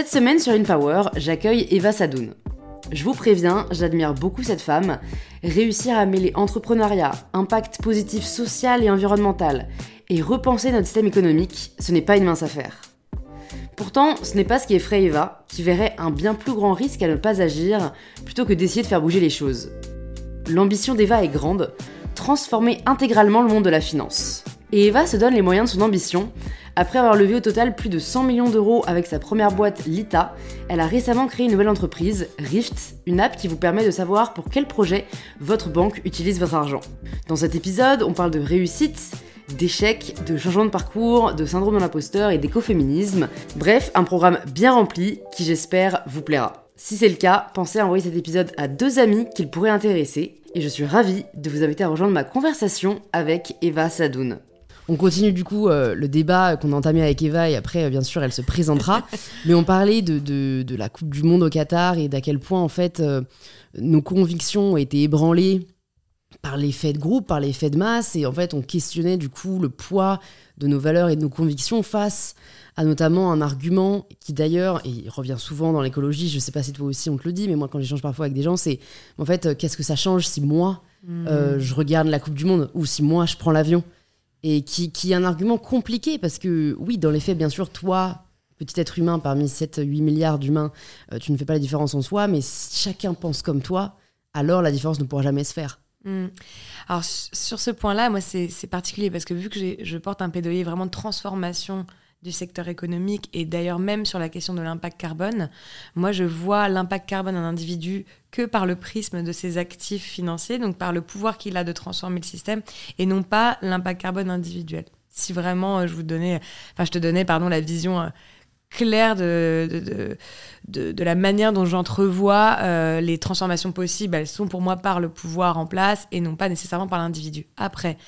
Cette semaine sur InPower, j'accueille Eva Sadoun. Je vous préviens, j'admire beaucoup cette femme. Réussir à mêler entrepreneuriat, impact positif social et environnemental, et repenser notre système économique, ce n'est pas une mince affaire. Pourtant, ce n'est pas ce qui effraie Eva, qui verrait un bien plus grand risque à ne pas agir plutôt que d'essayer de faire bouger les choses. L'ambition d'Eva est grande, transformer intégralement le monde de la finance. Et Eva se donne les moyens de son ambition. Après avoir levé au total plus de 100 millions d'euros avec sa première boîte Lita, elle a récemment créé une nouvelle entreprise, Rift, une app qui vous permet de savoir pour quel projet votre banque utilise votre argent. Dans cet épisode, on parle de réussite, d'échecs, de changement de parcours, de syndrome de l'imposteur et d'écoféminisme. Bref, un programme bien rempli qui j'espère vous plaira. Si c'est le cas, pensez à envoyer cet épisode à deux amis qu'il pourrait intéresser et je suis ravie de vous inviter à rejoindre ma conversation avec Eva Sadoun. On continue du coup euh, le débat qu'on a entamé avec Eva et après euh, bien sûr elle se présentera. Mais on parlait de, de, la Coupe du Monde au Qatar et d'à quel point en fait euh, nos convictions ont été ébranlées par l'effet de groupe, par l'effet de masse, et en fait on questionnait du coup le poids de nos valeurs et de nos convictions face à notamment un argument qui d'ailleurs, et il revient souvent dans l'écologie, je sais pas si toi aussi on te le dit, mais moi quand j'échange parfois avec des gens, c'est en fait qu'est-ce que ça change si moi mmh. euh, je regarde la Coupe du Monde ou si moi je prends l'avion? Et qui, qui est un argument compliqué parce que oui, dans les faits, bien sûr, toi, petit être humain parmi 7-8 milliards d'humains, euh, tu ne fais pas la différence en soi, mais si chacun pense comme toi, alors la différence ne pourra jamais se faire. Hmm. Alors sur ce point-là, moi c'est particulier parce que vu que je porte un plaidoyer vraiment de transformation du secteur économique et d'ailleurs même sur la question de l'impact carbone, moi je vois l'impact carbone d'un individu que par le prisme de ses actifs financiers, donc par le pouvoir qu'il a de transformer le système et non pas l'impact carbone individuel. Si vraiment euh, je vous donnais, enfin je te donnais pardon la vision euh, clair de, de, de, la manière dont j'entrevois euh, les transformations possibles. Elles sont pour moi par le pouvoir en place et non pas nécessairement par l'individu. Après,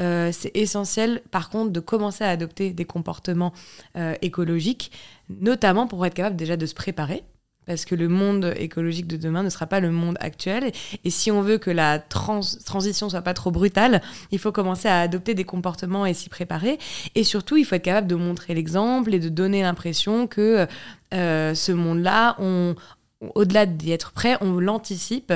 euh, c'est essentiel par contre de commencer à adopter des comportements euh, écologiques, notamment pour être capable déjà de se préparer parce que le monde écologique de demain ne sera pas le monde actuel. Et si on veut que la trans transition soit pas trop brutale, il faut commencer à adopter des comportements et s'y préparer. Et surtout, il faut être capable de montrer l'exemple et de donner l'impression que euh, ce monde-là, au-delà d'y être prêt, on l'anticipe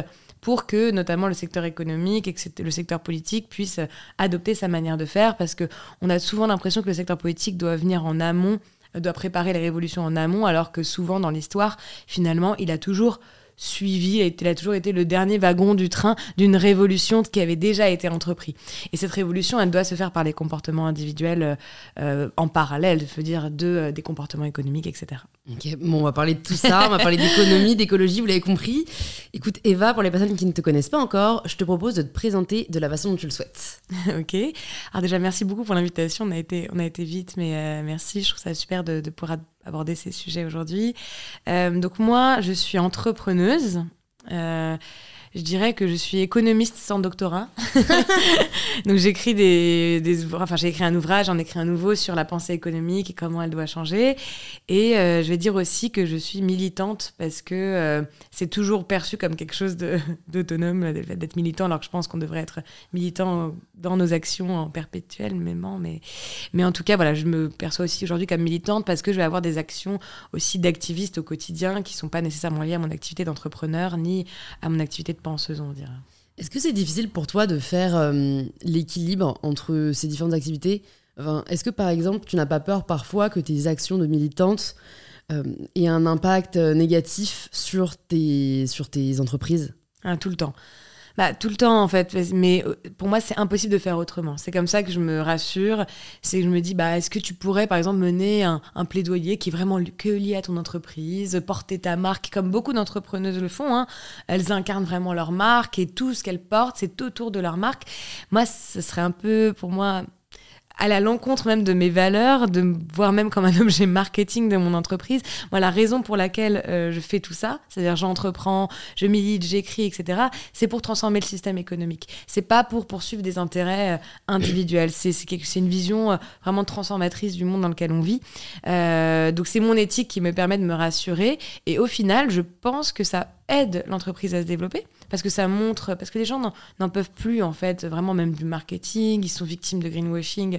pour que notamment le secteur économique et le secteur politique puisse adopter sa manière de faire, parce qu'on a souvent l'impression que le secteur politique doit venir en amont doit préparer les révolutions en amont, alors que souvent dans l'histoire, finalement, il a toujours suivi, il a toujours été le dernier wagon du train d'une révolution qui avait déjà été entreprise. Et cette révolution, elle doit se faire par les comportements individuels euh, en parallèle, je veux dire, euh, des comportements économiques, etc. Ok, bon, on va parler de tout ça, on va parler d'économie, d'écologie, vous l'avez compris. Écoute, Eva, pour les personnes qui ne te connaissent pas encore, je te propose de te présenter de la façon dont tu le souhaites. ok. Alors déjà, merci beaucoup pour l'invitation, on, a été, on a été vite, mais merci, je trouve ça super de, de pouvoir aborder ces sujets aujourd'hui. Euh, donc moi, je suis entrepreneuse. Euh, je dirais que je suis économiste sans doctorat. Donc j'écris des, enfin j'ai écrit un ouvrage, j'en écrit un nouveau sur la pensée économique et comment elle doit changer. Et euh, je vais dire aussi que je suis militante parce que euh, c'est toujours perçu comme quelque chose d'autonome d'être militant, alors que je pense qu'on devrait être militant dans nos actions en perpétuel, même. Mais, mais en tout cas, voilà, je me perçois aussi aujourd'hui comme militante parce que je vais avoir des actions aussi d'activiste au quotidien qui sont pas nécessairement liées à mon activité d'entrepreneur ni à mon activité de penseuse, on dirait. Est-ce que c'est difficile pour toi de faire euh, l'équilibre entre ces différentes activités? Est-ce que par exemple, tu n'as pas peur parfois que tes actions de militante euh, aient un impact euh, négatif sur tes, sur tes entreprises? Ah, Tout le temps. Bah, tout le temps, en fait. Mais euh, pour moi, c'est impossible de faire autrement. C'est comme ça que je me rassure. C'est que je me dis, bah, est-ce que tu pourrais, par exemple, mener un, plaidoyer qui est vraiment que lié à ton entreprise, porter ta marque, comme beaucoup d'entrepreneuses le font. Hein. Elles incarnent vraiment leur marque et tout ce qu'elles portent, c'est autour de leur marque. Moi, ce serait un peu, pour moi, à l'encontre même de mes valeurs, de me voir même comme un objet marketing de mon entreprise. Moi, la raison pour laquelle euh, je fais tout ça, c'est-à-dire j'entreprends, je milite, j'écris, etc., c'est pour transformer le système économique. C'est pas pour poursuivre des intérêts euh, individuels. C'est une vision euh, vraiment transformatrice du monde dans lequel on vit. donc c'est mon éthique qui me permet de me rassurer. Et au final, je pense que ça aide l'entreprise à se développer parce que ça montre, parce que les gens n'en peuvent plus en fait, vraiment même du marketing, ils sont victimes de greenwashing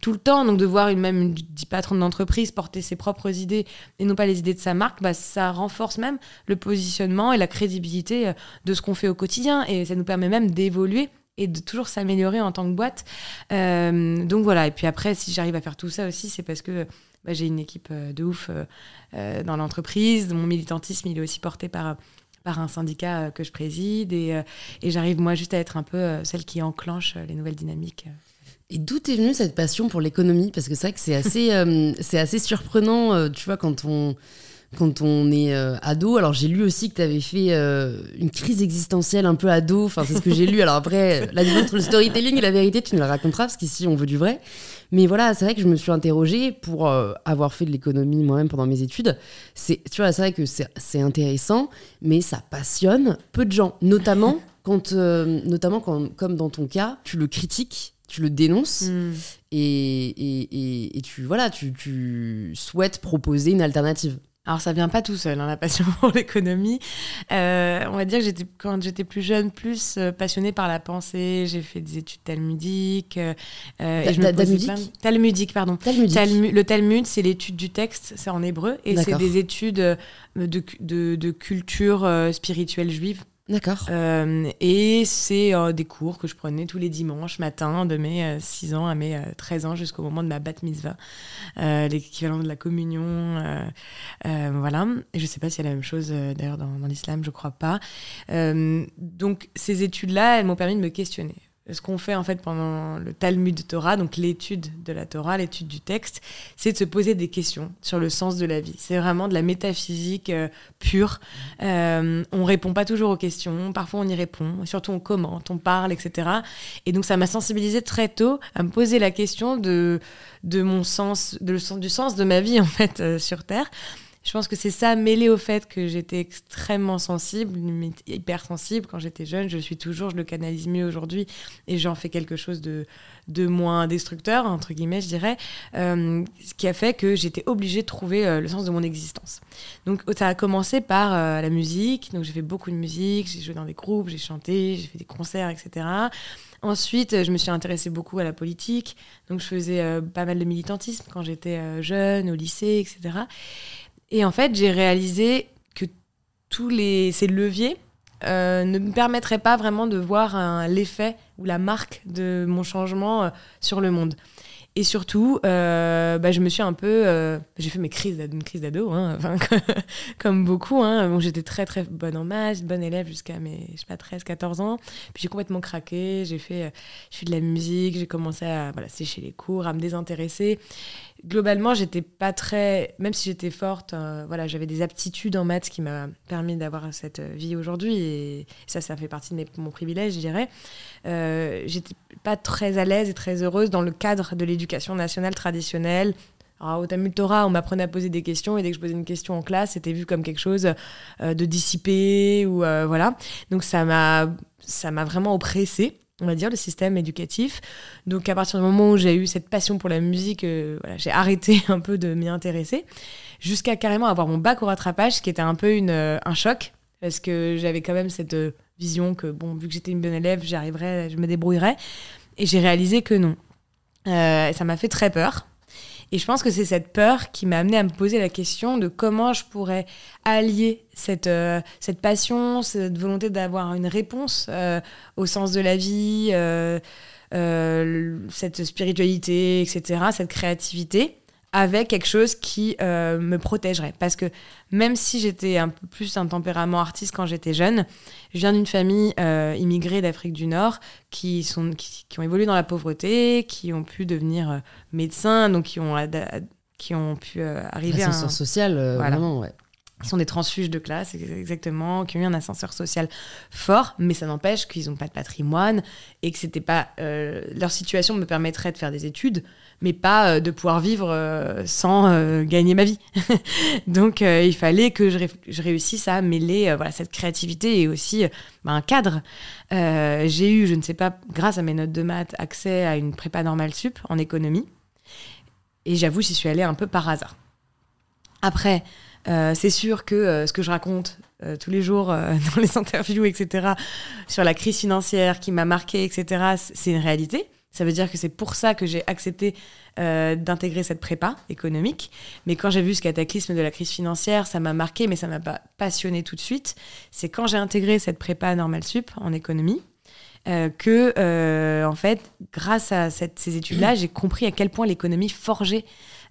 tout le temps, donc de voir une même une, patron d'entreprise porter ses propres idées et non pas les idées de sa marque, bah, ça renforce même le positionnement et la crédibilité euh, de ce qu'on fait au quotidien et ça nous permet même d'évoluer et de toujours s'améliorer en tant que boîte. Euh, donc voilà, et puis après, si j'arrive à faire tout ça aussi, c'est parce que bah, j'ai une équipe euh, de ouf dans l'entreprise. Mon militantisme, il est aussi porté par par un syndicat euh, que je préside et, euh, et j'arrive moi juste à être un peu euh, celle qui enclenche les nouvelles dynamiques. Et d'où est venue cette passion pour l'économie? Parce que c'est vrai que c'est assez, assez surprenant, tu vois, quand on, quand on est ado. Alors j'ai lu aussi que tu avais fait une crise existentielle un peu ado. Enfin, c'est ce que j'ai lu. Alors après, la différence entre le storytelling et la vérité, tu nous la raconteras parce qu'ici on veut du vrai. Mais voilà, c'est vrai que je me suis interrogée pour euh, avoir fait de l'économie moi-même pendant mes études. C'est, tu vois, c'est vrai que c'est intéressant, mais ça passionne peu de gens, notamment quand, euh, notamment quand, comme dans ton cas, tu le critiques, tu le dénonces hmm. et, et, et, tu voilà, tu, tu souhaites proposer une alternative. Alors ça vient pas tout seul, hein, la passion pour l'économie. Euh, on va dire que j'étais quand j'étais plus jeune, plus euh, passionnée par la pensée. J'ai fait des études talmudiques. Euh, et je talmudique Talmudique, pardon. Talmudique. le Talmud, c'est l'étude du texte, c'est en hébreu, et c'est des études de, de, de culture spirituelle juive D'accord. Euh, et c'est euh, des cours que je prenais tous les dimanches matin de mes 6 euh, ans à mes 13 ans jusqu'au moment de ma bat mitzvah, l'équivalent de la communion. voilà. Et je ne sais pas s'il y a la même chose d'ailleurs dans, l'islam, je crois pas. donc ces études-là, elles m'ont permis de me questionner ce qu'on fait en fait pendant le Talmud Torah, donc l'étude de la Torah, l'étude du texte, c'est de se poser des questions sur le sens de la vie. C'est vraiment de la métaphysique euh, pure. Euh, on répond pas toujours aux questions, parfois on y répond, surtout on commente, on parle, etc. Et donc ça m'a sensibilisé très tôt à me poser la question de, de mon sens, de du sens de ma vie en fait euh, sur Terre. Je pense que c'est ça, mêlé au fait que j'étais extrêmement sensible, hyper sensible quand j'étais jeune. Je suis toujours, je le canalise mieux aujourd'hui et j'en fais quelque chose de, de moins destructeur, entre guillemets, je dirais, euh, ce qui a fait que j'étais obligée de trouver euh, le sens de mon existence. Donc ça a commencé par euh, la musique, donc j'ai fait beaucoup de musique, j'ai joué dans des groupes, j'ai chanté, j'ai fait des concerts, etc. Ensuite, je me suis intéressée beaucoup à la politique, donc je faisais pas mal de militantisme quand j'étais jeune, au lycée, etc. Et en fait, j'ai réalisé que tous les, ces leviers euh, ne me permettraient pas vraiment de voir l'effet ou la marque de mon changement euh, sur le monde. Et surtout, euh, bah, je me suis un peu. j'ai fait mes crises, une crise d'ado, hein, comme beaucoup. Hein. j'étais très très bonne en maths, bonne élève jusqu'à mes je sais pas, 13, 14 ans. Puis j'ai complètement craqué, j'ai fait, fait de la musique, j'ai commencé à sécher les cours, à me désintéresser globalement, j'étais pas très. Même si j'étais forte, euh, voilà, j'avais des aptitudes en maths qui m'a permis d'avoir cette vie aujourd'hui. Et ça, ça fait partie de mon privilège, je dirais. Euh, j'étais pas très à l'aise et très heureuse dans le cadre de l'éducation nationale traditionnelle. Alors, au Talmud Torah, on m'apprenait à poser des questions et dès que je posais une question en classe, c'était vu comme quelque chose euh, de dissipé ou voilà. Donc ça m'a ça m'a vraiment oppressée on va dire, le système éducatif. Donc à partir du moment où j'ai eu cette passion pour la musique, euh, j'ai arrêté un peu de m'y intéresser, jusqu'à carrément avoir mon bac au rattrapage, ce qui était un peu une, euh, un choc, parce que j'avais quand même cette euh, vision que, bon, vu que j'étais une bonne élève, j'arriverais, je me débrouillerais. Et j'ai réalisé que non. ça m'a fait très peur. Et je pense que c'est cette peur qui m'a amené à me poser la question de comment je pourrais allier cette, euh, cette passion, cette volonté d'avoir une réponse euh, au sens de la vie, euh, cette spiritualité, etc., cette créativité, avec quelque chose qui me protégerait. Parce que même si j'étais un peu plus un tempérament artiste quand j'étais jeune, je viens d'une famille euh, immigrée d'Afrique du Nord qui, sont, qui, ont évolué dans la pauvreté, qui ont pu devenir euh, médecins, donc qui ont, qui ont pu euh, arriver à. Un ascenseur social, vraiment, ouais. Ils sont des transfuges de classe, exactement, qui ont eu un ascenseur social fort, mais ça n'empêche qu'ils n'ont pas de patrimoine et que c'était pas. leur situation me permettrait de faire des études, mais pas euh, de pouvoir vivre euh, sans euh, gagner ma vie. Donc il fallait que je, réussisse à mêler voilà, cette créativité et aussi bah, un cadre. J'ai eu, je ne sais pas, grâce à mes notes de maths, accès à une prépa normale sup en économie. Et j'avoue, j'y suis allée un peu par hasard. Après, c'est sûr que ce que je raconte tous les jours dans les interviews, etc., sur la crise financière qui m'a marqué, etc., c'est une réalité. Ça veut dire que c'est pour ça que j'ai accepté euh, d'intégrer cette prépa économique. Mais quand j'ai vu ce cataclysme de la crise financière, ça m'a marqué, mais ça m'a pas passionné tout de suite. C'est quand j'ai intégré cette prépa normale sup en économie euh, que, euh, en fait, grâce à ces études-là, j'ai compris à quel point l'économie forgeait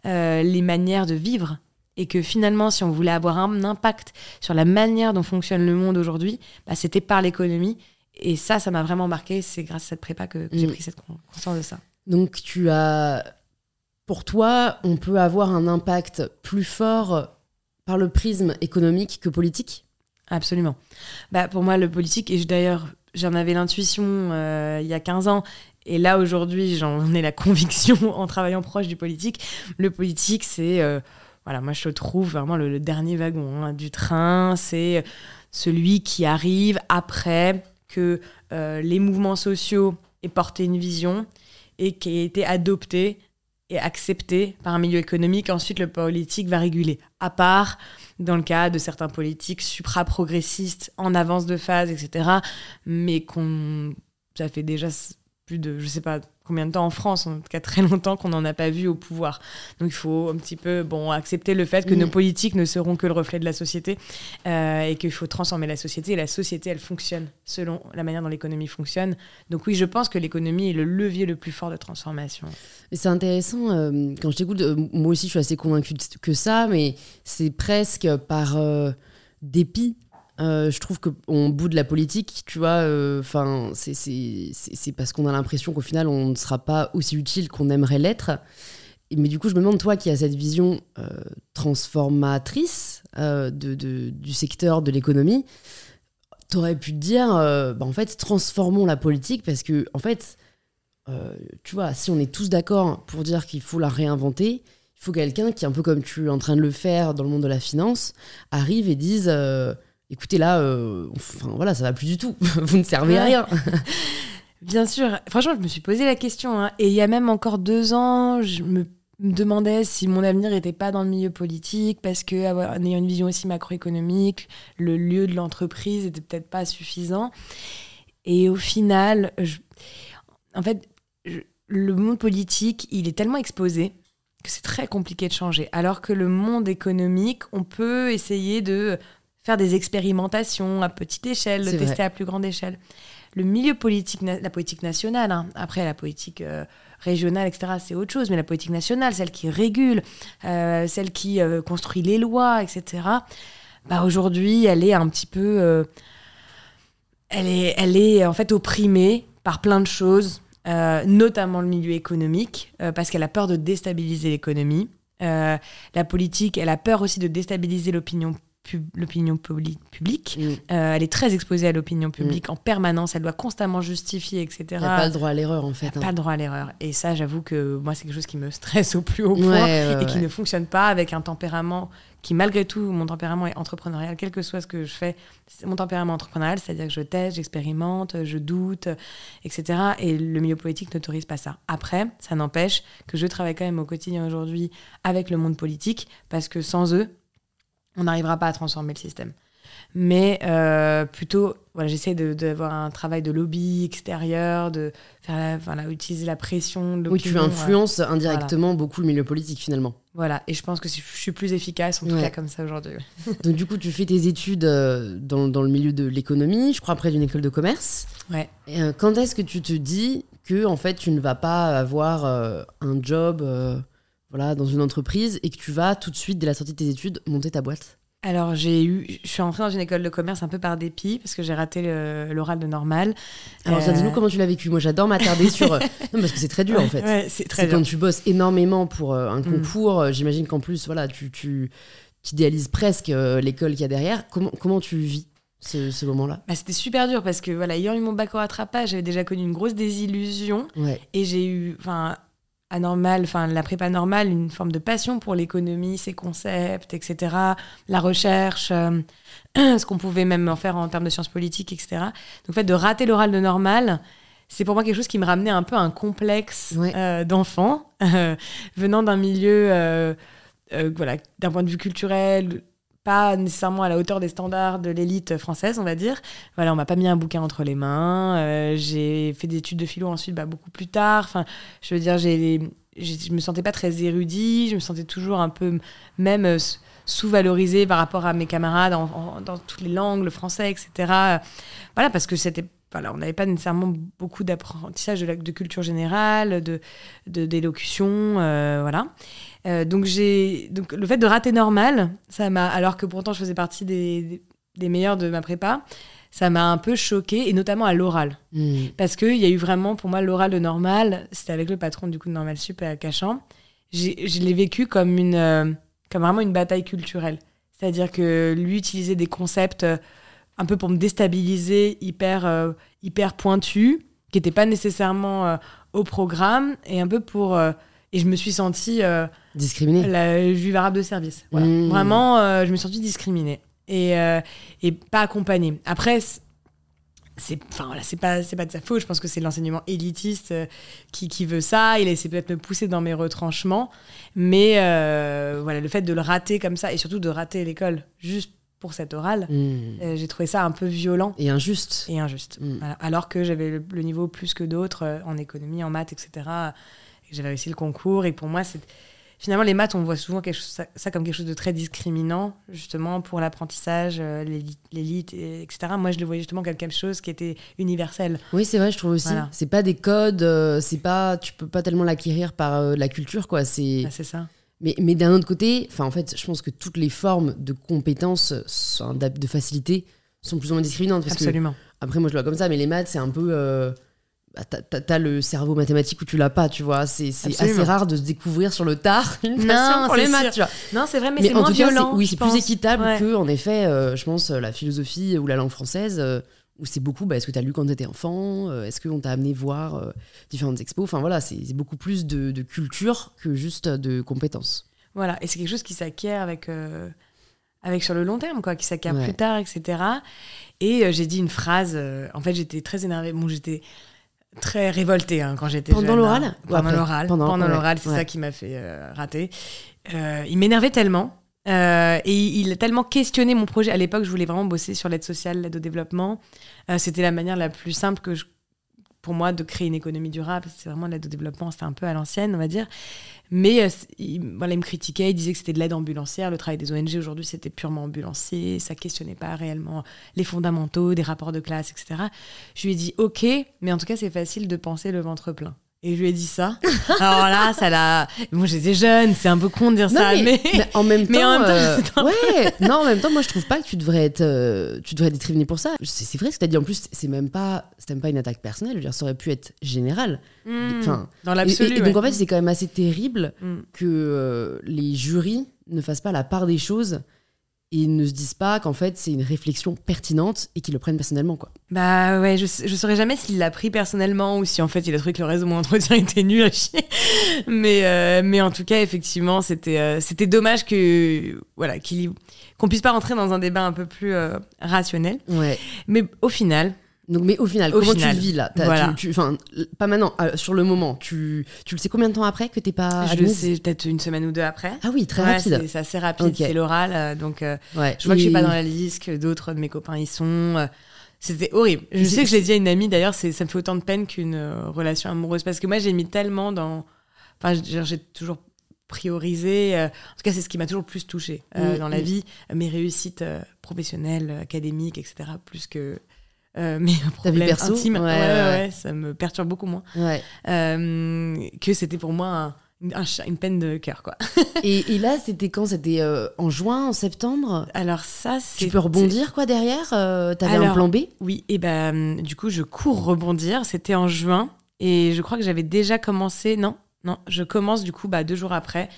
les manières de vivre et que finalement, si on voulait avoir un impact sur la manière dont fonctionne le monde aujourd'hui, bah, c'était par l'économie et ça, ça m'a vraiment marqué. C'est grâce à cette prépa que, j'ai mm. pris cette conscience de ça. Donc, tu as. Pour toi, on peut avoir un impact plus fort par le prisme économique que politique? Absolument. Bah, pour moi, le politique, et d'ailleurs, j'en avais l'intuition euh, il y a 15 ans, et là, aujourd'hui, j'en ai la conviction en travaillant proche du politique. Le politique, c'est. Euh, voilà, moi, je trouve vraiment le, dernier wagon hein, du train. C'est celui qui arrive après que euh, les mouvements sociaux aient porté une vision et qui ait été adoptée et acceptée par un milieu économique. Ensuite, le politique va réguler. À part dans le cas de certains politiques supra-progressistes en avance de phase, etc. Mais qu'on ça fait déjà plus de, je sais pas combien de temps en France, en tout cas très longtemps qu'on n'en a pas vu au pouvoir. Donc il faut un petit peu bon, accepter le fait que nos politiques ne seront que le reflet de la société euh, et qu'il faut transformer la société. Et la société, elle fonctionne selon la manière dont l'économie fonctionne. Donc oui, je pense que l'économie est le levier le plus fort de transformation. C'est intéressant, euh, quand je t'écoute, euh, moi aussi je suis assez convaincue que ça, mais c'est presque par dépit euh, je trouve qu'on boude la politique, tu vois. Euh, c'est parce qu'on a l'impression qu'au final, on ne sera pas aussi utile qu'on aimerait l'être. Mais du coup, je me demande, toi qui as cette vision euh, transformatrice de, du secteur de l'économie, tu aurais pu te dire, bah, en fait, transformons la politique parce que, en fait, tu vois, si on est tous d'accord pour dire qu'il faut la réinventer, il faut quelqu'un qui, un peu comme tu es en train de le faire dans le monde de la finance, arrive et dise écoutez là, euh, enfin voilà, ça va plus du tout. Vous ne servez à rien. Bien sûr. Franchement, je me suis posé la question. Hein. Et il y a même encore deux ans, je me demandais si mon avenir n'était pas dans le milieu politique, parce que avoir, en ayant une vision aussi macroéconomique, le lieu de l'entreprise n'était peut-être pas suffisant. Et au final, en fait, le monde politique, il est tellement exposé que c'est très compliqué de changer. Alors que le monde économique, on peut essayer de faire des expérimentations à petite échelle, le tester à plus grande échelle. Le milieu politique, la politique nationale, hein. après la politique euh, régionale, etc., c'est autre chose, mais la politique nationale, celle qui régule, euh, celle qui euh, construit les lois, etc., bah, aujourd'hui, elle est un petit peu. elle, est, elle est en fait opprimée par plein de choses, notamment le milieu économique, parce qu'elle a peur de déstabiliser l'économie. la politique, elle a peur aussi de déstabiliser l'opinion l'opinion publique. Mm. Euh, elle est très exposée à l'opinion publique mm. en permanence. Elle doit constamment justifier, etc. Elle n'a pas le droit à l'erreur, en fait. Elle n'a pas hein. le droit à l'erreur. Et ça, j'avoue que moi, c'est quelque chose qui me stresse au plus haut point et qui ne fonctionne pas avec un tempérament qui, malgré tout, mon tempérament est entrepreneurial, quel que soit ce que je fais. Mon tempérament entrepreneurial, c'est-à-dire que je teste, j'expérimente, je doute, etc. Et le milieu politique n'autorise pas ça. Après, ça n'empêche que je travaille quand même au quotidien aujourd'hui avec le monde politique parce que sans eux, on n'arrivera pas à transformer le système. Mais euh, plutôt, voilà, j'essaie d'avoir un travail de lobby extérieur, de faire voilà, utiliser la pression. De oui, tu influences indirectement beaucoup le milieu politique finalement. Voilà, et je pense que je suis plus efficace en tout cas comme ça aujourd'hui. Donc du coup, tu fais tes études euh, dans, dans le milieu de l'économie, je crois près d'une école de commerce. Ouais. Euh, quand est-ce que tu te dis que en fait tu ne vas pas avoir un job voilà, dans une entreprise et que tu vas tout de suite, dès la sortie de tes études, monter ta boîte alors j'ai eu, je suis entrée dans une école de commerce un peu par dépit parce que j'ai raté l'oral de normal. Alors euh... dis-nous comment tu l'as vécu. Moi j'adore m'attarder sur, non parce que c'est très dur en fait. Ouais, c'est très quand tu bosses énormément pour euh, un mm. concours. Euh, j'imagine qu'en plus voilà, tu, tu, idéalises presque euh, l'école qu'il y a derrière. Comment comment tu vis ce, moment-là? Bah, C'était super dur parce que voilà, ayant eu mon bac au rattrapage, j'avais déjà connu une grosse désillusion et j'ai eu, enfin anormal, enfin la prépa normale, une forme de passion pour l'économie, ses concepts, etc., la recherche, euh, ce qu'on pouvait même en faire en termes de sciences politiques, etc. Donc le fait de rater l'oral de normal, c'est pour moi quelque chose qui me ramenait un peu un complexe euh, d'enfant, euh, venant d'un milieu, voilà, d'un point de vue culturel, pas nécessairement à la hauteur des standards de l'élite française, on va dire. Voilà, on m'a pas mis un bouquin entre les mains. Euh, j'ai fait des études de philo ensuite, bah, beaucoup plus tard. Enfin, je veux dire, j'ai, je me sentais pas très érudit. Je me sentais toujours un peu, même euh, sous-valorisée par rapport à mes camarades dans toutes les langues, le français, etc. Voilà, parce que c'était voilà, on n'avait pas nécessairement beaucoup d'apprentissage de, culture générale, de d'élocution, euh, voilà. Euh, donc j'ai donc le fait de rater normal, ça m'a alors que pourtant je faisais partie des, des, meilleurs de ma prépa, ça m'a un peu choqué et notamment à l'oral hmm. parce que il y a eu vraiment pour moi l'oral de normal, c'était avec le patron du coup de Normal Sup à Cachan. Je l'ai vécu comme une euh, comme vraiment une bataille culturelle, c'est-à-dire que lui utilisait des concepts un peu pour me déstabiliser, hyper, euh, hyper pointu, qui n'était pas nécessairement euh, au programme, et un peu pour. Euh, et je me suis sentie. Discriminée. La juive arabe de service. Mmh. Vraiment, je me suis sentie discriminée. Et, et pas accompagnée. Après, c'est enfin voilà, c'est pas c'est pas de sa faute je pense que c'est l'enseignement élitiste qui, qui, veut ça il a essayé peut-être me pousser dans mes retranchements mais voilà le fait de le rater comme ça et surtout de rater l'école juste pour cette orale. Hmm. Euh, j'ai trouvé ça un peu violent. Et injuste. Et injuste. Hmm. Alors que j'avais le, niveau plus que d'autres euh, en économie, en maths, etc. Et j'avais réussi le concours. Et pour moi, c'est. Finalement, les maths, on voit souvent quelque chose, ça, comme quelque chose de très discriminant, justement, pour l'apprentissage, euh, l'élite, etc. Moi, je le voyais justement comme quelque chose qui était universel. Oui, c'est vrai, je trouve aussi. C'est pas des codes, c'est pas, tu peux pas tellement l'acquérir par la culture, quoi. C'est bah, ça. Mais, mais d'un autre côté, enfin en fait, je pense que toutes les formes de compétences, de facilité, sont plus ou moins discriminantes. Parce Absolument. après, moi je le vois comme ça, mais les maths, c'est un peu. Euh, bah, t'as le cerveau mathématique où tu l'as pas, tu vois. C'est assez rare de se découvrir sur le tard une non, pour les maths, tu vois. Non, c'est vrai, mais, c'est moins violent. oui, c'est plus équitable que, en effet, euh, je pense, la philosophie ou la langue française. Euh, où c'est beaucoup, bah, est-ce que tu as lu quand tu étais enfant euh, Est-ce qu'on t'a amené voir euh, différentes expos? Enfin voilà, c'est beaucoup plus de, culture que juste de compétences. Voilà, et c'est quelque chose qui s'acquiert avec, euh, avec sur le long terme, quoi, qui s'acquiert plus tard, etc. Et j'ai dit une phrase, en fait j'étais très énervée, bon j'étais très révoltée hein, quand j'étais Pendant l'oral hein. Pendant l'oral, pendant, l'oral, c'est ça qui m'a fait rater. il m'énervait tellement euh, et il a tellement questionné mon projet. À l'époque, je voulais vraiment bosser sur l'aide sociale, l'aide au développement. Euh, c'était la manière la plus simple que pour moi de créer une économie durable. C'est vraiment l'aide au développement, c'était un peu à l'ancienne, on va dire. Mais euh, il, voilà, il me critiquait, il disait que c'était de l'aide ambulancière. Le travail des ONG aujourd'hui, c'était purement ambulancier. Ça questionnait pas réellement les fondamentaux, des rapports de classe, etc. Je lui ai dit, OK, mais en tout cas, c'est facile de penser le ventre plein. Et je lui ai dit ça. Alors là, ça l'a. Moi, j'étais jeune, c'est un peu con de dire ça, mais... en même temps. Euh, ouais, non, en même temps, moi, je trouve pas que tu devrais être, euh, tu devrais être pour ça. C'est vrai ce que tu as dit. En plus, c'est même pas, c'est même pas une attaque personnelle. Je veux dire, ça aurait pu être général. Hmm. enfin, dans l'absolu. Et, donc, en fait, c'est quand même assez terrible hmm. que euh, les jurys ne fassent pas la part des choses et ne se disent pas qu'en fait c'est une réflexion pertinente et qu'ils le prennent personnellement quoi. Bah ouais, je, je saurais jamais s'il l'a pris personnellement ou si en fait il a trouvé que le reste de mon entretien était nul à chier. Mais, euh, mais en tout cas, effectivement, c'était euh, c'était dommage que voilà qu'il qu'on puisse pas rentrer dans un débat un peu plus euh, rationnel. Ouais. Mais au final, donc, mais au final, comment tu le vis là? Enfin, pas maintenant, euh, sur le moment. Tu, tu le sais combien de temps après que t'es pas Je le sais peut-être une semaine ou deux après. Ah oui, très rapide. C'est assez rapide, c'est l'oral. Euh, donc, euh, je vois que je suis pas dans la liste, que d'autres de mes copains y sont. C'était horrible. Je sais que je l'ai dit à une amie, d'ailleurs, ça me fait autant de peine qu'une relation amoureuse. Parce que moi, j'ai mis tellement dans. Enfin, j'ai toujours priorisé. en tout cas, c'est ce qui m'a toujours le plus touché mm, dans la mm. vie. Mes réussites professionnelles, académiques, etc. Plus que euh, mais un problème perso, intime, ouais, ouais, ça me perturbe beaucoup moins. Euh, que c'était pour moi une peine de cœur, quoi. et, et, là, c'était quand? C'était euh, en juin, en septembre? Alors ça, c'est... Tu peux rebondir, quoi, derrière? T'avais un plan B? Oui, et ben du coup, je cours rebondir. C'était en juin, et je crois que j'avais déjà commencé... Non, non, je commence du coup bah, deux jours après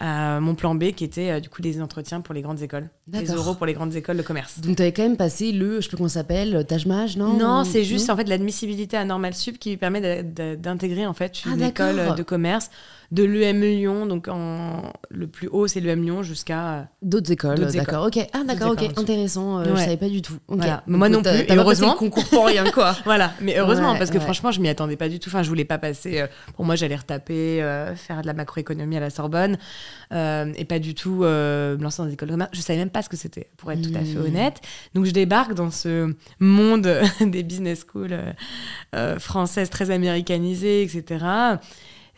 mon plan B qui était euh, du coup des entretiens pour les grandes écoles. Des euros pour les grandes écoles de commerce. Donc tu avais quand même passé le, je sais plus comment ça s'appelle, Tajmage, non Non, c'est juste en fait l'admissibilité à Normal Sup qui permet d'intégrer en fait une ah, école de commerce de l'UM Lyon, donc en, le plus haut c'est l'UM Lyon jusqu'à euh, d'autres écoles. D'accord, ok. Ah d'accord, ok, intéressant. Euh, Je savais pas du tout. moi non plus. Et heureusement. concours pour rien quoi. voilà, mais heureusement parce que franchement je m'y attendais pas du tout. Enfin je voulais pas passer. Euh, pour moi j'allais retaper, faire de la macroéconomie à la Sorbonne. et pas du tout me lancer dans des écoles de commerce. Je savais même pas ce que c'était, pour être tout à fait hmm. honnête. Donc je débarque dans ce monde des business schools françaises très américanisées, etc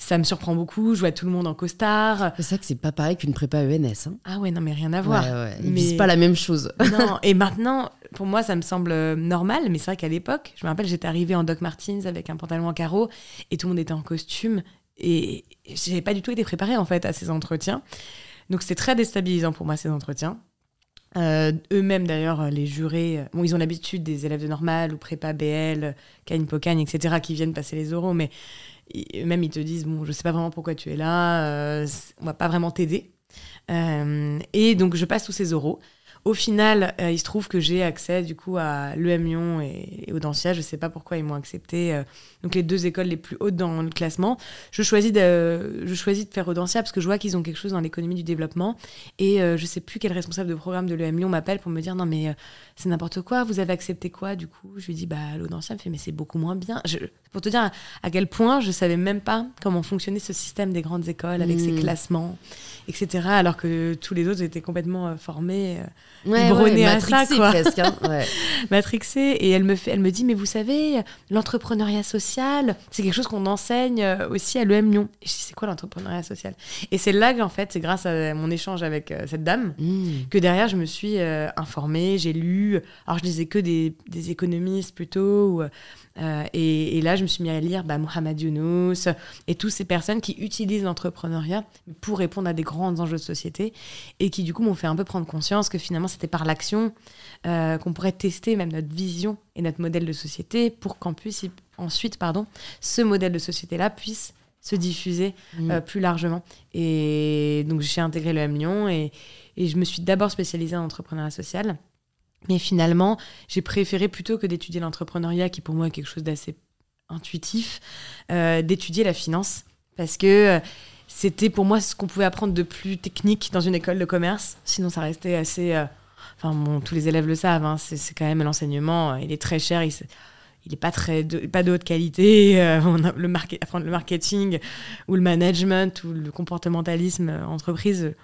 ça me surprend beaucoup. Je vois tout le monde en costard. C'est ça que c'est pas pareil qu'une prépa ENS. Hein. Ah ouais, non, mais rien à voir. Ouais, Ils pas la même chose. non, et maintenant, pour moi, ça me semble euh, normal, mais c'est vrai qu'à l'époque, je me rappelle, j'étais arrivée en Doc Martens avec un pantalon en carreau et tout le monde était en costume et j'ai pas du tout été préparée en fait à ces entretiens. Donc c'était très déstabilisant pour moi ces entretiens. Euh, eux-mêmes d'ailleurs, les jurés, euh, bon, ils ont l'habitude des élèves de normal ou prépa BL, Cagne Pocagne, etc., qui viennent passer les oraux, mais même ils te disent bon je sais pas vraiment pourquoi tu es là euh, on va pas vraiment t'aider. Euh, et donc je passe tous ces oraux au final, euh, il se trouve que j'ai accès du coup à l'EM Lyon et, et Audencia. Je ne sais pas pourquoi ils m'ont accepté. Euh, donc les deux écoles les plus hautes dans le classement. Je choisis de, je choisis de faire Audencia parce que je vois qu'ils ont quelque chose dans l'économie du développement. Et euh, je ne sais plus quel responsable de programme de l'EM Lyon m'appelle pour me dire non mais c'est n'importe quoi. Vous avez accepté quoi du coup? Je lui dis bah l'Audencia me fait mais c'est beaucoup moins bien. Je, pour te dire à quel point je savais même pas comment fonctionnait ce système des grandes écoles avec ses mmh. classements, etc. Alors que tous les autres étaient complètement formés ouais, à ça, quoi. presque. Hein. matrixée. Et elle me, fait, elle me dit, mais vous savez, l'entrepreneuriat social, c'est quelque chose qu'on enseigne euh, aussi à l'EM Lyon. Et je dis, c'est quoi l'entrepreneuriat social? Et c'est là qu'en fait, c'est grâce à mon échange avec euh, cette dame mmh. que derrière, je me suis euh, informée, j'ai lu. Alors, je lisais que des, des économistes plutôt. Euh, et, là, je me suis mis à lire bah, Mohamed Younous et toutes ces personnes qui utilisent l'entrepreneuriat pour répondre à des grands enjeux de société et qui, du coup, m'ont fait un peu prendre conscience que finalement, c'était par l'action euh, qu'on pourrait tester même notre vision et notre modèle de société pour qu'en puisse ensuite, pardon, ce modèle de société-là puisse se diffuser mmh. euh, plus largement. Et donc, j'ai intégré le M Lyon et, et je me suis d'abord spécialisée en entrepreneuriat social. Mais finalement, j'ai préféré plutôt que d'étudier l'entrepreneuriat, qui pour moi est quelque chose d'assez intuitif, euh, d'étudier la finance. Parce que euh, c'était pour moi ce qu'on pouvait apprendre de plus technique dans une école de commerce. Sinon, ça restait assez. Euh, enfin, tous les élèves le savent, hein, c'est quand même l'enseignement, il est très cher. Il, il est pas de, pas de haute qualité on le apprendre le marketing ou le management ou le comportementalisme entreprise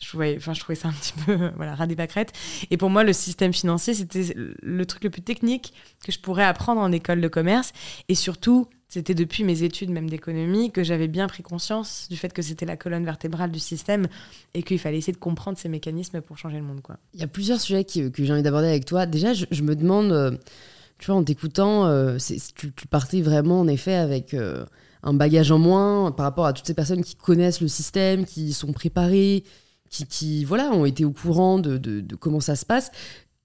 je trouvais, enfin, je trouvais ça un petit peu voilà, ras des pâquerettes. Et pour moi, le système financier, c'était le truc le plus technique que je pourrais apprendre en école de commerce. Et surtout, c'était depuis mes études même d'économie que j'avais bien pris conscience du fait que c'était la colonne vertébrale du système et qu'il fallait essayer de comprendre ces mécanismes pour changer le monde. Quoi. Il y a plusieurs sujets que j'ai envie d'aborder avec toi. Déjà, je, me demande, euh, tu vois, en t'écoutant, euh, tu, tu, partais vraiment en effet avec... Euh, un bagage en moins par rapport à toutes ces personnes qui connaissent le système, qui sont préparées, qui, voilà, ont été au courant de, comment ça se passe.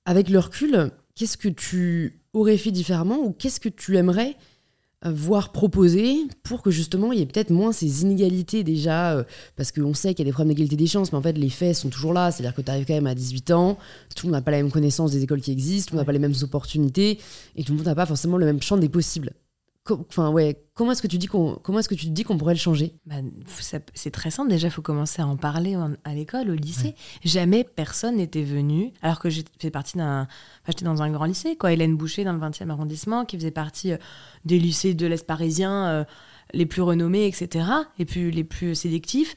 Avec le recul, qu'est-ce que tu aurais fait différemment ou qu'est-ce que tu aimerais voir proposer pour que justement il y ait peut-être moins ces inégalités déjà, euh, parce qu'on sait qu'il y a des problèmes d'égalité des chances, mais en fait les faits sont toujours là, c'est-à-dire que tu arrives quand même à 18 ans, tout le monde n'a pas la même connaissance des écoles qui existent, tout le monde n'a pas les mêmes opportunités, et tout le monde n'a pas forcément le même champ des possibles. Enfin, ouais, comment est-ce que tu dis qu'on comment est-ce que tu te dis qu'on pourrait le changer? Bah, C'est très simple. Déjà, il faut commencer à en parler à l'école, au lycée. Jamais personne n'était venu, alors que j'ai fait partie d'un, j'étais dans un grand lycée, quoi. Hélène Boucher dans le 20e arrondissement, qui faisait partie euh, des lycées de l'Est parisien euh, les plus renommés, etc. Et puis les plus sélectifs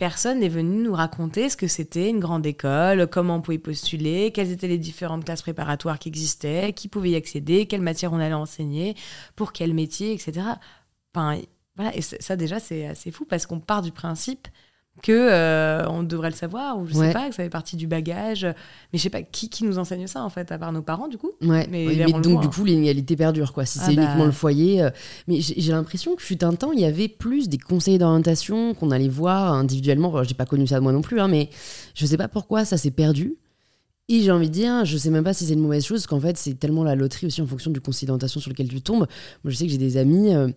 personne n'est venu nous raconter ce que c'était une grande école, comment on pouvait postuler, quelles étaient les différentes classes préparatoires qui existaient, qui pouvait y accéder, quelle matière on allait enseigner, pour quel métier, etc. Enfin, voilà, et ça déjà c'est assez fou parce qu'on part du principe que euh, on devrait le savoir ou je sais pas que ça fait partie du bagage mais je sais pas qui, qui nous enseigne ça en fait à part nos parents du coup ouais. mais, donc du coup l'inégalité perdure quoi si ah c'est uniquement bah. le foyer euh, mais j'ai l'impression que fut un temps il y avait plus des conseillers d'orientation qu'on allait voir individuellement j'ai pas connu ça de moi non plus hein, mais je sais pas pourquoi ça s'est perdu et j'ai envie de dire, je sais même pas si c'est une mauvaise chose, parce qu'en fait, c'est tellement la loterie aussi en fonction du conseiller d'orientation sur lequel tu tombes. Moi, je sais que j'ai des amis, euh,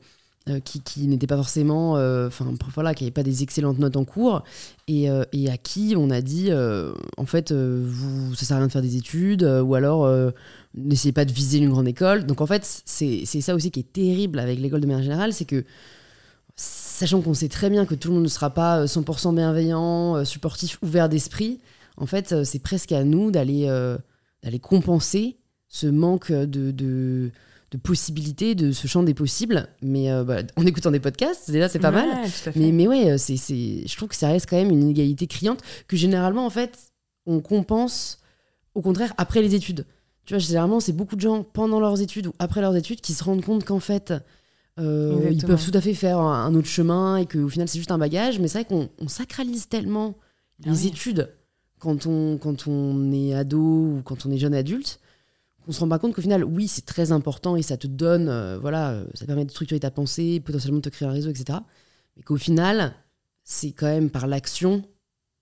euh, qui, qui pas forcément, euh, enfin voilà, qui n'avaient pas des excellentes notes en cours, et, euh, à qui on a dit, en fait, vous, ça sert à rien de faire des études, ou alors n'essayez pas de viser une grande école. Donc en fait, c'est ça aussi qui est terrible avec l'école de manière générale, c'est que sachant qu'on sait très bien que tout le monde ne sera pas 100% bienveillant, supportif, ouvert d'esprit, en fait, c'est presque à nous d'aller d'aller compenser ce manque de de possibilités, de ce champ des possibles. Mais euh, bah, en écoutant des podcasts, déjà, c'est pas Ouais, mal. Mais, mais ouais, c'est, c'est, je trouve que ça reste quand même une inégalité criante que généralement, en fait, on compense au contraire après les études. Tu vois, généralement, c'est beaucoup de gens pendant leurs études ou après leurs études qui se rendent compte qu'en fait, euh, ils peuvent tout à fait faire un, autre chemin et qu'au final, c'est juste un bagage. Mais c'est vrai qu'on on sacralise tellement Ah les oui. études quand on, quand on est ado ou quand on est jeune adulte qu'on se rend pas compte qu'au final, oui, c'est très important et ça te donne, euh, voilà, euh, ça permet de structurer ta pensée, potentiellement de te créer un réseau, etc. Mais qu'au final, c'est quand même par l'action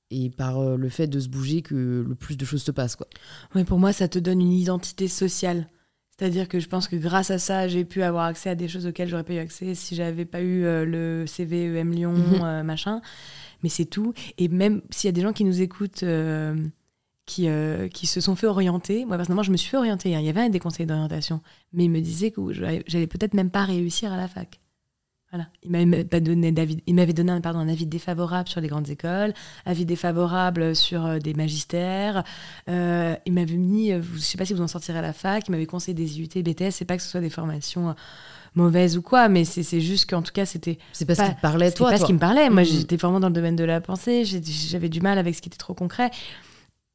et par euh, le fait de se bouger que le plus de choses se passent, quoi. Ouais, pour moi, ça te donne une identité sociale. C'est-à-dire que je pense que grâce à ça, j'ai pu avoir accès à des choses auxquelles j'aurais pas eu accès si j'avais pas eu euh, le CVEM Lyon, Mhm. machin. Mais c'est tout. Et même s'il y a des gens qui nous écoutent, qui, euh, qui se sont fait orienter, moi personnellement, je me suis fait orienter. hein. Il y avait des conseils d'orientation, mais ils me disaient que j'allais peut-être même pas réussir à la fac. Voilà. Il m'avait donné il m'avait donné un, pardon, un avis défavorable sur les grandes écoles, avis défavorable sur euh, des magistères. Euh, il m'avait mis, euh, je sais pas si vous en sortirez à la fac, il m'avait conseillé des IUT, BTS. C'est pas que ce soit des formations mauvaises ou quoi, mais c'est juste qu'en tout cas, c'était C'est pas, Pas- ce qui te parlait, c'était toi. pas toi. ce qui me parlait. Moi, Mm. j'étais vraiment dans le domaine de la pensée. J'avais du mal avec ce qui était trop concret.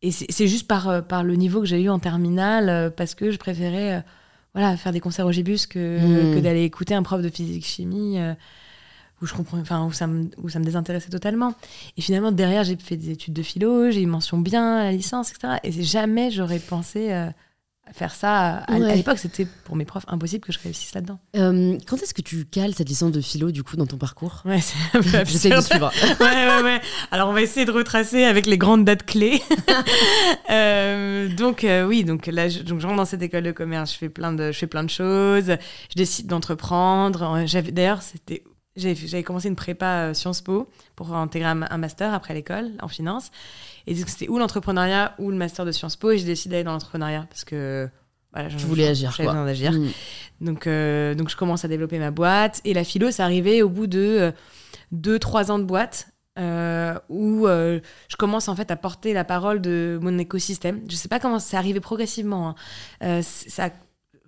Et c'est juste par, euh, par le niveau que j'ai eu en terminale, euh, parce que je préférais euh, voilà, faire des concerts au gibus que, Mm. que d'aller écouter un prof de physique-chimie où, je comprends, enfin, où, ça me, où ça me désintéressait totalement. Et finalement, derrière, j'ai fait des études de philo, j'ai eu mention bien à la licence, etc. Et jamais j'aurais pensé euh, faire ça. À, l'époque, c'était pour mes profs impossible que je réussisse là-dedans. Euh, quand est-ce que tu cales cette licence de philo, du coup, dans ton parcours Ouais, c'est un peu J'essaie de suivre. ouais, ouais, ouais. Alors, on va essayer de retracer avec les grandes dates clés. Euh, donc, euh, oui, donc là, je, donc, je rentre dans cette école de commerce, je fais plein de, je fais plein de choses, je décide d'entreprendre. J'avais, d'ailleurs, c'était, j'avais, commencé une prépa Sciences Po pour intégrer un master après l'école en finance. Et donc, c'était ou l'entrepreneuriat ou le master de Sciences Po. Et j'ai décidé d'aller dans l'entrepreneuriat parce que. Voilà, Tu voulais agir, quoi. Mm. Donc, euh, donc je commence à développer ma boîte. Et la philo, c'est arrivé au bout de 2-3 ans de boîte. euh, où euh, je commence en fait à porter la parole de mon écosystème. Je sais pas comment c'est arrivé progressivement. hein. Euh, ça,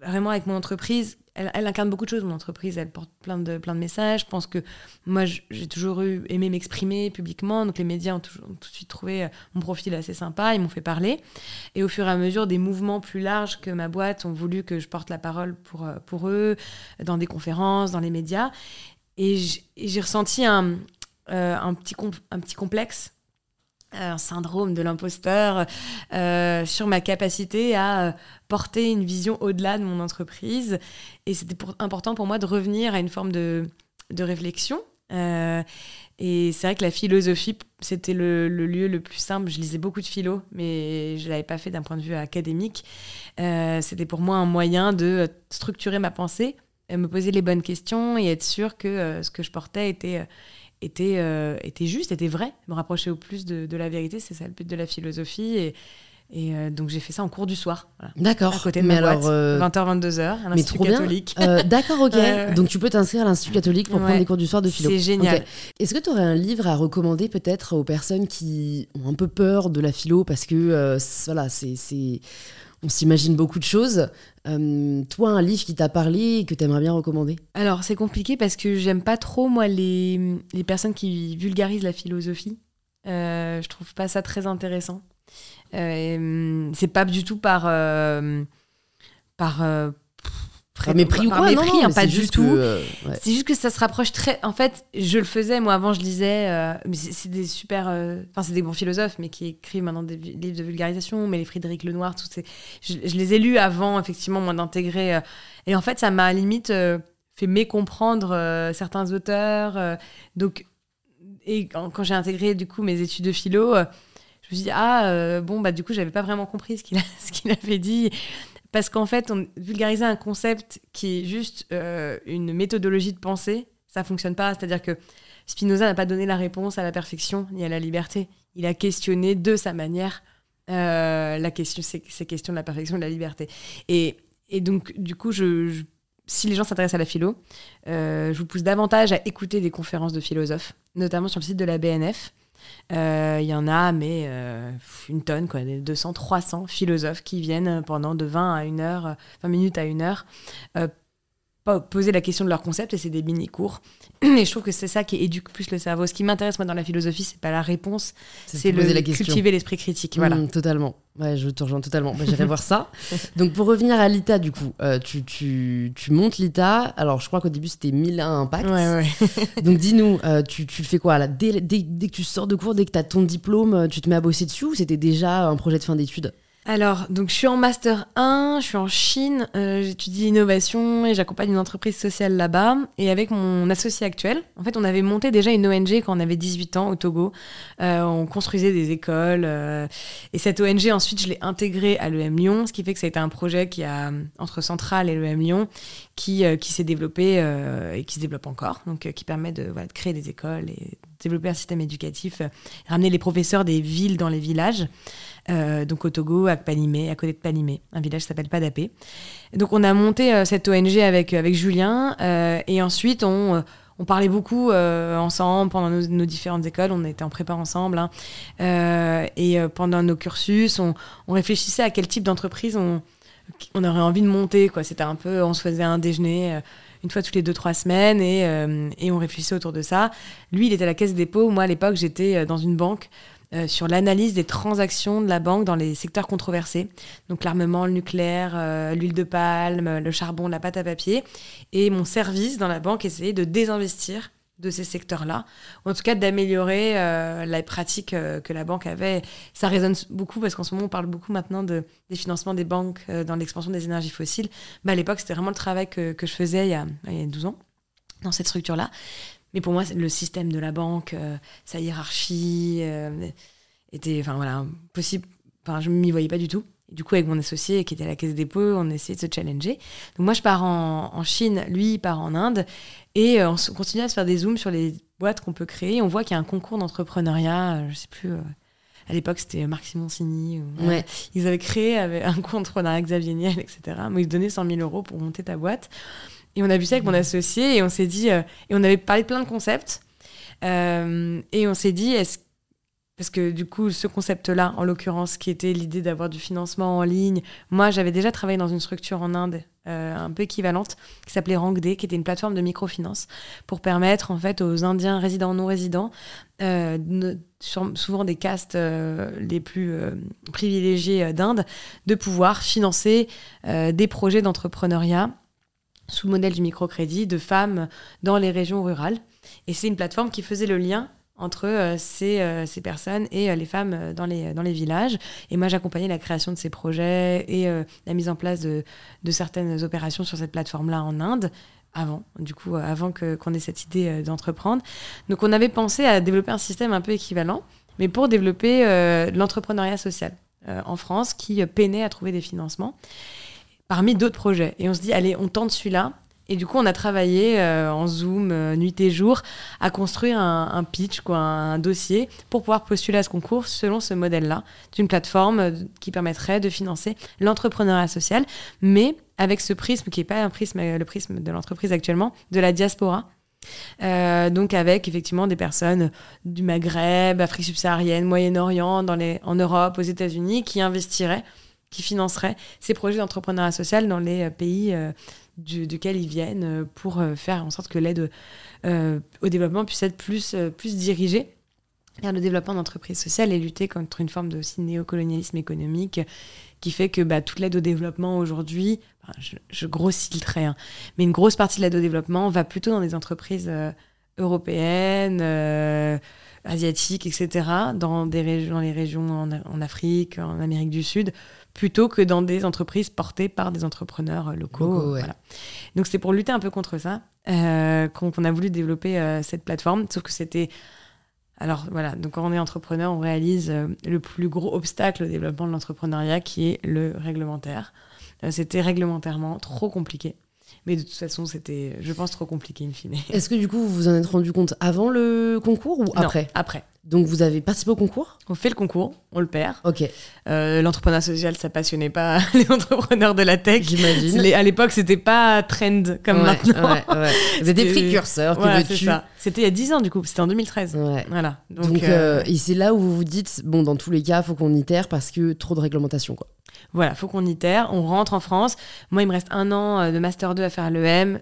vraiment avec mon entreprise, elle, incarne beaucoup de choses. Mon entreprise, elle porte plein de plein de messages. Je pense que moi, j'ai toujours eu aimé m'exprimer publiquement. Donc les médias ont, tout de suite trouvé euh, mon profil assez sympa. Ils m'ont fait parler. Et au fur et à mesure, des mouvements plus larges que ma boîte ont voulu que je porte la parole pour, euh, pour eux, dans des conférences, dans les médias. Et j'ai ressenti un, euh, un, petit un petit complexe, un syndrome de l'imposteur euh, sur ma capacité à euh, porter une vision au-delà de mon entreprise. Et c'était important pour moi de revenir à une forme de, de réflexion. Euh, et c'est vrai que la philosophie, c'était le, lieu le plus simple. Je lisais beaucoup de philo, mais je ne l'avais pas fait d'un point de vue académique. Euh, c'était pour moi un moyen de euh, structurer ma pensée, euh, me poser les bonnes questions et être sûr que euh, ce que je portais était, euh, était, euh, était juste, était vrai, me rapprocher au plus de, de la vérité. C'est ça le but de la philosophie. Et, et euh, donc j'ai fait ça en cours du soir, voilà, D'accord. à côté de mais ma alors, boîte, euh, 20h, 22h, à mais l'Institut trop bien. catholique. euh, D'accord, ok. Ouais. Donc tu peux t'inscrire à l'Institut catholique pour Ouais. prendre des cours du soir de philo. C'est génial. Est-ce que tu aurais un livre à recommander peut-être aux personnes qui ont un peu peur de la philo parce que voilà, c'est- on s'imagine beaucoup de choses. Euh, toi, un livre qui t'a parlé et que tu aimerais bien recommander Alors, c'est compliqué parce que j'aime pas trop, moi, les, les personnes qui vulgarisent la philosophie. Euh, je trouve pas ça très intéressant. Euh, c'est pas du tout par. par. Par mépris ou quoi Non, mépris, non, hein, mais pas du tout. euh, ouais. C'est juste que ça se rapproche très. En fait, je le faisais, moi avant je lisais. euh, c'est des super. euh, Enfin, c'est des bons philosophes, mais qui écrivent maintenant des livres de vulgarisation. Mais les Frédéric Lenoir, tous ces. Je, je les ai lus avant, effectivement, moi d'intégrer. euh, et en fait, ça m'a limite fait mécomprendre certains auteurs. donc, et quand, quand j'ai intégré du coup mes études de philo, je me suis dit ah euh, bon bah du coup j'avais pas vraiment compris ce qu'il qu'il avait dit parce qu'en fait on vulgarisait un concept qui est juste euh, une méthodologie de pensée. Ça fonctionne pas. C'est à dire que Spinoza n'a pas donné la réponse à la perfection ni à la liberté. Il a questionné de sa manière euh, la question ces, questions de la perfection et de la liberté. Et, donc du coup si les gens s'intéressent à la philo euh, je vous pousse davantage à écouter des conférences de philosophes notamment sur le site de la BNF Il y en a, mais une tonne, quoi, des 200, 300 philosophes qui viennent pendant de 20 à 1 heure, 20 minutes à 1 heure, poser la question de leur concept et c'est des mini-cours. Et je trouve que c'est ça qui éduque plus le cerveau. Ce qui m'intéresse moi dans la philosophie, c'est pas la réponse, c'est le la cultiver l'esprit critique. Voilà. Mmh, totalement. Ouais, je te rejoins totalement. Bah, J'irai voir ça. Donc pour revenir à l'ITA, du coup, euh, tu, tu, tu, montes l'ITA. Alors je crois qu'au début c'était 1001 impacts. Ouais, ouais. Donc dis-nous, euh, tu, tu fais quoi là? Dès, dès, dès, que tu sors de cours, dès que tu as ton diplôme, tu te mets à bosser dessus ou c'était déjà un projet de fin d'études? Alors, donc je suis en master 1, je suis en Chine, euh, j'étudie l'innovation et j'accompagne une entreprise sociale là-bas. Et avec mon associé actuel, en fait, on avait monté déjà une ONG quand on avait 18 ans au Togo. Euh, on construisait des écoles. Euh, et cette ONG, ensuite, je l'ai intégrée à l'EM Lyon, ce qui fait que ça a été un projet qui a, entre Centrale et l'EM Lyon, qui, qui s'est développé et qui se développe encore. Donc, qui permet de, de créer des écoles et développer un système éducatif, ramener les professeurs des villes dans les villages. Euh, donc au Togo, à Palimé, à côté de Palimé, un village qui s'appelle Padapé. Donc on a monté euh, cette ONG avec, avec Julien euh, et ensuite on, on parlait beaucoup ensemble pendant nos, différentes écoles, on était en prépa ensemble hein. et pendant nos cursus, on, on, réfléchissait à quel type d'entreprise on, on aurait envie de monter. Quoi. C'était un peu, on se faisait un déjeuner une fois toutes les deux, trois semaines et, et, on réfléchissait autour de ça. Lui, il était à la caisse des. Moi, à l'époque, j'étais dans une banque euh, sur l'analyse des transactions de la banque dans les secteurs controversés. Donc l'armement, le nucléaire, euh, l'huile de palme, le charbon, la pâte à papier. Et mon service dans la banque essayait de désinvestir de ces secteurs-là, en tout cas d'améliorer euh, la pratique que la banque avait. Ça résonne beaucoup parce qu'en ce moment, on parle beaucoup maintenant de, des financements des banques dans l'expansion des énergies fossiles. Bah, à l'époque, c'était vraiment le travail que, que je faisais il y, a, il y a 12 ans dans cette structure-là. Mais pour moi, le système de la banque, euh, sa hiérarchie, euh, était, enfin voilà, possible. Enfin, je m'y voyais pas du tout. du coup, avec mon associé qui était à la caisse des dépôt, on essayait de se challenger. Donc moi, je pars en, Chine, lui, il part en Inde, et euh, on continue à se faire des zooms sur les boîtes qu'on peut créer. On voit qu'il y a un concours d'entrepreneuriat, je sais plus. à l'époque, c'était Marc Simoncini. Ouais. Ils avaient créé avec un concours d'entrepreneuriat Xavier Niel, etc. Mais ils donnaient 100 000 euros pour monter ta boîte. Et on a vu ça avec mon mmh. associé et on s'est dit, euh, et on avait parlé de plein de concepts. Euh, et on s'est dit, est-ce parce que du coup, ce concept-là, en l'occurrence, qui était l'idée d'avoir du financement en ligne, moi, j'avais déjà travaillé dans une structure en Inde euh, un peu équivalente, qui s'appelait Rangde, qui était une plateforme de microfinance pour permettre en fait aux Indiens résidents non résidents, souvent des castes les plus privilégiées d'Inde, de pouvoir financer des projets d'entrepreneuriat sous le modèle du microcrédit de femmes dans les régions rurales. Et c'est une plateforme qui faisait le lien entre euh, ces, euh, ces, personnes et euh, les femmes dans les, dans les villages. Et moi, j'accompagnais la création de ces projets et la mise en place de, certaines opérations sur cette plateforme-là en Inde avant, du coup, avant qu'on ait cette idée d'entreprendre. Donc, on avait pensé à développer un système un peu équivalent, mais pour développer l'entrepreneuriat social en France, qui peinait à trouver des financements parmi d'autres projets. Et on se dit, allez, on tente celui-là. Et du coup, on a travaillé euh, en Zoom, euh, nuit et jour, à construire un, pitch, quoi, un, dossier, pour pouvoir postuler à ce concours selon ce modèle-là, d'une plateforme euh, qui permettrait de financer l'entrepreneuriat social, mais avec ce prisme qui n'est pas un prisme, le prisme de l'entreprise actuellement, de la diaspora. donc avec effectivement des personnes du Maghreb, Afrique subsaharienne, Moyen-Orient, en Europe, aux États-Unis, qui investiraient qui financerait ces projets d'entrepreneuriat social dans les euh, pays euh, du, duquel ils viennent euh, pour faire en sorte que l'aide au développement puisse être plus, plus dirigée vers le développement d'entreprises sociales et lutter contre une forme de néocolonialisme économique qui fait que bah, toute l'aide au développement aujourd'hui, je, grossis le trait, hein, mais une grosse partie de l'aide au développement va plutôt dans des entreprises européennes, asiatiques, etc., dans, des régions, dans les régions en, en, Afrique, en Amérique du Sud, plutôt que dans des entreprises portées par des entrepreneurs locaux. voilà. Donc c'est pour lutter un peu contre ça euh, qu'on a voulu développer euh, cette plateforme, sauf que c'était... Alors voilà, donc quand on est entrepreneur, on réalise euh, le plus gros obstacle au développement de l'entrepreneuriat qui est le réglementaire. c'était réglementairement trop compliqué. Mais de toute façon, c'était, je pense, trop compliqué in fine. Est-ce que du coup, vous vous en êtes rendu compte avant le concours ou après? Après. Donc vous avez participé au concours? On fait le concours, on le perd. Ok. Euh, L'entrepreneuriat social, ça passionnait pas les entrepreneurs de la tech. J'imagine. À l'époque, c'était pas trend comme Ouais, maintenant. ouais, ouais. Vous êtes des précurseurs, Voilà, c'est veux-tu ça. C'était il y a 10 ans, du coup. C'était en 2013. Ouais. Voilà. Donc, Donc, euh, euh, et c'est là où vous vous dites, bon, dans tous les cas, faut qu'on itère parce que trop de réglementation, quoi. voilà, faut qu'on itère. On rentre en France. Moi, il me reste un an euh, de Master 2 à faire à l'EM.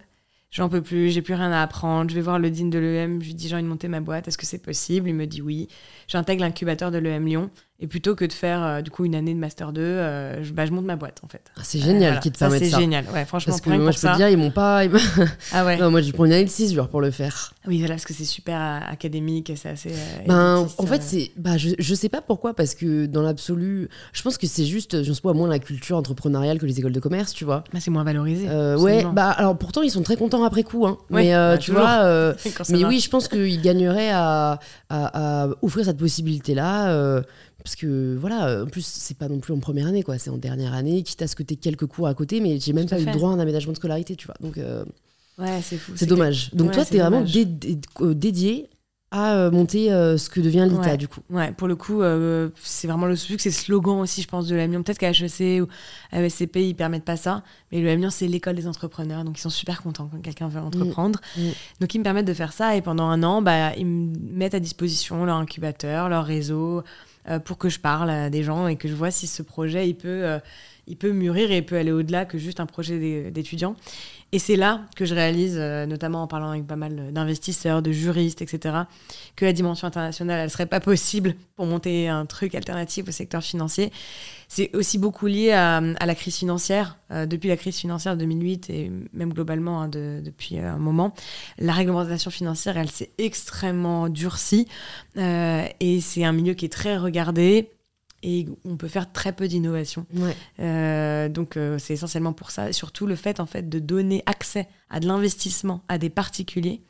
J'en peux plus, j'ai plus rien à apprendre. Je vais voir le dean de l'EM, je lui dis j'ai envie de monter ma boîte, est-ce que c'est possible? Il me dit oui. J'intègre l'incubateur de l'EM Lyon. Et plutôt que de faire euh, du coup une année de Master 2, euh, je, bah, je monte ma boîte en fait. Ah, c'est génial Voilà. qu'ils te ça, permettent c'est ça. génial. Ouais, franchement, Parce que moi, pour je peux ça. te dire, ils m'ont pas. ils Ah ouais. non, moi, je prends une année de césure pour le faire. Oui, voilà, parce que c'est super euh, académique c'est assez. Ben, élitiste, en fait, c'est, bah, je, je sais pas pourquoi, parce que dans l'absolu, je pense que c'est juste, je sais pas, moins la culture entrepreneuriale que les écoles de commerce, tu vois. Bah, c'est moins valorisé. Ouais, bah, alors pourtant, ils sont très contents après coup, hein. Ouais, mais bah, tu toujours. vois, mais oui, je pense qu'ils gagneraient à, à, à offrir cette possibilité-là. euh, parce que voilà, euh, en plus, c'est pas non plus en première année, quoi. C'est en dernière année, quitte à ce que t'aies quelques cours à côté, mais j'ai même pas eu fait. droit à un aménagement de scolarité, tu vois. Donc, euh, Ouais, c'est fou. c'est dommage. Donc, ouais, toi, t'es vraiment dommage. dé- dé- euh, dédié à monter euh, ce que devient l'ITA, Ouais. du coup. Ouais, pour le coup, euh, c'est vraiment le vu que c'est slogan aussi, je pense, de l'Amiens. Peut-être qu'à HEC ou à ESCP, ils permettent pas ça, mais le Amiens, c'est l'école des entrepreneurs, donc ils sont super contents quand quelqu'un veut entreprendre. Mm. Donc ils me permettent de faire ça et pendant un an, bah, ils me mettent à disposition leur incubateur, leur réseau, pour que je parle à des gens et que je vois si ce projet, il peut, euh, il peut mûrir et il peut aller au-delà que juste un projet d'é- d'étudiant. Et c'est là que je réalise, euh, notamment en parlant avec pas mal d'investisseurs, de juristes, etc., que la dimension internationale, elle serait pas possible pour monter un truc alternatif au secteur financier. C'est aussi beaucoup lié à, la crise financière. Euh, depuis la crise financière de 2008 et même globalement hein, de- depuis euh, un moment, la réglementation financière, elle s'est extrêmement durcie et c'est un milieu qui est très regardé et on peut faire très peu d'innovation. Ouais. Euh, donc euh, c'est essentiellement pour ça. Surtout le fait en fait de donner accès à de l'investissement à des particuliers,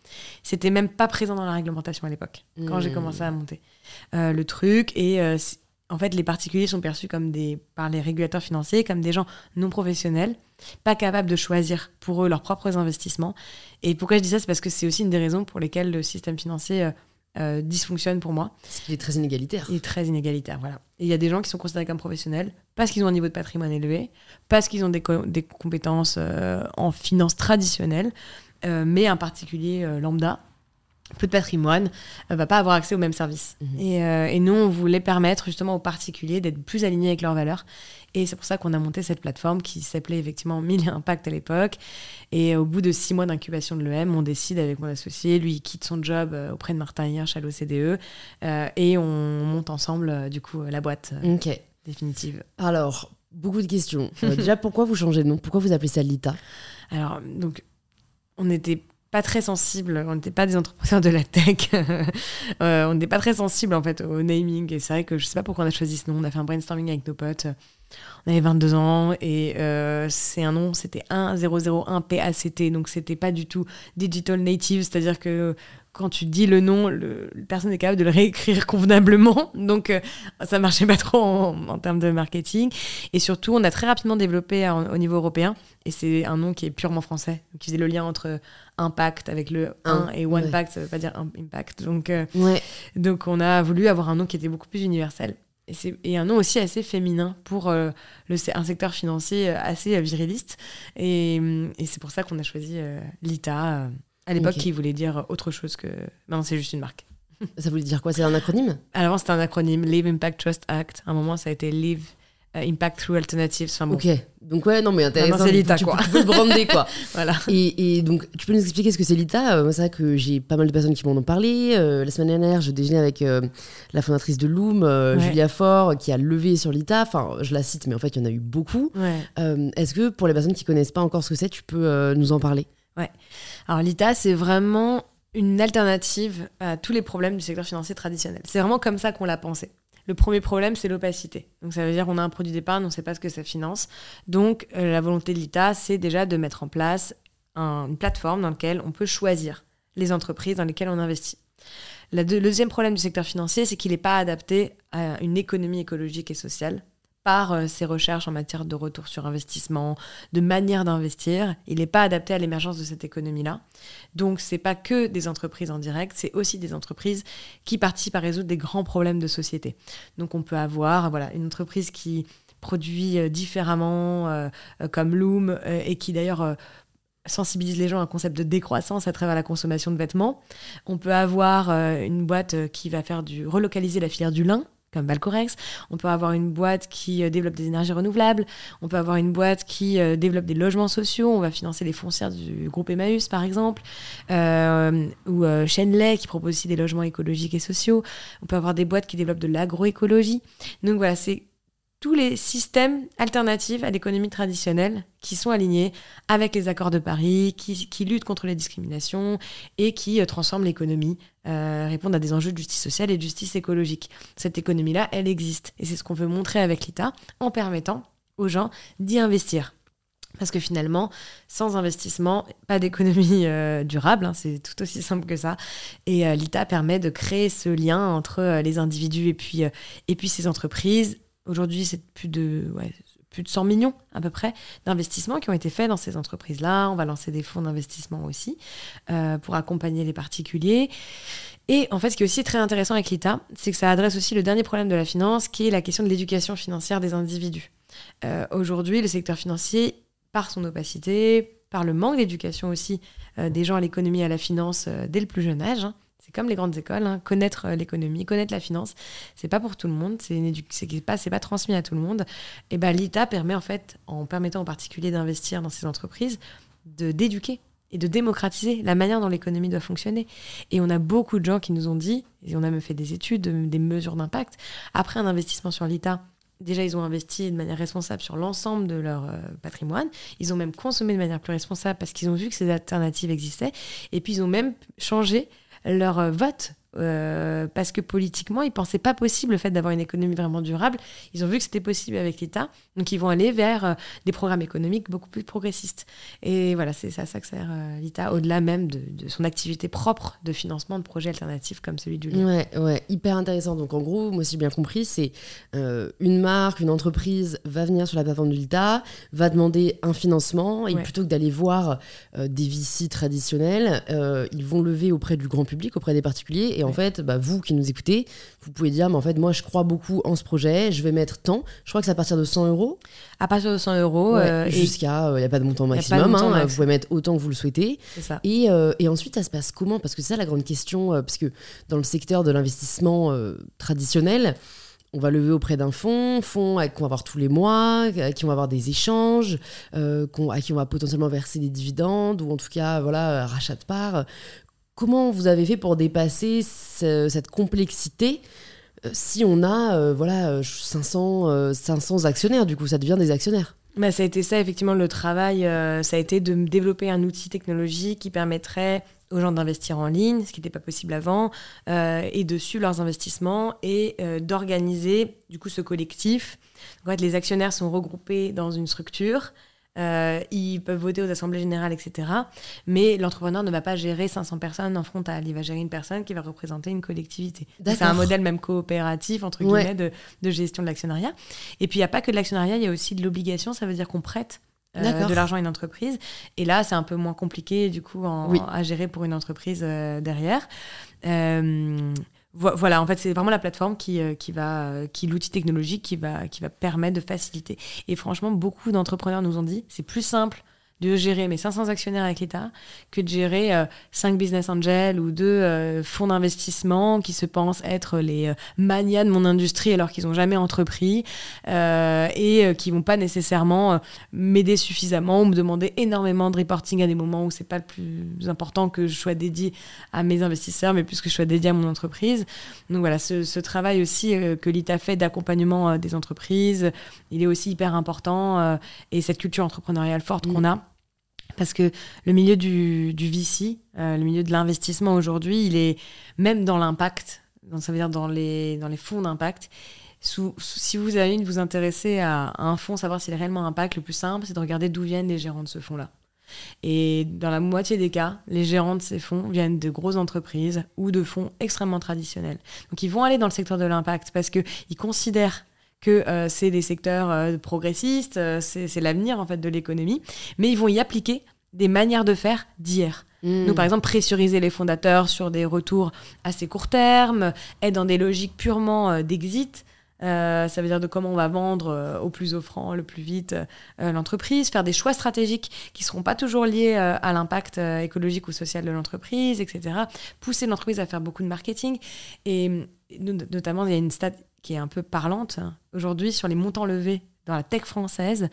c'était même pas présent dans la réglementation à l'époque quand j'ai Mmh. commencé à monter euh, le truc. Et en fait les particuliers sont perçus comme des par les régulateurs financiers comme des gens non professionnels, pas capables de choisir pour eux leurs propres investissements. Et pourquoi je dis ça, c'est parce que c'est aussi une des raisons pour lesquelles le système financier euh, dysfonctionne pour moi. Parce qu'il est très inégalitaire. Il est très inégalitaire, voilà. Et il y a des gens qui sont considérés comme professionnels parce qu'ils ont un niveau de patrimoine élevé, parce qu'ils ont des, co- des compétences euh, en finance traditionnelle, euh, mais un particulier lambda, peu de patrimoine, va pas avoir accès aux mêmes services. Mhm. Et, et nous, on voulait permettre justement aux particuliers d'être plus alignés avec leurs valeurs. Et c'est pour ça qu'on a monté cette plateforme qui s'appelait effectivement Mille et Impact à l'époque. Et au bout de six mois d'incubation de l'EM, on décide avec mon associé, lui il quitte son job euh, auprès de Martin Hirsch à l'OCDE, euh, et on monte ensemble euh, du coup la boîte euh, définitive. Alors, beaucoup de questions. Euh, déjà, pourquoi vous changez de nom? Pourquoi vous appelez ça l'ITA? Alors, donc, on n'était pas très sensible, on n'était pas des entrepreneurs de la tech, Euh, on n'était pas très sensible en fait au naming. Et c'est vrai que je sais pas pourquoi on a choisi ce nom. On a fait un brainstorming avec nos potes. On avait 22 ans et euh, c'est un nom, c'était 1001 PACT, donc c'était pas du tout digital native, c'est-à-dire que quand tu dis le nom, le, personne n'est capable de le réécrire convenablement, donc euh, ça marchait pas trop en, en termes de marketing. Et surtout, on a très rapidement développé en- au niveau européen, et c'est un nom qui est purement français, qui faisait le lien entre impact avec le 1 Un, et one ouais. pact, ça veut pas dire impact. Donc, euh, Ouais. donc on a voulu avoir un nom qui était beaucoup plus universel. Et, et un nom aussi assez féminin pour euh, le, un secteur financier euh, assez viriliste. Et, et c'est pour ça qu'on a choisi l'ITA. À l'époque, Ok. qui voulait dire autre chose que. Maintenant, c'est juste une marque. Ça voulait dire quoi? C'est un acronyme? Avant, c'était un acronyme Live Impact Trust Act. À un moment, ça a été Live euh, Impact Through Alternatives. Enfin bon, Ok. Donc, ouais, non, mais intéressant. C'est l'ITA, tu, quoi. Tu peux le brander, quoi. voilà. Et, et donc, tu peux nous expliquer ce que c'est l'ITA? Euh, Moi, c'est vrai que j'ai pas mal de personnes qui m'en ont parlé. Euh, la semaine dernière, je déjeunais avec euh, la fondatrice de Loom, euh, Ouais. Julia Faure, qui a levé sur l'ITA. Enfin, je la cite, mais en fait, il y en a eu beaucoup. Ouais. Est-ce que pour les personnes qui connaissent pas encore ce que c'est, tu peux nous en parler? Alors l'ITA, c'est vraiment une alternative à tous les problèmes du secteur financier traditionnel. C'est vraiment comme ça qu'on l'a pensé. Le premier problème, c'est l'opacité. Donc ça veut dire qu'on a un produit d'épargne, on ne sait pas ce que ça finance. Donc euh, la volonté de l'ITA, c'est déjà de mettre en place un- une plateforme dans laquelle on peut choisir les entreprises dans lesquelles on investit. Le deuxième problème du secteur financier, c'est qu'il n'est pas adapté à une économie écologique et sociale par ses recherches en matière de retour sur investissement, de manière d'investir. Il n'est pas adapté à l'émergence de cette économie-là. Donc, c'est pas que des entreprises en direct, c'est aussi des entreprises qui participent à résoudre des grands problèmes de société. Donc, on peut avoir voilà, une entreprise qui produit différemment, comme Loom, et qui d'ailleurs sensibilise les gens à un concept de décroissance à travers la consommation de vêtements. On peut avoir une boîte qui va faire du relocaliser la filière du lin comme Valcorex. On peut avoir une boîte qui euh, développe des énergies renouvelables. On peut avoir une boîte qui euh, développe des logements sociaux. On va financer les foncières du groupe Emmaüs, par exemple. Euh, ou Shenley, qui propose aussi des logements écologiques et sociaux. On peut avoir des boîtes qui développent de l'agroécologie. Donc voilà, c'est tous les systèmes alternatifs à l'économie traditionnelle qui sont alignés avec les accords de Paris, qui, luttent contre les discriminations et qui euh, transforment l'économie, euh, répondent à des enjeux de justice sociale et de justice écologique. Cette économie-là, elle existe. Et c'est ce qu'on veut montrer avec l'ITA en permettant aux gens d'y investir. Parce que finalement, sans investissement, pas d'économie euh, durable, hein, c'est tout aussi simple que ça. Et l'ITA permet de créer ce lien entre les individus et puis, et puis ces entreprises Aujourd'hui, c'est plus de, plus de 100 millions à peu près d'investissements qui ont été faits dans ces entreprises-là. On va lancer des fonds d'investissement aussi euh, pour accompagner les particuliers. Et en fait, ce qui est aussi très intéressant avec l'ITA, c'est que ça adresse aussi le dernier problème de la finance, qui est la question de l'éducation financière des individus. Euh, aujourd'hui, le secteur financier, par son opacité, par le manque d'éducation aussi euh, des gens à l'économie et à la finance dès le plus jeune âge, hein, c'est comme les grandes écoles, hein. connaître euh, l'économie, connaître la finance, c'est pas pour tout le monde, c'est pas, pas transmis à tout le monde. Et ben l'ITA permet en fait, en permettant en particulier d'investir dans ces entreprises, de d'éduquer et de démocratiser la manière dont l'économie doit fonctionner. Et on a beaucoup de gens qui nous ont dit, et on a même fait des études, des mesures d'impact, après un investissement sur l'ITA, déjà ils ont investi de manière responsable sur l'ensemble de leur euh, patrimoine, ils ont même consommé de manière plus responsable parce qu'ils ont vu que ces alternatives existaient, et puis ils ont même changé leur euh, vote euh, parce que politiquement, ils pensaient pas possible le fait d'avoir une économie vraiment durable. Ils ont vu que c'était possible avec l'État, donc ils vont aller vers euh, des programmes économiques beaucoup plus progressistes. Et voilà, c'est à ça que sert euh, l'État, au-delà même de, son activité propre de financement de projets alternatifs comme celui du lien. Ouais, ouais, hyper intéressant. Donc en gros, moi si j'ai bien compris, c'est une marque, une entreprise va venir sur la plateforme de l'État, va demander un financement, et plutôt que d'aller voir des VC traditionnels, ils vont lever auprès du grand public, auprès des particuliers, et en fait, bah, vous qui nous écoutez, vous pouvez dire, mais en fait, moi, je crois beaucoup en ce projet, je vais mettre tant. Je crois que c'est à partir de 100 euros. À partir de 100 euros. Euh, jusqu'à, il euh, n'y a pas de montant maximum, hein, vous pouvez mettre autant que vous le souhaitez. Ça. Et, euh, et, ensuite, ça se passe comment? Parce que c'est ça la grande question, parce que dans le secteur de l'investissement traditionnel, on va lever auprès d'un fonds, fonds qu'on va avoir tous les mois, à qui on va avoir des échanges, à qui on va potentiellement verser des dividendes, ou en tout cas, voilà, rachat de parts. Comment vous avez fait pour dépasser cette complexité euh, si on a euh, voilà 500, 500 euh, actionnaires Du coup, ça devient des actionnaires. Bah, ça a été ça, effectivement, le travail. ça a été de développer un outil technologique qui permettrait aux gens d'investir en ligne, ce qui n'était pas possible avant, et de suivre leurs investissements et d'organiser du coup ce collectif. En fait, les actionnaires sont regroupés dans une structure euh, ils peuvent voter aux assemblées générales, etc. Mais l'entrepreneur ne va pas gérer 500 personnes en frontal. Il va gérer une personne qui va représenter une collectivité. C'est un modèle même coopératif, entre guillemets, de, gestion de l'actionnariat. Et puis, il n'y a pas que de l'actionnariat, il y a aussi de l'obligation. Ça veut dire qu'on prête euh, de l'argent à une entreprise. Et là, c'est un peu moins compliqué, du coup, à gérer pour une entreprise euh, derrière voilà, en fait, c'est vraiment la plateforme qui, euh, qui va, euh, qui l'outil technologique qui va, qui va permettre de faciliter. Et franchement, beaucoup d'entrepreneurs nous ont dit, c'est plus simple de gérer mes 500 actionnaires avec l'État que de gérer 5 euh, business angels ou deux euh, fonds d'investissement qui se pensent être les euh, manias de mon industrie alors qu'ils n'ont jamais entrepris et qui vont pas nécessairement m'aider suffisamment ou me demander énormément de reporting à des moments où c'est pas le plus important que je sois dédié à mes investisseurs mais plus que je sois dédié à mon entreprise. Donc voilà, ce, ce travail aussi que l'ITA fait d'accompagnement des entreprises, il est aussi hyper important et cette culture entrepreneuriale forte qu'on a parce que le milieu du, du VC, euh, le milieu de l'investissement aujourd'hui, il est même dans l'impact, ça veut dire dans les, fonds d'impact. si vous avez une, vous intéresser à, un fonds, savoir s'il est réellement impact, le plus simple, c'est de regarder d'où viennent les gérants de ce fonds-là. Et dans la moitié des cas, les gérants de ces fonds viennent de grosses entreprises ou de fonds extrêmement traditionnels. Donc ils vont aller dans le secteur de l'impact parce qu'ils considèrent que c'est des secteurs progressistes, c'est l'avenir en fait de l'économie, mais ils vont y appliquer des manières de faire d'hier. Nous, par exemple, pressuriser les fondateurs sur des retours assez court terme, être dans des logiques purement d'exit, euh, ça veut dire de comment on va vendre euh, au plus offrant, le plus vite euh, l'entreprise, faire des choix stratégiques qui ne seront pas toujours liés à l'impact écologique ou social de l'entreprise, etc. Pousser l'entreprise à faire beaucoup de marketing. Et notamment, il y a une stat qui est un peu parlante. Aujourd'hui, sur les montants levés dans la tech française,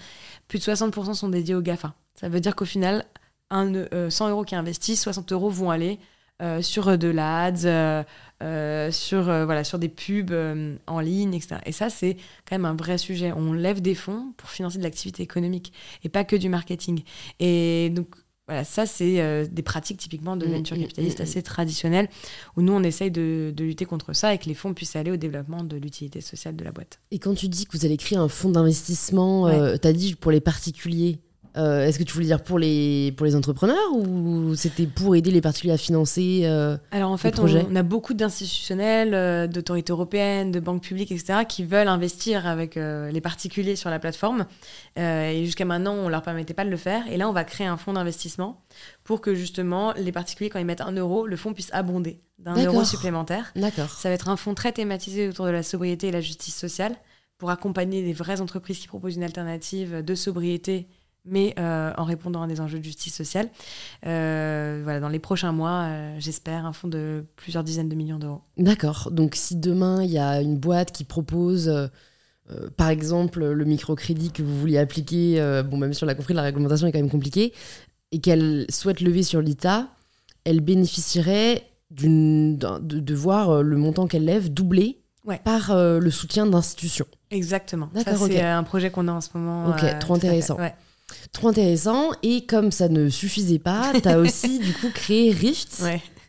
plus de 60% sont dédiés au GAFA. Ça veut dire qu'au final, un, 100 euros qui investissent, 60 euros vont aller sur de l'ADS, euh, sur, euh, voilà, sur des pubs euh, en ligne, etc. Et ça, c'est quand même un vrai sujet. On lève des fonds pour financer de l'activité économique et pas que du marketing. Et donc, voilà, ça, c'est des pratiques typiquement de mm, venture mm, capitaliste mm, assez traditionnelles, où nous, on essaye de, de, lutter contre ça et que les fonds puissent aller au développement de l'utilité sociale de la boîte. Et quand tu dis que vous allez créer un fonds d'investissement, tu as dit pour les particuliers, euh, est-ce que tu voulais dire pour les, pour les entrepreneurs ou c'était pour aider les particuliers à financer euh, Alors en fait, on, a beaucoup d'institutionnels, euh, d'autorités européennes, de banques publiques, etc., qui veulent investir avec les particuliers sur la plateforme. et jusqu'à maintenant, on ne leur permettait pas de le faire. Et là, on va créer un fonds d'investissement pour que justement les particuliers, quand ils mettent un euro, le fonds puisse abonder d'un euro supplémentaire. D'accord. Ça va être un fonds très thématisé autour de la sobriété et la justice sociale pour accompagner des vraies entreprises qui proposent une alternative de sobriété mais euh, en répondant à des enjeux de justice sociale. Euh, voilà, dans les prochains mois, euh, j'espère un fonds de plusieurs dizaines de millions d'euros. D'accord. Donc si demain, il y a une boîte qui propose, par exemple, le microcrédit que vous vouliez appliquer, bon, même sur la compris, la réglementation est quand même compliquée, et qu'elle souhaite lever sur l'ITA, elle bénéficierait de, de, voir le montant qu'elle lève doublé par le soutien d'institutions. Exactement. D'accord, c'est un projet qu'on a en ce moment. Ok, trop intéressant. Ouais. Trop intéressant. Et comme ça ne suffisait pas, tu as aussi du coup créé Rift.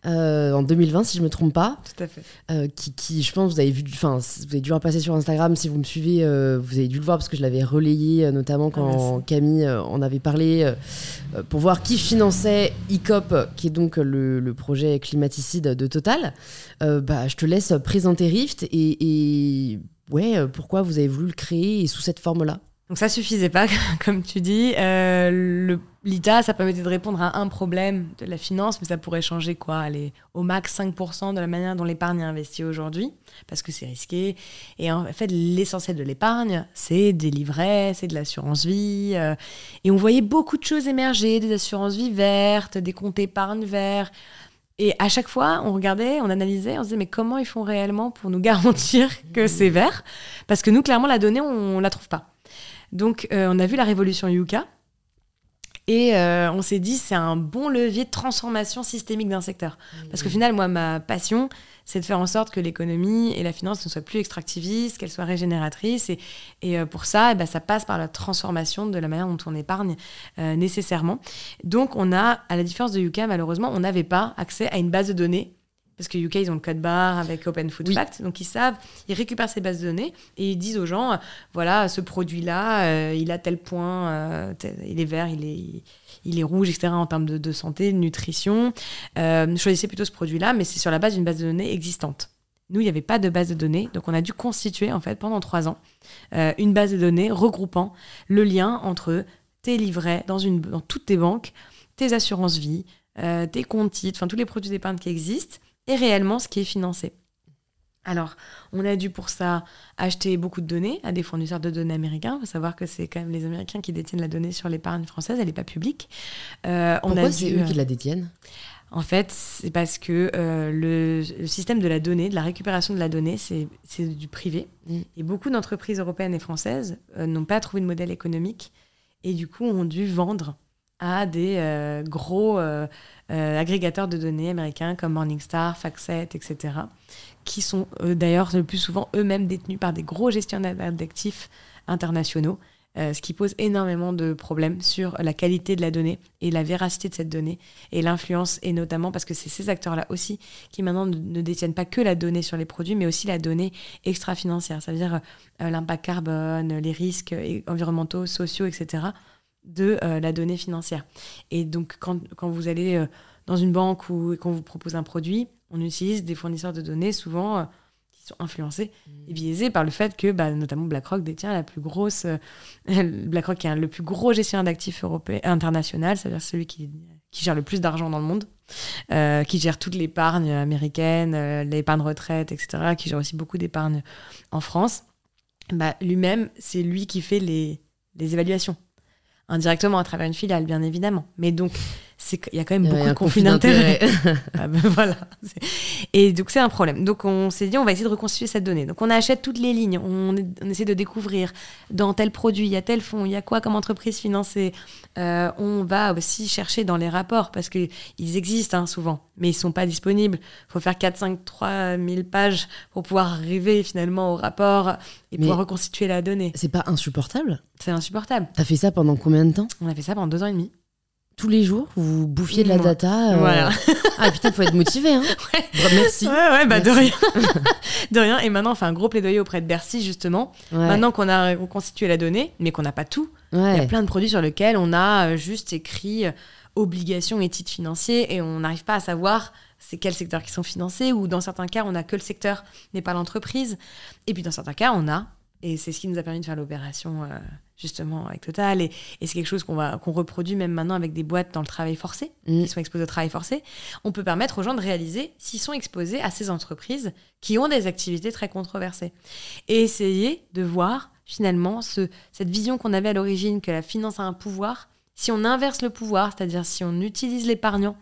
Euh, en 2020, si je me trompe pas. Tout à fait. Euh, qui, qui, je pense, vous avez vu, enfin, vous avez dû repasser sur Instagram si vous me suivez, euh, vous avez dû le voir parce que je l'avais relayé, notamment quand ah, Camille en avait parlé, pour voir qui finançait ICOP, qui est donc le, le projet climaticide de Total. bah, je te laisse présenter Rift et, et ouais, pourquoi vous avez voulu le créer et sous cette forme-là? Donc ça suffisait pas, comme tu dis. Euh, L'ITA, ça permettait de répondre à un problème de la finance, mais ça pourrait changer quoi Aller au max 5% de la manière dont l'épargne est investie aujourd'hui, parce que c'est risqué. Et en fait, l'essentiel de l'épargne, c'est des livrets, c'est de l'assurance vie. Euh, et on voyait beaucoup de choses émerger, des assurances vie vertes, des comptes épargne verts. Et à chaque fois, on regardait, on analysait, on se disait, mais comment ils font réellement pour nous garantir que c'est vert? Parce que nous, clairement, la donnée, on ne la trouve pas. Donc, euh, on a vu la révolution Yuka. Et euh, on s'est dit, c'est un bon levier de transformation systémique d'un secteur. Parce qu'au final, moi, ma passion, c'est de faire en sorte que l'économie et la finance ne soient plus extractivistes, qu'elles soient régénératrices. Et, euh, pour ça, eh ben, ça passe par la transformation de la manière dont on épargne nécessairement. Donc, on a, à la différence de Yuka, malheureusement, on n'avait pas accès à une base de données parce que UK, ils ont le code barre avec Open Food Fact, donc ils savent, ils récupèrent ces bases de données et ils disent aux gens, voilà, ce produit-là, euh, il a tel point, euh, il est vert, il est, il est rouge, etc. en termes de, santé, de nutrition. Euh, choisissez plutôt ce produit-là, mais c'est sur la base d'une base de données existante. Nous, il n'y avait pas de base de données, donc on a dû constituer en fait pendant trois ans une base de données regroupant le lien entre tes livrets dans, une, dans toutes tes banques, tes assurances vie, tes comptes titres, enfin tous les produits d'épargne qui existent et réellement ce qui est financé. Alors, on a dû pour ça acheter beaucoup de données à des fournisseurs de données américains. Il faut savoir que c'est quand même les Américains qui détiennent la donnée sur l'épargne française, elle n'est pas publique. Euh, Pourquoi c'est eux qui la détiennent? En fait, c'est parce que euh, le, système de la donnée, de la récupération de la donnée, c'est du privé. Mm. Et beaucoup d'entreprises européennes et françaises euh, n'ont pas trouvé de modèle économique et du coup ont dû vendre à des euh, gros euh, euh, agrégateurs de données américains comme Morningstar, FactSet, etc., qui sont d'ailleurs le plus souvent eux-mêmes détenus par des gros gestionnaires d'actifs internationaux, ce qui pose énormément de problèmes sur la qualité de la donnée et la véracité de cette donnée et l'influence, et notamment parce que c'est ces acteurs-là aussi qui maintenant ne, détiennent pas que la donnée sur les produits, mais aussi la donnée extra-financière, c'est-à-dire l'impact carbone, les risques environnementaux, sociaux, etc de euh, la donnée financière. Et donc, quand, quand vous allez euh, dans une banque ou qu'on vous propose un produit, on utilise des fournisseurs de données souvent euh, qui sont influencés et biaisés par le fait que, bah, notamment BlackRock détient la plus grosse, BlackRock est le plus gros gestionnaire d'actifs européen international, c'est-à-dire celui qui, qui gère le plus d'argent dans le monde, qui gère toute l'épargne américaine, l'épargne retraite, etc., qui gère aussi beaucoup d'épargne en France. Bah, lui-même, c'est lui qui fait les, les évaluations indirectement à travers une filiale, bien évidemment. Mais donc, il y a quand même beaucoup de conflits d'intérêts. Ah ben voilà. Et donc, c'est un problème. Donc, on s'est dit, on va essayer de reconstituer cette donnée. Donc, on achète toutes les lignes, on, essaie de découvrir dans tel produit, il y a tel fonds, il y a quoi comme entreprise financée. Euh, on va aussi chercher dans les rapports, parce qu'ils existent hein, souvent, mais ils sont pas disponibles. Il faut faire 4, 5, 3 000 pages pour pouvoir arriver finalement au rapport et pouvoir reconstituer la donnée. C'est pas insupportable? C'est insupportable. T'as fait ça pendant combien de temps? On a fait ça pendant deux ans et demi tous les jours, vous bouffiez de la data. Euh, voilà. ah putain, faut être motivé. Hein. Ouais. merci. Ouais, ouais, bah de rien. de rien. Et maintenant, on fait un gros plaidoyer auprès de Bercy, justement. Maintenant qu'on a reconstitué la donnée, mais qu'on n'a pas tout, il y a plein de produits sur lesquels on a euh, juste écrit euh, obligations et titres financiers et on n'arrive pas à savoir c'est quels secteurs qui sont financés ou dans certains cas, on n'a que le secteur, mais pas l'entreprise. Et puis dans certains cas, on a et c'est ce qui nous a permis de faire l'opération euh, justement avec Total. Et, c'est quelque chose qu'on qu'on reproduit même maintenant avec des boîtes dans le travail forcé, mm. qui sont exposées au travail forcé. On peut permettre aux gens de réaliser s'ils sont exposés à ces entreprises qui ont des activités très controversées. Et essayer de voir finalement ce, cette vision qu'on avait à l'origine que la finance a un pouvoir. Si on inverse le pouvoir, c'est-à-dire si on utilise l'épargnant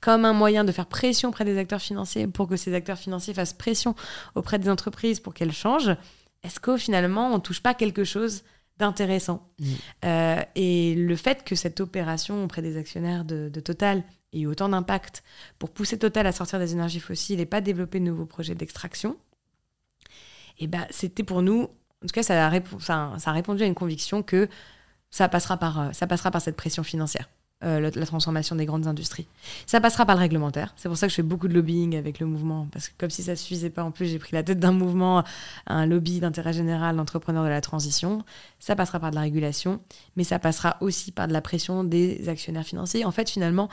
comme un moyen de faire pression auprès des acteurs financiers pour que ces acteurs financiers fassent pression auprès des entreprises pour qu'elles changent, est-ce qu'au finalement, on touche pas quelque chose d'intéressant mm. euh, Et le fait que cette opération auprès des actionnaires de, Total ait eu autant d'impact pour pousser Total à sortir des énergies fossiles et pas développer de nouveaux projets d'extraction, et eh ben, c'était pour nous, en tout cas, ça a, ça a répondu à une conviction que ça passera par, euh, ça passera par cette pression financière. Euh, la, transformation des grandes industries. Ça passera par le réglementaire. C'est pour ça que je fais beaucoup de lobbying avec le mouvement, parce que comme si ça suffisait pas, en plus j'ai pris la tête d'un mouvement, un lobby d'intérêt général d'entrepreneurs de la transition. Ça passera par de la régulation, mais ça passera aussi par de la pression des actionnaires financiers. En fait, finalement,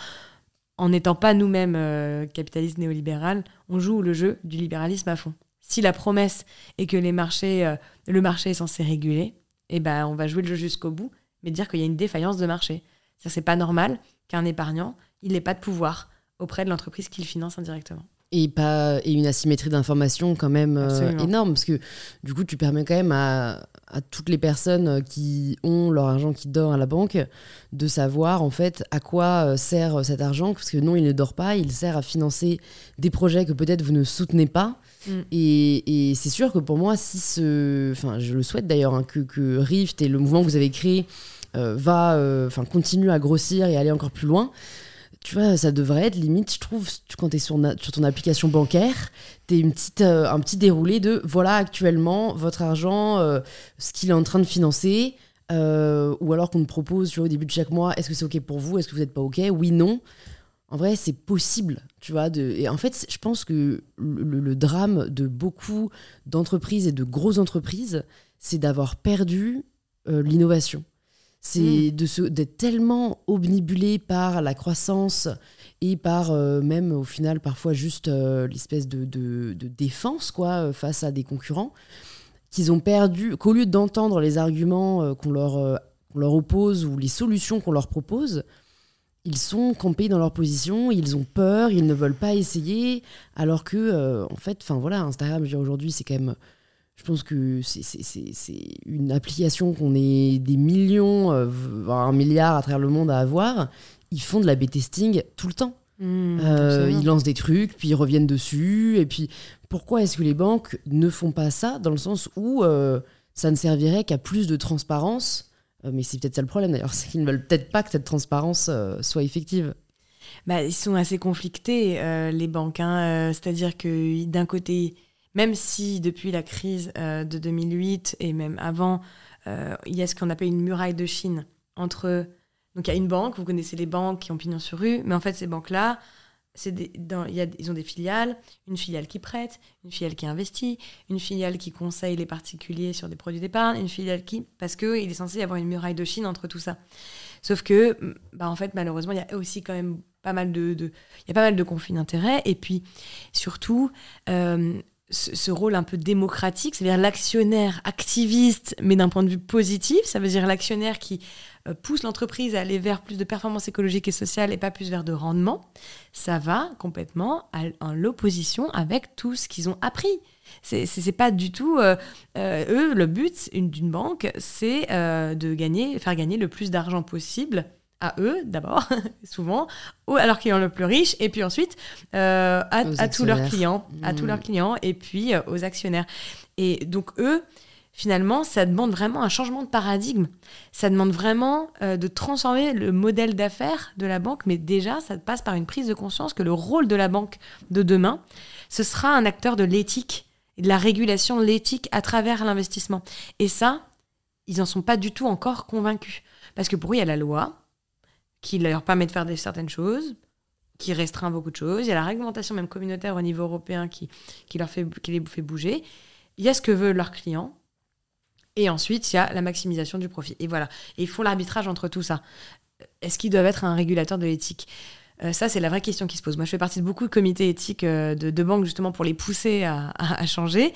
en n'étant pas nous-mêmes euh, capitalistes néolibérales, on joue le jeu du libéralisme à fond. Si la promesse est que les marchés, euh, le marché est censé réguler, eh ben, on va jouer le jeu jusqu'au bout, mais dire qu'il y a une défaillance de marché. C'est pas normal qu'un épargnant, il n'ait pas de pouvoir auprès de l'entreprise qu'il finance indirectement. Et, pas, et une asymétrie d'information quand même euh, énorme, parce que du coup, tu permets quand même à, à, toutes les personnes qui ont leur argent qui dort à la banque de savoir en fait à quoi euh, sert cet argent, parce que non, il ne dort pas, il sert à financer des projets que peut-être vous ne soutenez pas. Mm. Et, et c'est sûr que pour moi, si ce. Enfin, je le souhaite d'ailleurs, hein, que, que Rift et le mouvement que vous avez créé euh, va, euh, enfin, continue à grossir et aller encore plus loin tu vois, ça devrait être limite, je trouve, quand tu es sur, ton application bancaire, tu une petite, euh, un petit déroulé de voilà actuellement votre argent, ce qu'il est en train de financer, ou alors qu'on te propose au début de chaque mois, est-ce que c'est OK pour vous, est-ce que vous n'êtes pas OK, oui, non. En vrai, c'est possible, tu vois. De... Et en fait, je pense que le, le drame de beaucoup d'entreprises et de grosses entreprises, c'est d'avoir perdu l'innovation c'est mm. d'être tellement omnibulé par la croissance et par euh, même au final parfois juste euh, l'espèce de, de, défense quoi euh, face à des concurrents qu'ils ont perdu qu'au lieu d'entendre les arguments qu'on leur, leur oppose ou les solutions qu'on leur propose ils sont campés dans leur position, ils ont peur, ils ne veulent pas essayer, alors que, en fait, enfin voilà, Instagram, aujourd'hui, c'est quand même je pense que c'est une application qu'on est des millions, euh, voire un milliard à travers le monde à avoir. Ils font de la B-testing tout le temps. Mmh, euh, ils lancent des trucs, puis ils reviennent dessus. Et puis, pourquoi est-ce que les banques ne font pas ça Dans le sens où euh, ça ne servirait qu'à plus de transparence? mais c'est peut-être ça le problème d'ailleurs, c'est qu'ils ne veulent peut-être pas que cette transparence soit effective. Bah, ils sont assez conflictés, les banques. Hein. C'est-à-dire que d'un côté, même si depuis la crise euh, de 2008 et même avant, euh, il y a ce qu'on appelle une muraille de Chine entre... Donc il y a une banque, vous connaissez les banques qui ont pignon sur rue, mais en fait ces banques-là, ils ont des filiales, une filiale qui prête, une filiale qui investit, une filiale qui conseille les particuliers sur des produits d'épargne, une filiale qui... Parce qu'il est censé y avoir une muraille de Chine entre tout ça. Sauf que, bah, en fait, malheureusement, il y a aussi quand même pas mal de... Y a pas mal de conflits d'intérêts. Et puis, surtout, euh, ce, rôle un peu démocratique, c'est-à-dire l'actionnaire activiste, mais d'un point de vue positif, ça veut dire l'actionnaire qui euh, pousse l'entreprise à aller vers plus de performance écologique et sociale et pas plus vers de rendement, ça va complètement en l'opposition avec tout ce qu'ils ont appris. C'est pas du tout euh, euh, eux le but d'une banque, c'est de gagner, faire gagner le plus d'argent possible à eux d'abord, souvent, ou à leurs clients le plus riches, et puis ensuite euh, à, tous leurs clients, à tous leurs mmh. clients, et puis euh, aux actionnaires. Et donc eux, finalement, ça demande vraiment un changement de paradigme. Ça demande vraiment euh, de transformer le modèle d'affaires de la banque, mais déjà, ça passe par une prise de conscience que le rôle de la banque de demain, ce sera un acteur de l'éthique de la régulation de l'éthique à travers l'investissement. Et ça, ils n'en sont pas du tout encore convaincus. Parce que pour eux, il y a la loi, qui leur permet de faire certaines choses, qui restreint beaucoup de choses. Il y a la réglementation même communautaire au niveau européen qui, qui, leur fait, qui les fait bouger. Il y a ce que veulent leurs clients. Et ensuite, il y a la maximisation du profit. Et voilà. Et ils font l'arbitrage entre tout ça. Est-ce qu'ils doivent être un régulateur de l'éthique? Euh, ça, c'est la vraie question qui se pose. Moi, je fais partie de beaucoup de comités éthiques euh, de, banques, justement, pour les pousser à, changer.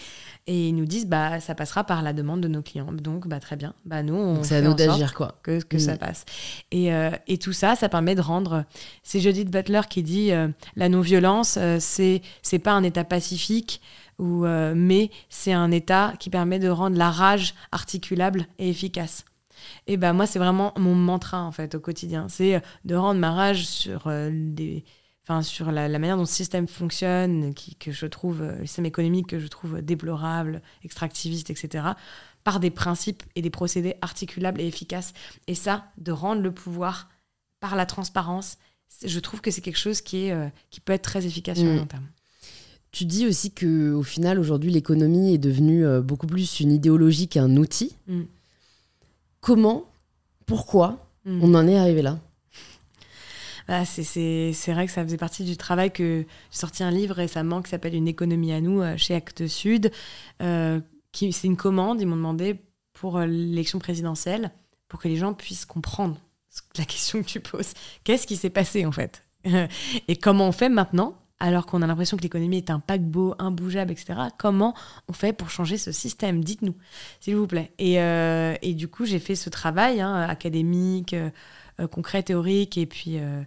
Et ils nous disent, bah, ça passera par la demande de nos clients. Donc, bah, très bien. Bah, nous, on c'est à nous d'agir, quoi. Que, que ça mm. passe. Et, euh, et, tout ça, ça permet de rendre. C'est Judith Butler qui dit la non-violence, c'est, c'est pas un état pacifique. Ou, mais c'est un état qui permet de rendre la rage articulable et efficace. Et ben moi, c'est vraiment mon mantra en fait au quotidien. C'est euh, de rendre ma rage sur euh, des, enfin sur la, manière dont le système fonctionne, qui, que je trouve euh, le système économique que je trouve déplorable, extractiviste, etc. Par des principes et des procédés articulables et efficaces. Et ça, de rendre le pouvoir par la transparence, je trouve que c'est quelque chose qui est qui peut être très efficace sur le mm. long terme. Tu dis aussi que au final aujourd'hui l'économie est devenue beaucoup plus une idéologie qu'un outil. Mm comment, pourquoi hmm. on en est arrivé là? C'est vrai que ça faisait partie du travail que j'ai sorti un livre récemment qui s'appelle Une économie à nous euh, chez Actes Sud. Euh, c'est une commande, ils m'ont demandé pour euh, l'élection présidentielle, pour que les gens puissent comprendre la question que tu poses. Qu'est-ce qui s'est passé en fait? Et comment on fait maintenant alors qu'on a l'impression que l'économie est un paquebot imbougeable, etc. Comment on fait pour changer ce système? Dites-nous, s'il vous plaît. Et, du coup, j'ai fait ce travail hein, académique, concret, théorique, et puis euh,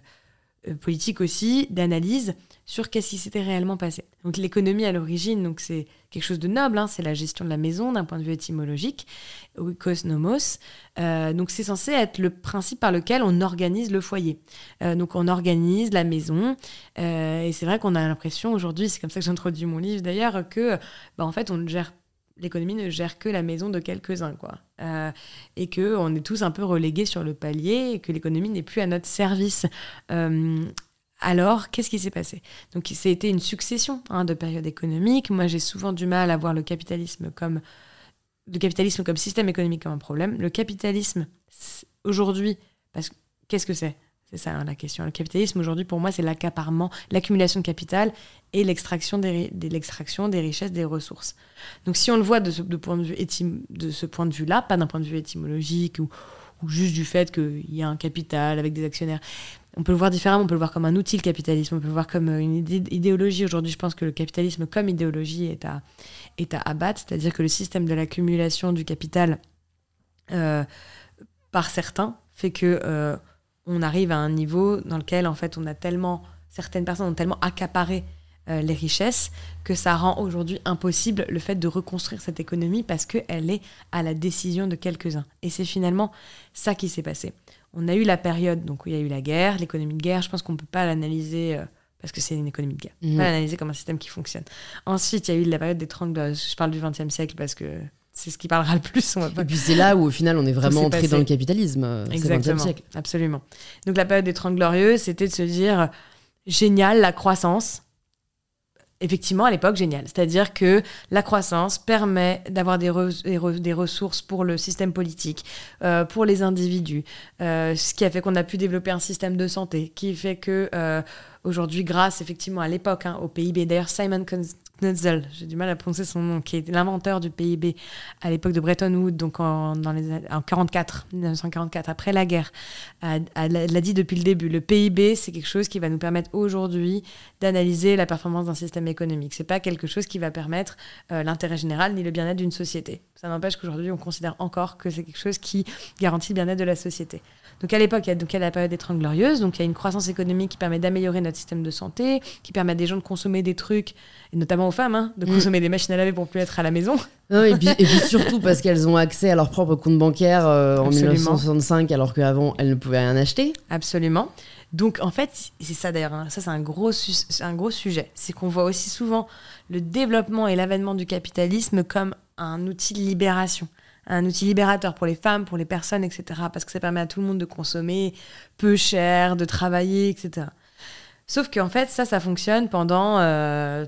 euh, politique aussi, d'analyse sur qu'est-ce qui s'était réellement passé. Donc l'économie à l'origine, donc c'est quelque chose de noble, hein, c'est la gestion de la maison d'un point de vue étymologique, oikos nomos. Euh, donc c'est censé être le principe par lequel on organise le foyer. Euh, donc on organise la maison, et c'est vrai qu'on a l'impression aujourd'hui, c'est comme ça que j'introduis mon livre d'ailleurs, que bah, en fait on ne gère l'économie ne gère que la maison de quelques-uns, quoi. Euh, et que on est tous un peu relégués sur le palier et que l'économie n'est plus à notre service. Euh, alors, qu'est-ce qui s'est passé? Donc, été une succession hein, de périodes économiques. Moi, j'ai souvent du mal à voir le capitalisme comme le capitalisme comme système économique comme un problème. Le capitalisme aujourd'hui, parce qu'est-ce que c'est? C'est ça hein, la question. Le capitalisme aujourd'hui, pour moi, c'est l'accaparement, l'accumulation de capital et l'extraction des, l'extraction des richesses, des ressources. Donc si on le voit de ce, point de, vue de ce point de vue-là, pas d'un point de vue étymologique ou, juste du fait qu'il y a un capital avec des actionnaires, on peut le voir différemment, on peut le voir comme un outil, le capitalisme, on peut le voir comme une idéologie. Aujourd'hui, je pense que le capitalisme comme idéologie est à, est à abattre, c'est-à-dire que le système de l'accumulation du capital euh, par certains fait que... Euh, on arrive à un niveau dans lequel en fait on a tellement certaines personnes ont tellement accaparé euh, les richesses que ça rend aujourd'hui impossible le fait de reconstruire cette économie parce qu'elle est à la décision de quelques-uns. Et c'est finalement ça qui s'est passé. On a eu la période donc où il y a eu la guerre, l'économie de guerre. Je pense qu'on ne peut pas l'analyser euh, parce que c'est une économie de guerre. On peut pas l'analyser comme un système qui fonctionne. Ensuite, il y a eu la période des 30 Je parle du XXe siècle parce que c'est ce qui parlera le plus. Et puis c'est là où au final on est vraiment entré dans le capitalisme. Euh, Exactement. Siècle. Absolument. Donc la période des Trente Glorieux, c'était de se dire génial la croissance. Effectivement, à l'époque, génial. C'est-à-dire que la croissance permet d'avoir des, des, ressources pour le système politique, euh, pour les individus, euh, ce qui a fait qu'on a pu développer un système de santé, qui fait que aujourd'hui, grâce effectivement à l'époque, hein, au PIB, d'ailleurs Simon J'ai du mal à prononcer son nom, qui est l'inventeur du PIB à l'époque de Bretton Woods, donc en, dans les, en 44, 1944, après la guerre, l'a dit depuis le début. Le PIB, c'est quelque chose qui va nous permettre aujourd'hui d'analyser la performance d'un système économique. C'est pas quelque chose qui va permettre euh, l'intérêt général ni le bien-être d'une société. Ça n'empêche qu'aujourd'hui, on considère encore que c'est quelque chose qui garantit le bien-être de la société. Donc à l'époque, il y a il a la période des Trente Glorieuses, donc il y a une croissance économique qui permet d'améliorer notre système de santé, qui permet à des gens de consommer des trucs, et notamment aux femmes, hein, de mm. consommer des machines à laver pour plus être à la maison. et, puis, surtout parce qu'elles ont accès à leur propre compte bancaire euh, en 1965, alors qu'avant elles ne pouvaient rien acheter. Absolument. Donc en fait, c'est ça d'ailleurs, hein, ça c'est un gros, un gros sujet, c'est qu'on voit aussi souvent le développement et l'avènement du capitalisme comme un outil de libération un outil libérateur pour les femmes, pour les personnes, etc. Parce que ça permet à tout le monde de consommer peu cher, de travailler, etc. Sauf qu'en fait, ça, ça fonctionne pendant euh,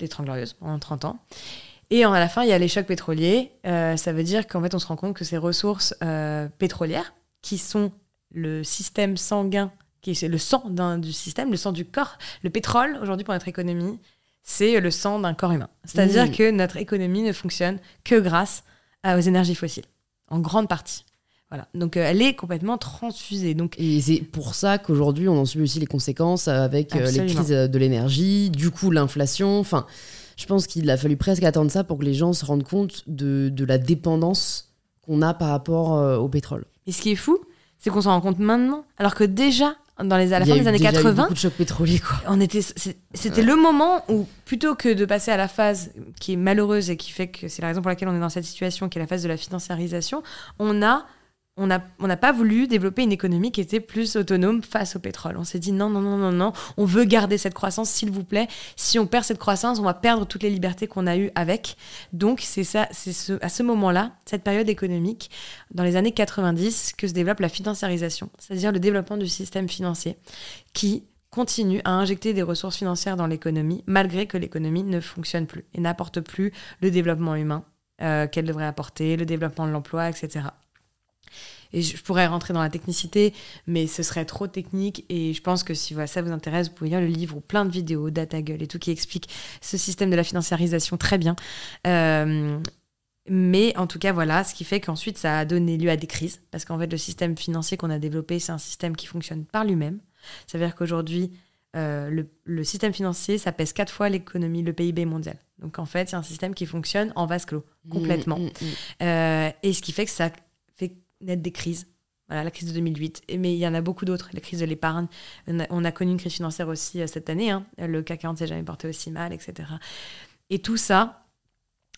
les 30 glorieuses, en 30 ans. Et à la fin, il y a les chocs pétroliers. Euh, ça veut dire qu'en fait, on se rend compte que ces ressources euh, pétrolières, qui sont le système sanguin, qui est le sang du système, le sang du corps, le pétrole, aujourd'hui, pour notre économie, c'est le sang d'un corps humain. C'est-à-dire mmh. que notre économie ne fonctionne que grâce aux énergies fossiles, en grande partie. Voilà. Donc euh, elle est complètement transfusée. Donc... Et c'est pour ça qu'aujourd'hui on en subit aussi les conséquences avec euh, les crises de l'énergie, du coup l'inflation. Enfin, je pense qu'il a fallu presque attendre ça pour que les gens se rendent compte de, de la dépendance qu'on a par rapport euh, au pétrole. Et ce qui est fou, c'est qu'on s'en rend compte maintenant, alors que déjà dans les, à la fin des années 80. beaucoup de chocs pétroliers, quoi. On était, c'était le moment où, plutôt que de passer à la phase qui est malheureuse et qui fait que c'est la raison pour laquelle on est dans cette situation, qui est la phase de la financiarisation, on a on n'a pas voulu développer une économie qui était plus autonome face au pétrole. On s'est dit non, non, non, non, non, on veut garder cette croissance, s'il vous plaît. Si on perd cette croissance, on va perdre toutes les libertés qu'on a eues avec. Donc, c'est ça, c'est ce, à ce moment-là, cette période économique, dans les années 90, que se développe la financiarisation, c'est-à-dire le développement du système financier qui continue à injecter des ressources financières dans l'économie, malgré que l'économie ne fonctionne plus et n'apporte plus le développement humain euh, qu'elle devrait apporter, le développement de l'emploi, etc. Et je pourrais rentrer dans la technicité, mais ce serait trop technique. Et je pense que si voilà, ça vous intéresse, vous pouvez lire le livre ou plein de vidéos, DataGull et tout qui explique ce système de la financiarisation très bien. Euh, mais en tout cas, voilà, ce qui fait qu'ensuite, ça a donné lieu à des crises. Parce qu'en fait, le système financier qu'on a développé, c'est un système qui fonctionne par lui-même. Ça veut dire qu'aujourd'hui, euh, le, le, système financier, ça pèse quatre fois l'économie, le PIB mondial. Donc en fait, c'est un système qui fonctionne en vase clos, mmh, complètement. Mmh, mmh. Euh, et ce qui fait que ça naître des crises. Voilà, la crise de 2008. Mais il y en a beaucoup d'autres. La crise de l'épargne. On, a connu une crise financière aussi euh, cette année. Hein. Le CAC 40 s'est jamais porté aussi mal, etc. Et tout ça,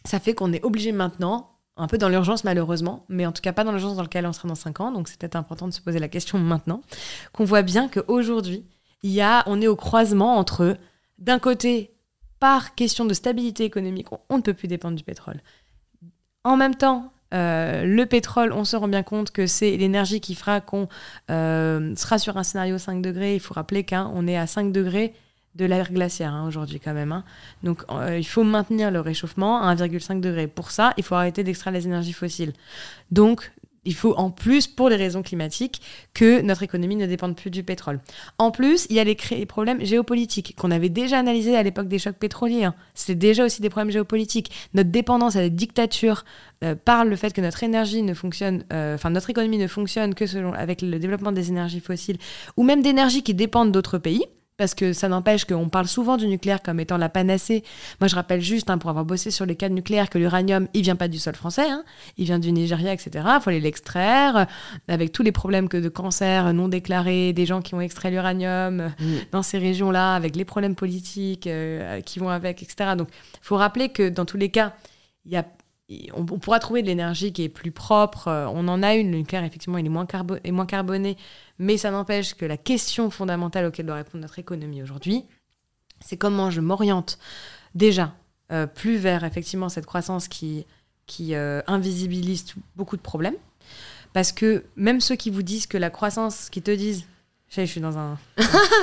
ça fait qu'on est obligé maintenant, un peu dans l'urgence malheureusement, mais en tout cas pas dans l'urgence dans laquelle on sera dans 5 ans, donc c'est peut-être important de se poser la question maintenant, qu'on voit bien qu'aujourd'hui, il y a, on est au croisement entre, d'un côté, par question de stabilité économique, on ne peut plus dépendre du pétrole. En même temps, euh, le pétrole, on se rend bien compte que c'est l'énergie qui fera qu'on euh, sera sur un scénario 5 degrés. Il faut rappeler qu'on est à 5 degrés de l'ère glaciaire hein, aujourd'hui quand même. Hein. Donc euh, il faut maintenir le réchauffement à 1,5 degré. Pour ça, il faut arrêter d'extraire les énergies fossiles. Donc il faut en plus, pour les raisons climatiques, que notre économie ne dépende plus du pétrole. En plus, il y a les, problèmes géopolitiques qu'on avait déjà analysés à l'époque des chocs pétroliers. Hein. C'est déjà aussi des problèmes géopolitiques. Notre dépendance à des dictatures euh, par le fait que notre énergie ne fonctionne, euh, enfin notre économie ne fonctionne que selon avec le développement des énergies fossiles ou même d'énergies qui dépendent d'autres pays parce que ça n'empêche qu'on parle souvent du nucléaire comme étant la panacée. Moi, je rappelle juste, hein, pour avoir bossé sur les cas de nucléaire, que l'uranium, il vient pas du sol français, hein. il vient du Nigeria, etc. Il faut aller l'extraire, euh, avec tous les problèmes que de cancer non déclarés, des gens qui ont extrait l'uranium euh, mm. dans ces régions-là, avec les problèmes politiques euh, qui vont avec, etc. Donc, il faut rappeler que dans tous les cas, il y a on, pourra trouver de l'énergie qui est plus propre. On en a une, le nucléaire, effectivement, il est moins, moins carboné, mais ça n'empêche que la question fondamentale auquel doit répondre notre économie aujourd'hui, c'est comment je m'oriente déjà euh, plus vers effectivement cette croissance qui, qui euh, invisibilise beaucoup de problèmes. Parce que même ceux qui vous disent que la croissance, qui te disent je suis dans un,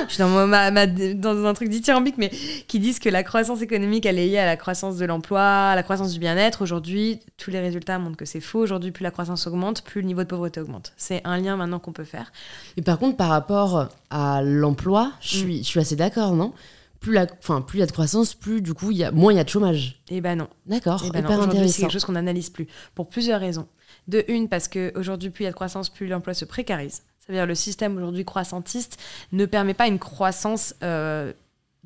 je suis dans, dans un truc dithyrambique, mais qui disent que la croissance économique, elle est liée à la croissance de l'emploi, à la croissance du bien-être. Aujourd'hui, tous les résultats montrent que c'est faux. Aujourd'hui, plus la croissance augmente, plus le niveau de pauvreté augmente. C'est un lien maintenant qu'on peut faire. Et par contre, par rapport à l'emploi, je suis, je suis assez d'accord, non? Plus la, enfin, plus il y a de croissance, plus du coup, il y a, moins il y a de chômage. Eh ben non. D'accord, Eh ben Aujourd'hui, c'est quelque chose qu'on n'analyse plus pour plusieurs raisons. De une, parce qu'aujourd'hui, plus il y a de croissance, plus l'emploi se précarise. Ça veut dire le système aujourd'hui croissantiste ne permet pas une croissance euh,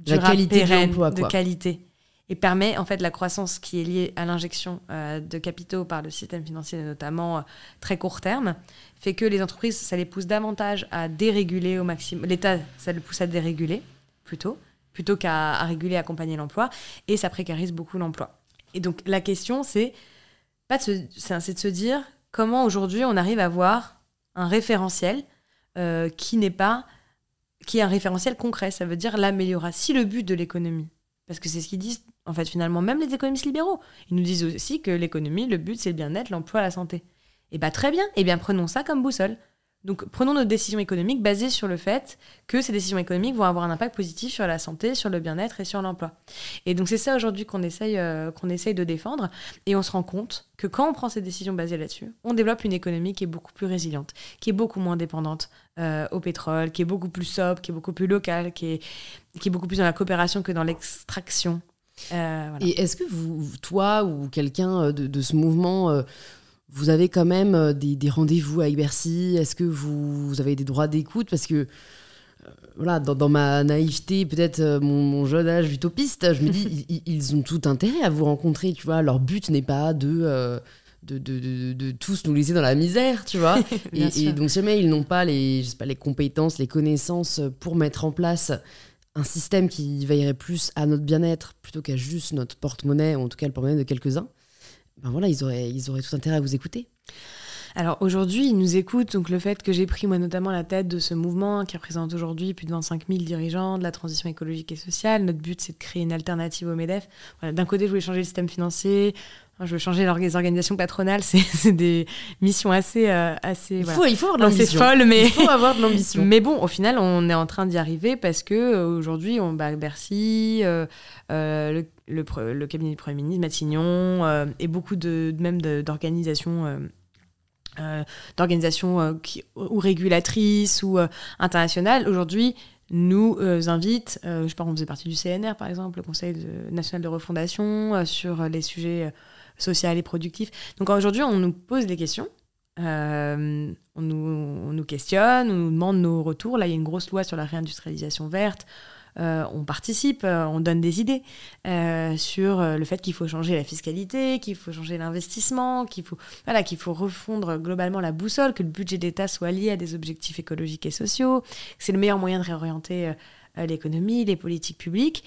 La durable, qualité pérenne, de quoi. qualité. Et permet en fait la croissance qui est liée à l'injection euh, de capitaux par le système financier, notamment euh, très court terme, fait que les entreprises, ça les pousse davantage à déréguler au maximum. L'État, ça le pousse à déréguler plutôt, plutôt qu'à à réguler, accompagner l'emploi, et ça précarise beaucoup l'emploi. Et donc la question, c'est pas de se, c'est de se dire comment aujourd'hui on arrive à avoir un référentiel euh, qui n'est pas qui est un référentiel concret. Ça veut dire l'amélioration. Si le but de l'économie, parce que c'est ce qu'ils disent en fait finalement même les économistes libéraux, ils nous disent aussi que l'économie, le but c'est le bien-être, l'emploi, la santé. Et bien très bien. Et bien prenons ça comme boussole. Donc prenons nos décisions économiques basées sur le fait que ces décisions économiques vont avoir un impact positif sur la santé, sur le bien-être et sur l'emploi. Et donc c'est ça aujourd'hui qu'on essaye, euh, essaye de défendre. Et on se rend compte que quand on prend ces décisions basées là-dessus, on développe une économie qui est beaucoup plus résiliente, qui est beaucoup moins dépendante euh, au pétrole, qui est beaucoup plus sobre, qui est beaucoup plus locale, qui est, beaucoup plus dans la coopération que dans l'extraction. Euh. Et est-ce que vous, toi ou quelqu'un de, ce mouvement, vous avez quand même euh, des, des rendez-vous avec Bercy Est-ce que vous, vous avez des droits d'écoute? Parce que, euh, voilà, dans, dans ma naïveté, peut-être euh, mon, mon jeune âge utopiste, je me dis, ils, ils ont tout intérêt à vous rencontrer, tu vois. Leur but n'est pas de... euh, de, de, de, de tous nous laisser dans la misère, tu vois. Et, et donc, si jamais ils n'ont pas les, je sais pas, les compétences, les connaissances pour mettre en place un système qui veillerait plus à notre bien-être plutôt qu'à juste notre porte-monnaie, ou en tout cas le porte-monnaie de quelques-uns, ben voilà, ils auraient, ils auraient tout intérêt à vous écouter. Alors aujourd'hui, ils nous écoutent. Donc le fait que j'ai pris moi notamment la tête de ce mouvement qui représente aujourd'hui plus de 25 000 dirigeants de la transition écologique et sociale. Notre but, c'est de créer une alternative au MEDEF. Voilà, D'un côté, je voulais changer le système financier. Je veux changer les organisations patronales. C'est c'est des missions assez, euh, assez, Il voilà, faut, il faut avoir de l'ambition. folles, mais Il faut avoir de l'ambition. mais bon, au final, on est en train d'y arriver parce que euh, aujourd'hui, on bat Bercy, euh, euh, le, le cabinet du Premier ministre, Matignon, et beaucoup de même d'organisations. Euh, d'organisations euh, ou régulatrices ou euh, internationales aujourd'hui nous euh, invitent, euh, je sais pas, on faisait partie du CNR par exemple, le Conseil national de refondation, sur les sujets sociaux et productifs. Donc aujourd'hui, on nous pose des questions, on nous questionne, on nous demande nos retours. Là, il y a une grosse loi sur la réindustrialisation verte. Euh, on participe, euh, on donne des idées euh, sur le fait qu'il faut changer la fiscalité, qu'il faut changer l'investissement, qu'il faut, voilà, qu'il faut refondre globalement la boussole, que le budget d'État soit lié à des objectifs écologiques et sociaux, que c'est le meilleur moyen de réorienter l'économie, les politiques publiques.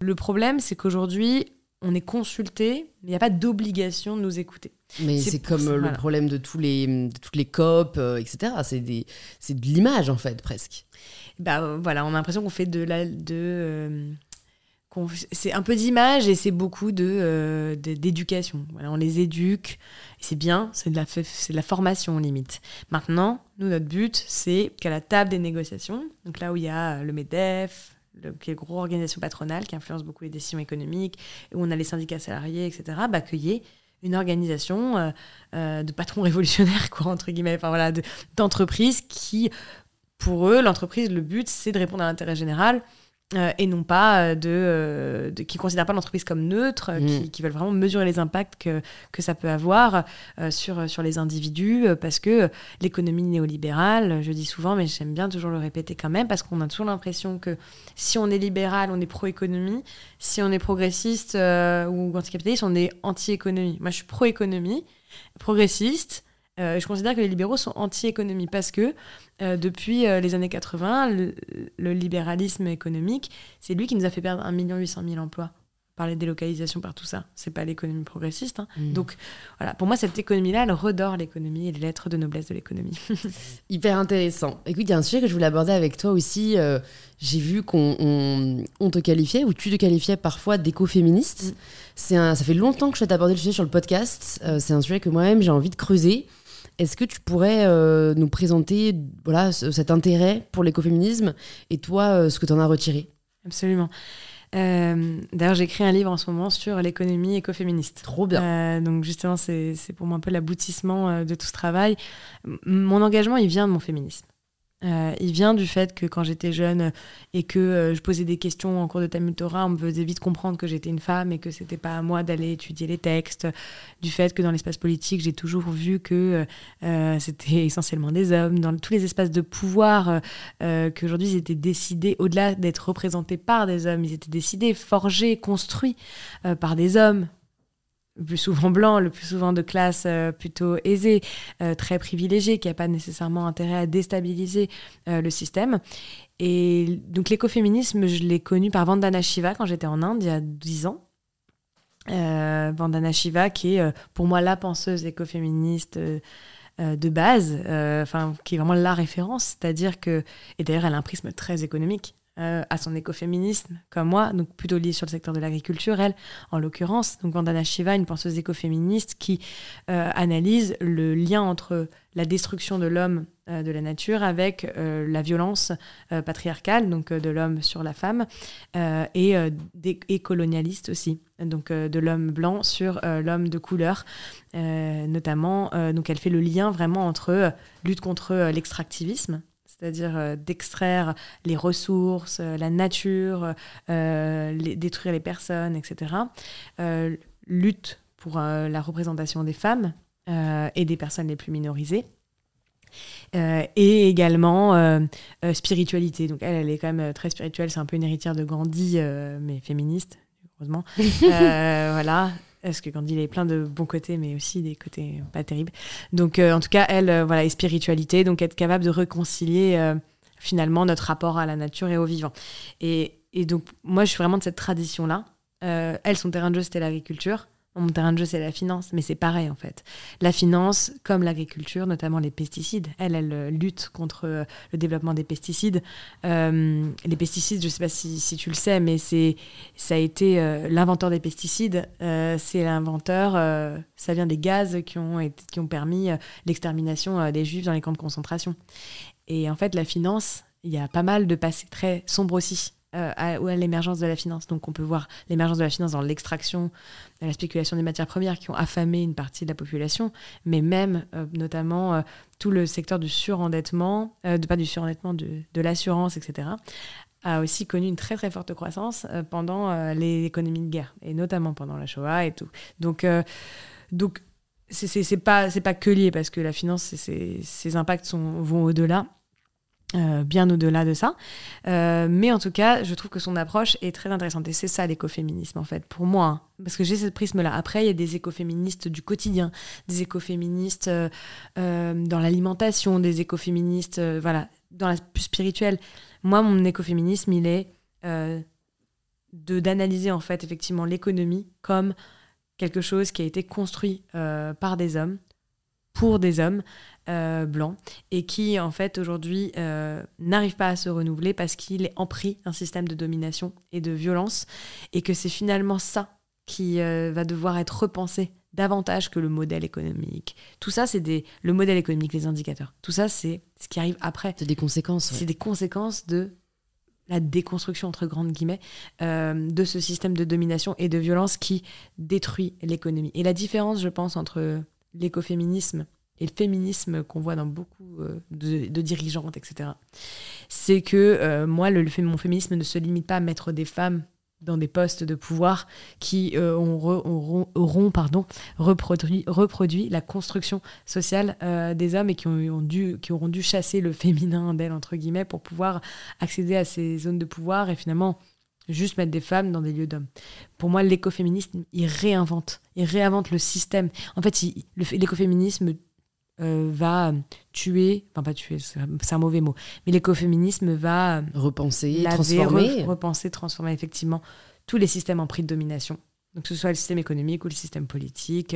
Le problème, c'est qu'aujourd'hui, on est consulté, mais il n'y a pas d'obligation de nous écouter. Mais c'est comme ça, le voilà. problème de, tous les, de toutes les COP, euh, etc. C'est de l'image, en fait, presque. Bah euh, voilà, on a l'impression qu'on fait de la de euh, c'est un peu d'image et c'est beaucoup de euh, d'éducation. Voilà, on les éduque, c'est bien, c'est de la c'est de la formation limite. Maintenant, nous notre but c'est qu'à la table des négociations, donc là où il y a le Medef, le, qui est une grosse organisation patronale qui influence beaucoup les décisions économiques, où on a les syndicats salariés, etc. Bah qu'il y ait une organisation de patrons révolutionnaires, quoi, entre guillemets, enfin voilà, de- d'entreprises qui pour eux, l'entreprise, le but, c'est de répondre à l'intérêt général euh, et non pas euh, de, euh, de- qui ne considèrent pas l'entreprise comme neutre, euh, Mm. qui, qui veulent vraiment mesurer les impacts que, que ça peut avoir euh, sur, sur les individus, parce que l'économie néolibérale, je dis souvent, mais j'aime bien toujours le répéter quand même, parce qu'on a toujours l'impression que si on est libéral, on est pro-économie, si on est progressiste ou anticapitaliste, on est anti-économie. Moi, je suis pro-économie, progressiste. Euh, je considère que les libéraux sont anti-économie parce que euh, depuis euh, les années 80, le, le libéralisme économique, c'est lui qui nous a fait perdre 1 800 000 emplois par les délocalisations, par tout ça. C'est pas l'économie progressiste. hein. Mm. Donc voilà, pour moi, cette économie-là, elle redore l'économie et les lettres de noblesse de l'économie. Hyper intéressant. Écoute, il y a un sujet que je voulais aborder avec toi aussi. J'ai vu qu'on on, on te qualifiait, ou tu te qualifiais parfois d'écoféministe. Mm. C'est un, ça fait longtemps que je souhaite aborder le sujet sur le podcast. C'est un sujet que moi-même j'ai envie de creuser. Est-ce que tu pourrais euh, nous présenter voilà, ce- cet intérêt pour l'écoféminisme et toi, euh, ce que tu en as retiré? Absolument. Euh, D'ailleurs, j'écris un livre en ce moment sur l'économie écoféministe. Trop bien. Euh, donc justement, c'est pour moi un peu l'aboutissement de tout ce travail. M- mon engagement, il vient de mon féminisme. Euh, il vient du fait que quand j'étais jeune et que euh, je posais des questions en cours de Talmud Torah, on me faisait vite comprendre que j'étais une femme et que c'était pas à moi d'aller étudier les textes. Du fait que dans l'espace politique, j'ai toujours vu que euh, c'était essentiellement des hommes. Dans tous les espaces de pouvoir, qu'aujourd'hui ils étaient décidés, au-delà d'être représentés par des hommes, ils étaient décidés, forgés, construits par des hommes le plus souvent blanc, le plus souvent de classe euh, plutôt aisée, euh, très privilégiée, qui n'a pas nécessairement intérêt à déstabiliser euh, le système. Et donc l'écoféminisme, je l'ai connu par Vandana Shiva quand j'étais en Inde il y a 10 ans. Vandana Shiva, qui est pour moi la penseuse écoféministe de base, enfin qui est vraiment la référence, c'est-à-dire que, et d'ailleurs elle a un prisme très économique, euh, à son écoféminisme, comme moi, donc plutôt lié sur le secteur de l'agriculture, elle, en l'occurrence. Donc Vandana Shiva, une penseuse écoféministe qui euh, analyse le lien entre la destruction de l'homme, euh, de la nature, avec la violence patriarcale, donc de l'homme sur la femme, et, et, colonialiste aussi, donc de l'homme blanc sur l'homme de couleur, notamment. donc elle fait le lien vraiment entre lutte contre l'extractivisme, c'est-à-dire euh, d'extraire les ressources, euh, la nature, euh, détruire les personnes, etc. lutte pour la représentation des femmes et des personnes les plus minorisées. et également spiritualité. Donc elle, elle est quand même très spirituelle, c'est un peu une héritière de Gandhi, mais féministe, heureusement. voilà, parce que Gandhi il est plein de bons côtés, mais aussi des côtés pas terribles. Donc, euh, en tout cas, elle, euh, voilà, est spiritualité, donc être capable de réconcilier euh, finalement notre rapport à la nature et au vivant. Et, et donc, moi, je suis vraiment de cette tradition-là. elle, son terrain de jeu, c'était l'agriculture. Mon terrain de jeu, c'est la finance, mais c'est pareil en fait. La finance, comme l'agriculture, notamment les pesticides, elle, elle euh, lutte contre euh, le développement des pesticides. Euh, les pesticides, je ne sais pas si, tu le sais, mais c'est ça a été l'inventeur des pesticides. c'est l'inventeur, ça vient des gaz qui ont, qui ont permis l'extermination des juifs dans les camps de concentration. Et en fait, la finance, il y a pas mal de passés très sombres aussi euh, à, l'émergence de la finance. Donc on peut voir l'émergence de la finance dans l'extraction, la spéculation des matières premières qui ont affamé une partie de la population, mais même euh, notamment euh, tout le secteur du surendettement, de, pas du surendettement, de, l'assurance, etc., a aussi connu une très très forte croissance pendant les économies de guerre, et notamment pendant la Shoah et tout. Donc, donc c'est pas, pas que lié, parce que la finance, ses impacts vont au-delà. Euh, bien au-delà de ça. Euh, mais en tout cas, je trouve que son approche est très intéressante. Et c'est ça l'écoféminisme, en fait, pour moi. Hein. Parce que j'ai ce prisme-là. Après, il y a des écoféministes du quotidien, des écoféministes euh, dans l'alimentation, des écoféministes voilà, dans la plus spirituelle. Moi, mon écoféminisme, il est de d'analyser, en fait, effectivement, l'économie comme quelque chose qui a été construit par des hommes, pour des hommes, euh, blanc et qui en fait aujourd'hui euh, n'arrive pas à se renouveler parce qu'il est empris d'un système de domination et de violence et que c'est finalement ça qui euh, va devoir être repensé davantage que le modèle économique. Tout ça, c'est des le modèle économique, les indicateurs. Tout ça, c'est ce qui arrive après. C'est des conséquences. C'est des conséquences de la déconstruction entre grandes guillemets de ce système de domination et de violence qui détruit l'économie. Et la différence, je pense, entre l'écoféminisme et le féminisme qu'on voit dans beaucoup euh, de, dirigeantes, etc., c'est que euh, moi, le, mon féminisme ne se limite pas à mettre des femmes dans des postes de pouvoir qui euh, auront, pardon, reproduit, reproduit, la construction sociale des hommes et qui, ont, dû, qui auront dû chasser le féminin d'elle, entre guillemets, pour pouvoir accéder à ces zones de pouvoir et finalement juste mettre des femmes dans des lieux d'hommes. Pour moi, l'écoféminisme, il réinvente. Il réinvente le système. En fait, l'écoféminisme euh, va tuer, enfin pas tuer, c'est un mauvais mot, mais l'écoféminisme va repenser, transformer, repenser, transformer effectivement tous les systèmes en prix de domination. Donc que ce soit le système économique ou le système politique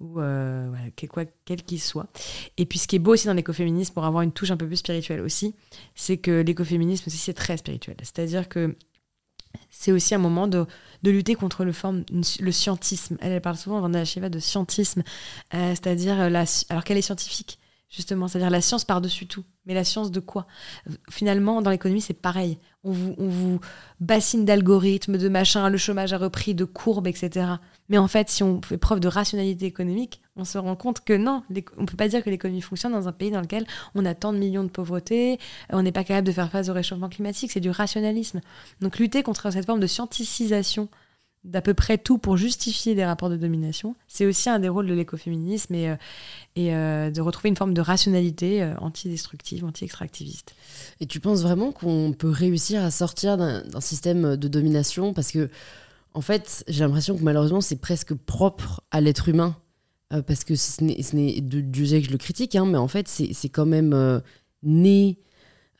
ou euh, voilà, quel qu'il soit. Et puis ce qui est beau aussi dans l'écoféminisme, pour avoir une touche un peu plus spirituelle aussi, c'est que l'écoféminisme aussi c'est très spirituel. C'est-à-dire que c'est aussi un moment de, lutter contre le, le scientisme. Elle, parle souvent, Vandana Shiva, de scientisme, euh, c'est-à-dire, euh, la, alors qu'elle est scientifique, justement, c'est-à-dire la science par-dessus tout. Mais la science de quoi? Finalement, dans l'économie, c'est pareil. On vous, on vous bassine d'algorithmes, de machins, le chômage a repris, de courbes, etc. Mais en fait, si on fait preuve de rationalité économique, on se rend compte que non, on ne peut pas dire que l'économie fonctionne dans un pays dans lequel on a tant de millions de pauvreté, on n'est pas capable de faire face au réchauffement climatique, c'est du rationalisme. Donc lutter contre cette forme de scienticisation d'à peu près tout pour justifier des rapports de domination, c'est aussi un des rôles de l'écoféminisme et, euh, et euh, de retrouver une forme de rationalité euh, antidestructive, anti-extractiviste. Et tu penses vraiment qu'on peut réussir à sortir d'un système de domination? Parce que, en fait, j'ai l'impression que malheureusement, c'est presque propre à l'être humain euh, parce que ce n'est, Dieu sait que je le critique, hein, mais en fait, c'est quand même euh, né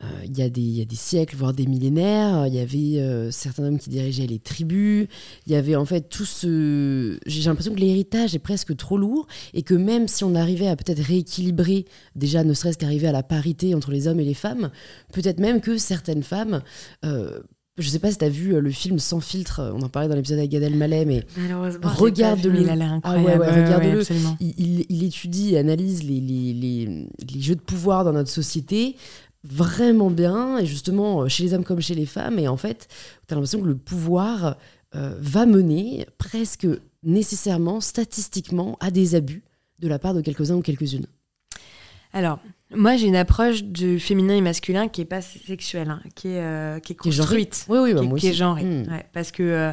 euh, il y, a des, des siècles, voire des millénaires. Il y avait certains hommes qui dirigeaient les tribus. Il y avait en fait tout ce. J'ai l'impression que l'héritage est presque trop lourd et que même si on arrivait à peut-être rééquilibrer, déjà ne serait-ce qu'arriver à la parité entre les hommes et les femmes, peut-être même que certaines femmes je sais pas si tu as vu euh, le film Sans filtre, euh, on en parlait dans l'épisode avec Gad Elmaleh, mais regarde-le. Il a l'air ah incroyable. regarde-le. il, étudie et analyse les, les, les, jeux de pouvoir dans notre société vraiment bien, et justement euh, chez les hommes comme chez les femmes. Et en fait, tu as l'impression que le pouvoir va mener presque nécessairement, statistiquement, à des abus de la part de quelques-uns ou quelques-unes. Alors, moi, j'ai une approche du féminin et masculin qui est pas sexuelle, hein, qui est euh, qui est construite, oui, oui, bah, qui, moi qui est genrée, hmm. parce que euh,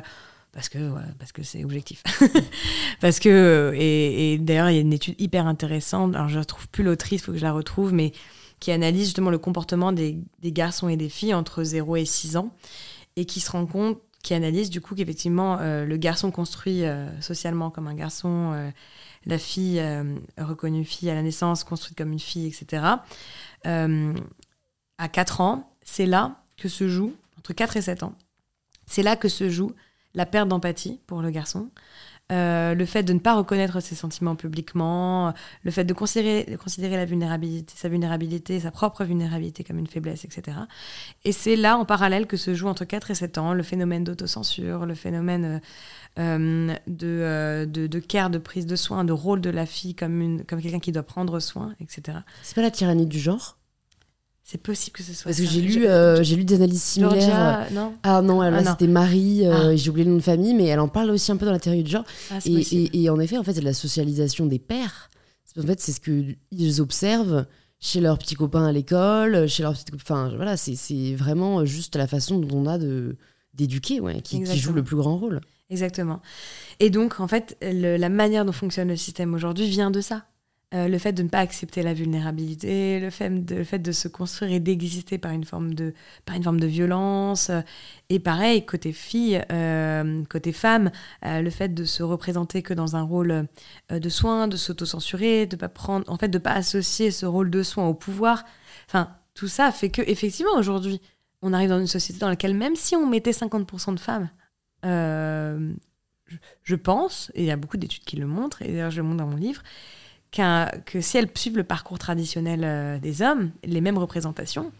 parce que parce que c'est objectif, parce que et, d'ailleurs il y a une étude hyper intéressante. Alors je ne retrouve plus l'autrice, il faut que je la retrouve, mais qui analyse justement le comportement des, des, garçons et des filles entre 0 et 6 ans et qui se rend compte, qui analyse du coup qu'effectivement euh, le garçon construit socialement comme un garçon la fille euh, reconnue fille à la naissance, construite comme une fille, etc. Euh, à 4 ans, c'est là que se joue, entre 4 et 7 ans, c'est là que se joue la perte d'empathie pour le garçon, euh, le fait de ne pas reconnaître ses sentiments publiquement, le fait de considérer, la vulnérabilité, sa vulnérabilité, sa propre vulnérabilité comme une faiblesse, etc. Et c'est là, en parallèle, que se joue entre 4 et 7 ans le phénomène d'autocensure, le phénomène euh, de, de, de, care, de prise de soin, de rôle de la fille comme, comme quelqu'un qui doit prendre soin, etc. C'est pas la tyrannie du genre? C'est possible que ce soit. Parce que j'ai lu, euh, j'ai lu des analyses similaires. non ah non, ah, c'était Marie, euh, ah. j'ai oublié le nom de famille, mais elle en parle aussi un peu dans la théorie du genre. Ah, et, et, en effet, en fait, c'est la socialisation des pères. En fait, c'est ce qu'ils observent chez leurs petits copains à l'école, chez leurs petits Enfin, voilà, c'est vraiment juste la façon dont on a de d'éduquer, ouais, qui, qui, joue le plus grand rôle. Exactement. Et donc, en fait, la manière dont fonctionne le système aujourd'hui vient de ça. Euh, le fait de ne pas accepter la vulnérabilité, le fait de, se construire et d'exister par une forme de, par une forme de violence. Euh, et pareil, côté fille, euh, côté femme, le fait de se représenter que dans un rôle de soin, de s'autocensurer, de pas prendre, en fait, de pas associer ce rôle de soin au pouvoir. Enfin, tout ça fait que effectivement aujourd'hui, on arrive dans une société dans laquelle même si on mettait 50% de femmes, je pense, et il y a beaucoup d'études qui le montrent, et d'ailleurs je le montre dans mon livre, que si elles suivent le parcours traditionnel euh, des hommes, les mêmes représentations,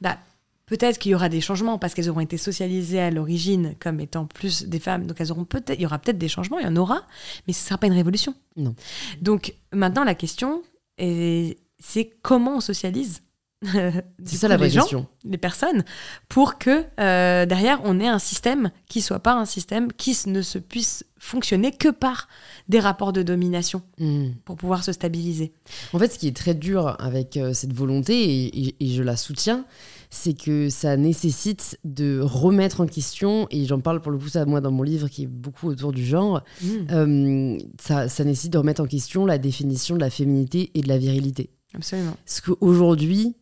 bah, peut-être qu'il y aura des changements parce qu'elles auront été socialisées à l'origine comme étant plus des femmes. Donc elles auront peut-être, il y aura peut-être des changements, il y en aura, mais ce ne sera pas une révolution. Non. Donc maintenant la question, c'est comment on socialise c'est ça la vraie gens, question. les personnes, pour que euh, derrière on ait un système qui soit pas un système qui ne se puisse fonctionner que par des rapports de domination hmm. pour pouvoir se stabiliser. En fait, ce qui est très dur avec euh, cette volonté, et, je la soutiens, c'est que ça nécessite de remettre en question, et j'en parle pour le coup ça moi dans mon livre qui est beaucoup autour du genre, hmm. euh, ça, ça nécessite de remettre en question la définition de la féminité et de la virilité. Absolument. Ce qu'aujourd'hui,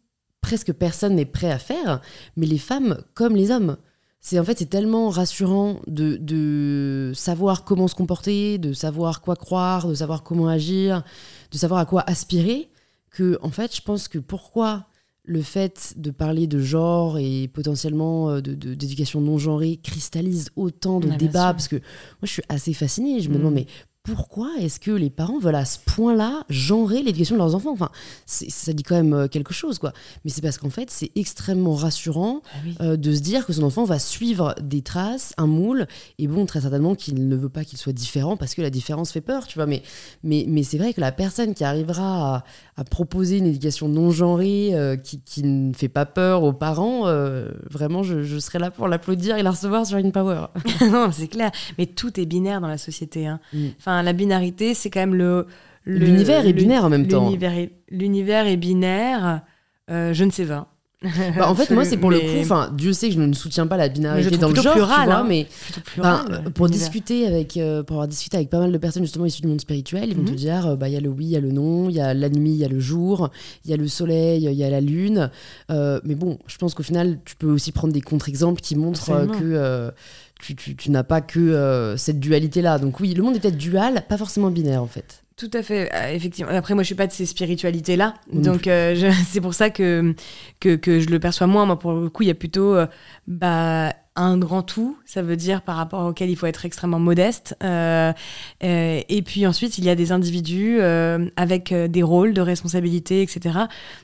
presque personne n'est prêt à faire, mais les femmes comme les hommes. C'est en fait c'est tellement rassurant de, de, savoir comment se comporter, de savoir quoi croire, de savoir comment agir, de savoir à quoi aspirer que en fait je pense que pourquoi le fait de parler de genre et potentiellement euh, d'éducation de, non genrée cristallise autant de débats parce que moi je suis assez fascinée je me demande mm. mais pourquoi est-ce que les parents veulent à ce point-là genrer l'éducation de leurs enfants? Enfin, ça dit quand même euh, quelque chose, quoi. Mais c'est parce qu'en fait, c'est extrêmement rassurant ah euh, de se dire que son enfant va suivre des traces, un moule, et bon, très certainement qu'il ne veut pas qu'il soit différent parce que la différence fait peur, tu vois. Mais, mais, mais c'est vrai que la personne qui arrivera à, proposer une éducation non genrée, euh, qui, qui, ne fait pas peur aux parents, vraiment, je, je, serai là pour l'applaudir et la recevoir sur une power. non, c'est clair. Mais tout est binaire dans la société. Hein. Mm. Enfin, la binarité, c'est quand même le, L'univers est binaire en même temps. L'univers est binaire, euh, je ne sais pas. Bah, en fait, moi, c'est pour le coup. Enfin, Dieu sait que je ne soutiens pas la binarité dans le genre, plural, hein. mais pour discuter avec, euh, pour avoir discuté avec pas mal de personnes justement issues du monde spirituel, ils vont te mhm. dire, euh, bah, il y a le oui, il y a le non, il y a la nuit, il y a le jour, il y a le soleil, il y a la lune. Euh, mais bon, je pense qu'au final, tu peux aussi prendre des contre-exemples qui montrent que tu, tu, tu n'as pas que cette dualité-là. Donc oui, le monde est peut-être dual, pas forcément binaire en fait. Tout à fait, euh, effectivement. Après, moi, je suis pas de ces spiritualités-là, donc euh, c'est pour ça que, que, que je le perçois moins. Moi, pour le coup, il y a plutôt euh, bah, un grand tout. Ça veut dire par rapport auquel il faut être extrêmement modeste. et puis ensuite, il y a des individus avec des rôles de responsabilité, etc.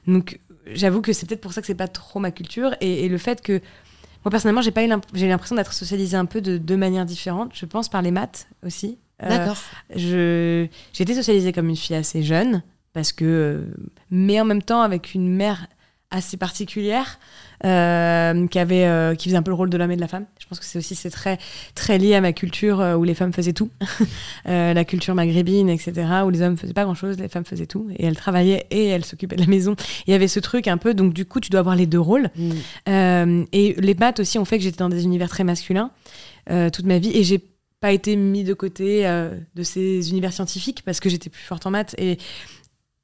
Donc, j'avoue que c'est peut-être pour ça que c'est pas trop ma culture et, le fait que moi personnellement, j'ai pas eu j'ai l'impression d'être socialisée un peu de deux manières différentes. Je pense par les maths aussi. Euh, D'accord. j'ai été socialisée comme une fille assez jeune, parce que, euh, mais en même temps avec une mère assez particulière euh, qui avait qui faisait un peu le rôle de l'homme et de la femme. Je pense que c'est aussi c'est très très lié à ma culture où les femmes faisaient tout, la culture maghrébine etc. où les hommes faisaient pas grand chose, les femmes faisaient tout et elles travaillaient et elles s'occupaient de la maison. Il y avait ce truc un peu donc du coup tu dois avoir les deux rôles. Mm. et les maths aussi ont fait que j'étais dans des univers très masculins toute ma vie et j'ai pas été mis de côté euh, de ces univers scientifiques parce que j'étais plus forte en maths. Et,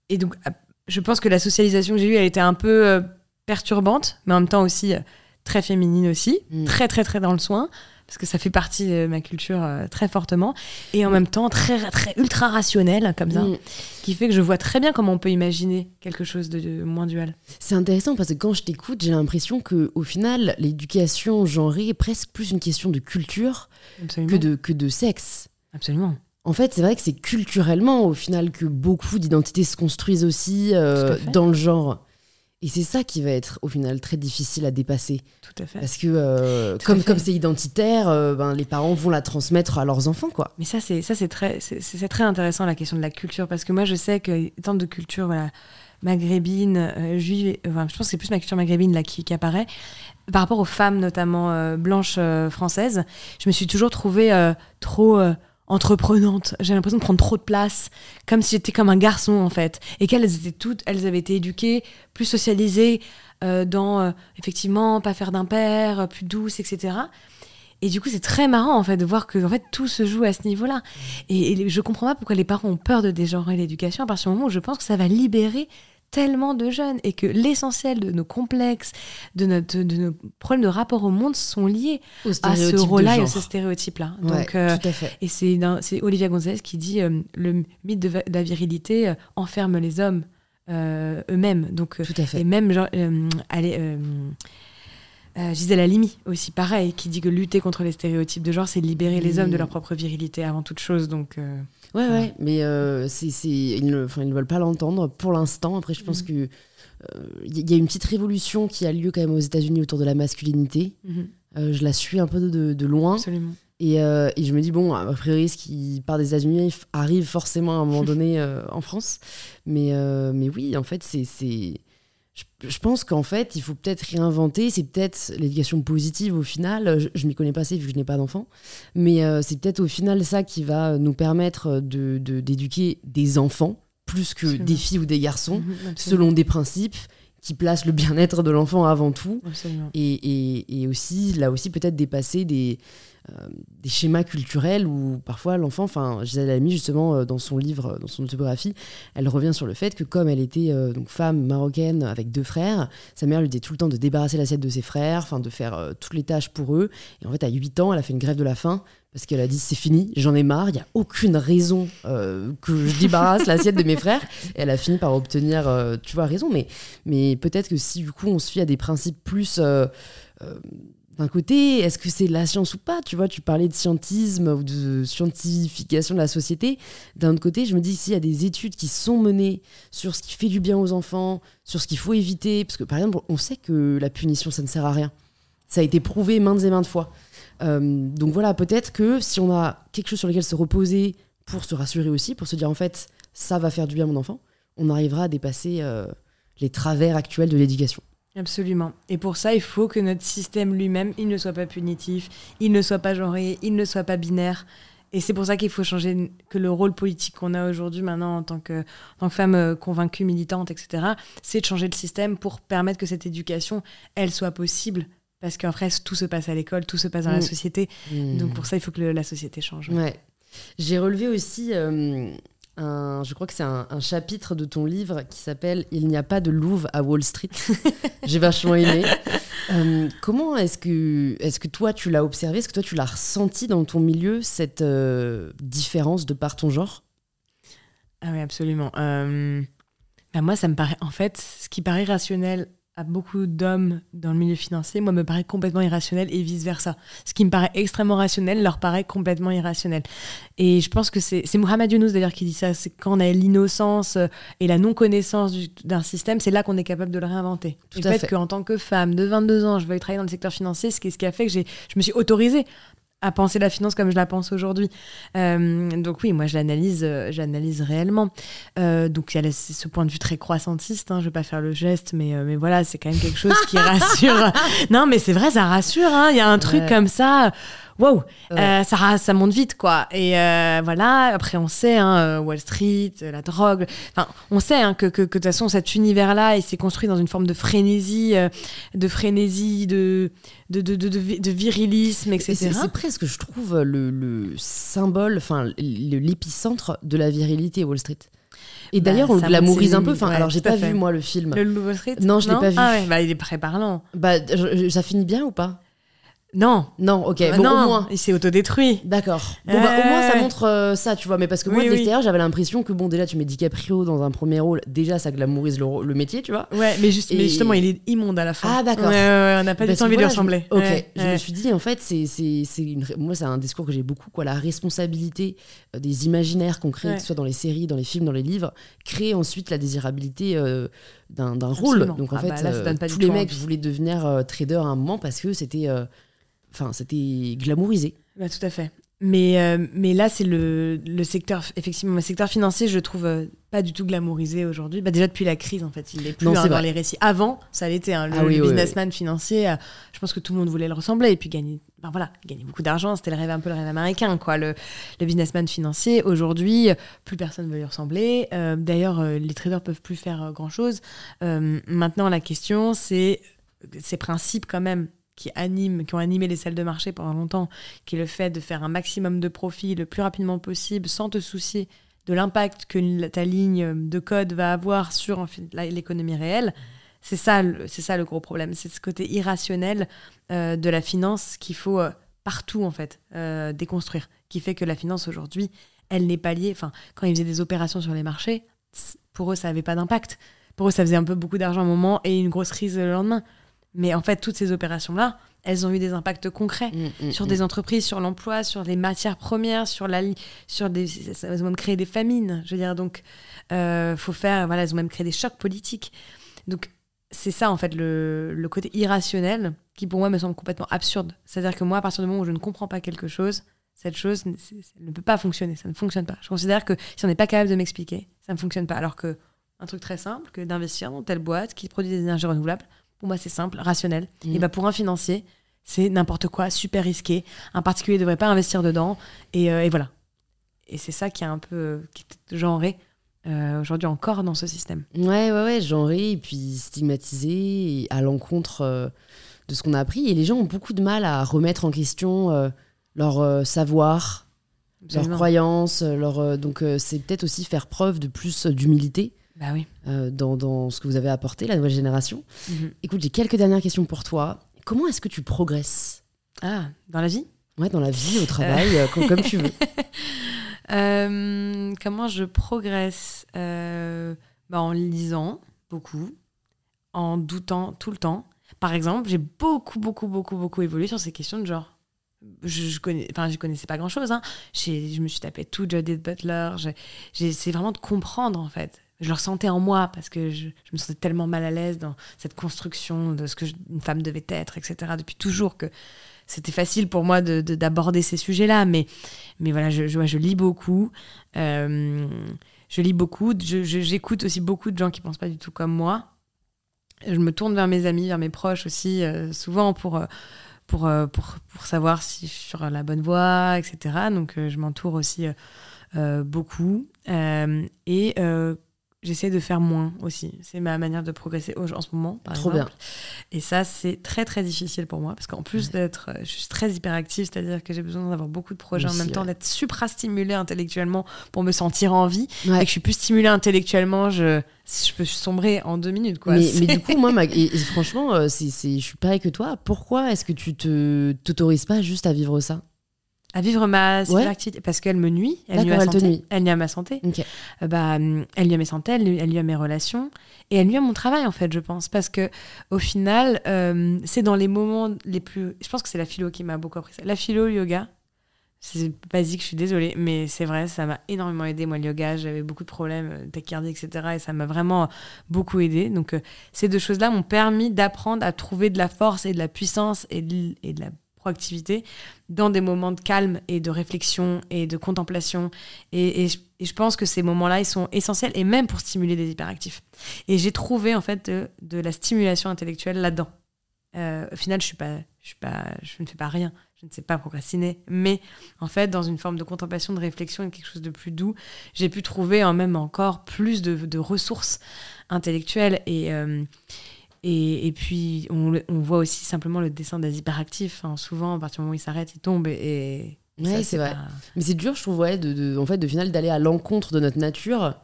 et donc, ah, je pense que la socialisation que j'ai eue, elle était un peu euh, perturbante, mais en même temps aussi euh, très féminine aussi, mm. très, très, très dans le soin parce que ça fait partie de ma culture très fortement, et en même temps très, très ultra rationnel comme ça, mm. qui fait que je vois très bien comment on peut imaginer quelque chose de, moins dual. C'est intéressant parce que quand je t'écoute, j'ai l'impression que au final, l'éducation genrée est presque plus une question de culture que de, que de sexe. Absolument. En fait, c'est vrai que c'est culturellement, au final, que beaucoup d'identités se construisent aussi euh, dans le genre. Et c'est ça qui va être au final très difficile à dépasser. Tout à fait. Parce que euh, comme comme c'est identitaire, euh, ben, les parents vont la transmettre à leurs enfants quoi. Mais ça c'est ça c'est très c'est très intéressant la question de la culture parce que moi je sais que tant de culture voilà, maghrébine, euh, juive, enfin, je pense que c'est plus ma culture maghrébine là qui, qui apparaît par rapport aux femmes notamment blanches françaises. Je me suis toujours trouvée trop entreprenante. J'ai l'impression de prendre trop de place, comme si j'étais comme un garçon en fait. Et qu'elles étaient toutes, elles avaient été éduquées, plus socialisées euh, dans euh, effectivement pas faire d'impair, euh, plus douce, etc. Et du coup, c'est très marrant en fait de voir que en fait tout se joue à ce niveau-là. Et, et, je comprends pas pourquoi les parents ont peur de dégenrer l'éducation à partir du moment où je pense que ça va libérer tellement de jeunes et que l'essentiel de nos complexes, de, notre, de nos problèmes de rapport au monde sont liés à ce rôle-là et à ce stéréotype-là. Donc, euh, Et c'est Olivia Gonzalez qui dit euh, le mythe de, la virilité euh, enferme les hommes eux-mêmes. Donc, tout à fait. Et même, genre, allez, Gisèle Halimi aussi, pareil, qui dit que lutter contre les stéréotypes de genre, c'est libérer les hommes de leur propre virilité avant toute chose. Donc, Ouais, ouais, mais euh, c'est, ils, ne, ils ne veulent pas l'entendre pour l'instant. Après, je pense qu'il mm. que il euh, y a une petite révolution qui a lieu quand même aux États-Unis autour de la masculinité. Mm-hmm. Euh, je la suis un peu de, de loin. Absolument. Et, et, je me dis, bon, a priori, ce qui part des États-Unis arrive forcément à un moment donné en France. Mais, mais oui, en fait, c'est je, pense qu'en fait, il faut peut-être réinventer. C'est peut-être l'éducation positive au final. Je, ne m'y connais pas assez vu que je n'ai pas d'enfant. Mais euh, c'est peut-être au final ça qui va nous permettre d'éduquer de, d'éduquer des enfants plus que des filles ou des garçons, mhm, selon des principes qui placent le bien-être de l'enfant avant tout. Et, et, et, aussi, là aussi, peut-être dépasser des, des schémas culturels où parfois l'enfant, enfin Gisèle Halimi justement euh, dans son livre, dans son autobiographie, elle revient sur le fait que comme elle était euh, donc femme marocaine avec deux frères, sa mère lui disait tout le temps de débarrasser l'assiette de ses frères, enfin de faire toutes les tâches pour eux. Et en fait à 8 ans, elle a fait une grève de la faim parce qu'elle a dit c'est fini, j'en ai marre, il n'y a aucune raison que je débarrasse l'assiette de mes frères. Et elle a fini par obtenir, tu vois, raison. Mais, mais peut-être que si du coup on se fie à des principes plus d'un côté, est-ce que c'est la science ou pas Tu vois, tu parlais de scientisme ou de scientification de la société. D'un autre côté, je me dis s'il y a des études qui sont menées sur ce qui fait du bien aux enfants, sur ce qu'il faut éviter, parce que par exemple, on sait que la punition, ça ne sert à rien. Ça a été prouvé maintes et maintes fois. Euh, donc voilà, peut-être que si on a quelque chose sur lequel se reposer pour se rassurer aussi, pour se dire en fait, ça va faire du bien à mon enfant, on arrivera à dépasser euh, les travers actuels de l'éducation. Absolument. Et pour ça, il faut que notre système lui-même, il ne soit pas punitif, il ne soit pas genré, il ne soit pas binaire. Et c'est pour ça qu'il faut changer que le rôle politique qu'on a aujourd'hui maintenant en tant que, en tant que femme euh, convaincue, militante, etc., c'est de changer le système pour permettre que cette éducation, elle soit possible. Parce qu'en vrai, tout se passe à l'école, tout se passe dans la Mm. société. Mm. Donc pour ça, il faut que le- la société change. Ouais. J'ai relevé aussi euh, un, je crois que c'est un, un chapitre de ton livre qui s'appelle Il n'y a pas de louve à Wall Street. J'ai vachement aimé. Euh, comment est-ce que, est que toi tu l'as observé? Est-ce que toi tu l'as ressenti dans ton milieu cette euh, différence de par ton genre? Ah oui, absolument. Euh, bah, moi, ça me paraît, en fait, ce qui paraît rationnel à beaucoup d'hommes dans le milieu financier, moi, me paraît complètement irrationnel et vice-versa. Ce qui me paraît extrêmement rationnel leur paraît complètement irrationnel. Et je pense que c'est Mohamed Younous d'ailleurs qui dit ça, c'est quand on a l'innocence euh, et la non-connaissance du- d'un système, c'est là qu'on est capable de le réinventer. Tout le fait. fait qu'en tant que femme de 22 ans, je veuille travailler dans le secteur financier, ce qui, ce qui a fait que je me suis autorisée à penser la finance comme je la pense aujourd'hui. Euh, donc oui, moi je l'analyse, euh, j'analyse réellement. Euh, donc il y a ce point de vue très croissantiste. Hein, je vais pas faire le geste, mais mais voilà, c'est quand même quelque chose qui rassure. non, mais c'est vrai, ça rassure. hein. Il y a un truc Ouais. comme ça. Wow, Ouais. euh, ça, monte vite, quoi. Et euh, voilà, après, on sait, hein, euh, Wall Street, la drogue. Enfin, on sait hein, que, de toute façon, cet univers-là, il s'est construit dans une forme de frénésie, de frénésie, de, de, de, de, de vi- de virilisme, Et etc. C'est presque, je trouve, le, le symbole, enfin l'épicentre de la virilité Wall Street. Et Bah, d'ailleurs, on glamourise un peu. Enfin, alors j'ai pas fait. vu moi le film. Le Wall Street? Non, je l'ai pas vu. Ah ouais, bah, il est très parlant. Bah, je- je- ça finit bien ou pas? Non. Non, ok. Bah bon, non, au moins. il s'est autodétruit. D'accord. Bon, bah, au moins, ça montre euh, ça, tu vois. Mais parce que moi, Oui, de oui. j'avais l'impression que, bon, déjà, tu mets DiCaprio dans un premier rôle. Déjà, ça glamourise le, métier, tu vois. Ouais, mais, juste, Et- mais justement, il est immonde à la fin. Ah, d'accord. Ouais, ouais, ouais, on n'a pas du tout envie de lui je. Ok. Ouais, Je me suis dit, en fait, c'est, c'est, c'est une... moi, c'est un discours que j'ai beaucoup, quoi. La responsabilité euh, des imaginaires qu'on crée, que ce soit dans les séries, dans les films, dans les livres, crée ensuite la désirabilité euh, d'un, d'un rôle. Donc, en Ah fait, bah là, euh, tous les mecs voulaient devenir euh, trader à un moment parce que c'était. Enfin, c'était glamourisé. Bah, tout à fait. Mais, euh, mais là, c'est le, le secteur, effectivement, le secteur financier, je trouve euh, pas du tout glamourisé aujourd'hui. Bah, déjà depuis la crise, en fait, il est plus Non, hein, dans vrai. les récits. Avant, ça l'était. hein, le, Ah oui, le oui, businessman financier, euh, je pense que tout le monde voulait le ressembler et puis gagner. Ben voilà, gagner beaucoup d'argent, c'était le rêve un peu le rêve américain, quoi. Le, le businessman financier, aujourd'hui, plus personne ne veut lui ressembler. D'ailleurs, les traders peuvent plus faire grand chose. maintenant, la question, c'est ces principes quand même qui animent, qui ont animé les salles de marché pendant longtemps, qui est le fait de faire un maximum de profit le plus rapidement possible, sans te soucier de l'impact que ta ligne de code va avoir sur l'économie réelle. C'est ça, c'est ça le gros problème. C'est ce côté irrationnel euh, de la finance qu'il faut euh, partout en fait euh, déconstruire, qui fait que la finance aujourd'hui, elle n'est pas liée. Enfin, quand ils faisaient des opérations sur les marchés, pour eux, ça n'avait pas d'impact. Pour eux, ça faisait un peu beaucoup d'argent à un moment et une grosse crise le lendemain. Mais en fait, toutes ces opérations-là, elles ont eu des impacts concrets Mm, mm, sur mm. des entreprises, sur l'emploi, sur les matières premières, sur la sur des, elles ont même créé des famines. Je veux dire, donc, euh, faut faire, voilà, elles ont même créé des chocs politiques. Donc, c'est ça en fait le, le côté irrationnel qui pour moi me semble complètement absurde. C'est-à-dire que moi, à partir du moment où je ne comprends pas quelque chose, cette chose ne peut pas fonctionner, ça ne fonctionne pas. Je considère que si on n'est pas capable de m'expliquer, ça ne fonctionne pas. Alors que un truc très simple, que d'investir dans telle boîte qui produit des énergies renouvelables, pour moi c'est simple, rationnel. Mm. Et bah pour un financier, c'est n'importe quoi, super risqué. Un particulier ne devrait pas investir dedans. Et, euh, et voilà. Et c'est ça qui est un peu euh, qui est genré euh, aujourd'hui encore dans ce système. Ouais, ouais, ouais, genré et puis stigmatisé et à l'encontre euh, de ce qu'on a appris. Et les gens ont beaucoup de mal à remettre en question leur savoir, leurs Absolument. croyances. Leur, donc, c'est peut-être aussi faire preuve de plus d'humilité Bah oui. euh, dans, dans ce que vous avez apporté, la nouvelle génération. Mhm. Écoute, j'ai quelques dernières questions pour toi. Comment est-ce que tu progresses Ah, dans la vie? Ouais, dans la vie, au travail, euh, comme, comme tu veux. Euh, Comment je progresse Euh, bah, En lisant beaucoup, en doutant tout le temps. Par exemple, j'ai beaucoup, beaucoup, beaucoup, beaucoup évolué sur ces questions de genre. Je, je connais, enfin, je connaissais pas grand chose. Hein. Je me suis tapé tout Judith Butler. Essayé vraiment de comprendre en fait. Je le ressentais en moi parce que je, je me sentais tellement mal à l'aise dans cette construction de ce que une femme devait être, etc. Depuis toujours que c'était facile pour moi de- de- d'aborder ces sujets-là. Mais, mais voilà, je, je, je lis beaucoup. Euh, je lis beaucoup. J'écoute aussi beaucoup de gens qui pensent pas du tout comme moi. Je me tourne vers mes amis, vers mes proches aussi, euh, souvent pour, euh, pour, euh, pour, pour, savoir si je suis sur la bonne voie, etc. Donc, je m'entoure aussi beaucoup. et j'essaie de faire moins aussi. C'est ma manière de progresser en ce moment, par Trop exemple. Bien. Et ça, c'est très, très difficile pour moi, parce qu'en plus d'être... Je suis très hyperactive, c'est-à-dire que j'ai besoin d'avoir beaucoup de projets en même temps, d'être supra-stimulée intellectuellement pour me sentir en vie. Et que je suis plus stimulée intellectuellement, je, je peux sombrer en deux minutes. Quoi. Mais, mais du coup, moi, et, franchement, euh, c'est, je suis pareil que toi. Pourquoi est-ce que tu te t'autorises pas juste à vivre ça? À vivre ma activité parce qu'elle me nuit, elle nuit, à elle, santé, elle nuit à ma santé, euh, bah, elle nuit à mes santé, elle nuit, à mes relations et elle nuit à mon travail en fait, je pense, parce que au final, euh, c'est dans les moments les plus, je pense que c'est la philo qui m'a beaucoup appris ça, la philo, le yoga, c'est basique, je suis désolée, mais c'est vrai, ça m'a énormément aidé. Moi le yoga, j'avais beaucoup de problèmes, euh, tachycardie, etc. Et ça m'a vraiment beaucoup aidé. Donc ces deux choses-là m'ont permis d'apprendre à trouver de la force et de la puissance et et de la proactivité dans des moments de calme et de réflexion et de contemplation. Et, je, pense que ces moments-là, ils sont essentiels et même pour stimuler des hyperactifs. Et j'ai trouvé en fait de, la stimulation intellectuelle là-dedans. Euh, au final, je ne fais pas rien. Je ne sais pas procrastiner, mais en fait, dans une forme de contemplation, de réflexion et quelque chose de plus doux, j'ai pu trouver en même encore plus de, ressources intellectuelles et euh, et, puis, on, voit aussi simplement le dessin des hyperactifs. Hein. Souvent, à partir du moment où ils s'arrêtent, ils tombent. Et, ouais, c'est vrai. Mais c'est dur, je trouve, ouais, de, en fait, de final, d'aller à l'encontre de notre nature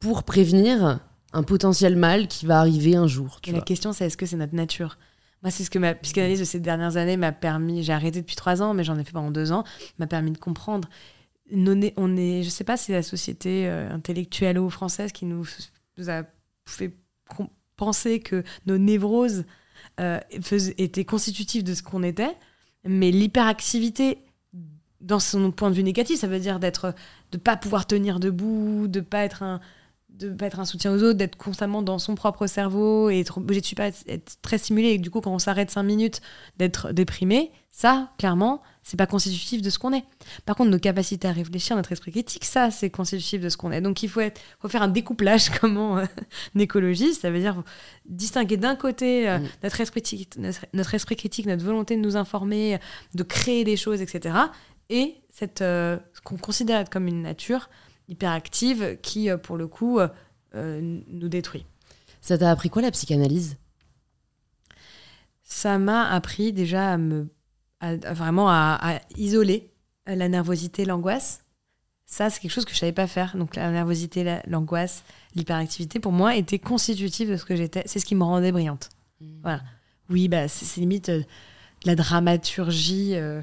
pour prévenir un potentiel mal qui va arriver un jour. la question, c'est est-ce que c'est notre nature? Moi, c'est ce que ma psychanalyse de ces dernières années m'a permis. J'ai arrêté depuis trois ans, mais j'en ai fait pendant deux ans. M'a permis de comprendre. On est, on est, je sais pas si la société euh, intellectuelle ou française qui nous, nous a fait penser que nos névroses euh, étaient constitutives de ce qu'on était, mais l'hyperactivité dans son point de vue négatif, ça veut dire d'être, de pas pouvoir tenir debout, de pas être un, de pas être un soutien aux autres, d'être constamment dans son propre cerveau et être obligé de être très stimulé et du coup quand on s'arrête cinq minutes d'être déprimé, ça clairement c'est pas constitutif de ce qu'on est. Par contre, nos capacités à réfléchir, notre esprit critique, ça, c'est constitutif de ce qu'on est. Donc, il faut, être, faut faire un découplage, comme en euh, écologie. Ça veut dire distinguer d'un côté euh, mm. notre, esprit critique, notre, esprit critique, notre volonté de nous informer, de créer des choses, etc. Et cette, euh, ce qu'on considère être comme une nature hyperactive qui, pour le coup, nous détruit. Ça t'a appris quoi la psychanalyse? Ça m'a appris déjà à me vraiment à, isoler la nervosité, l'angoisse. Ça, c'est quelque chose que je savais pas faire. Donc la nervosité, l'angoisse, l'hyperactivité, pour moi, était constitutive de ce que j'étais. C'est ce qui me rendait brillante. Mmh. Voilà. Oui, bah, c'est limite euh, la dramaturgie. Euh,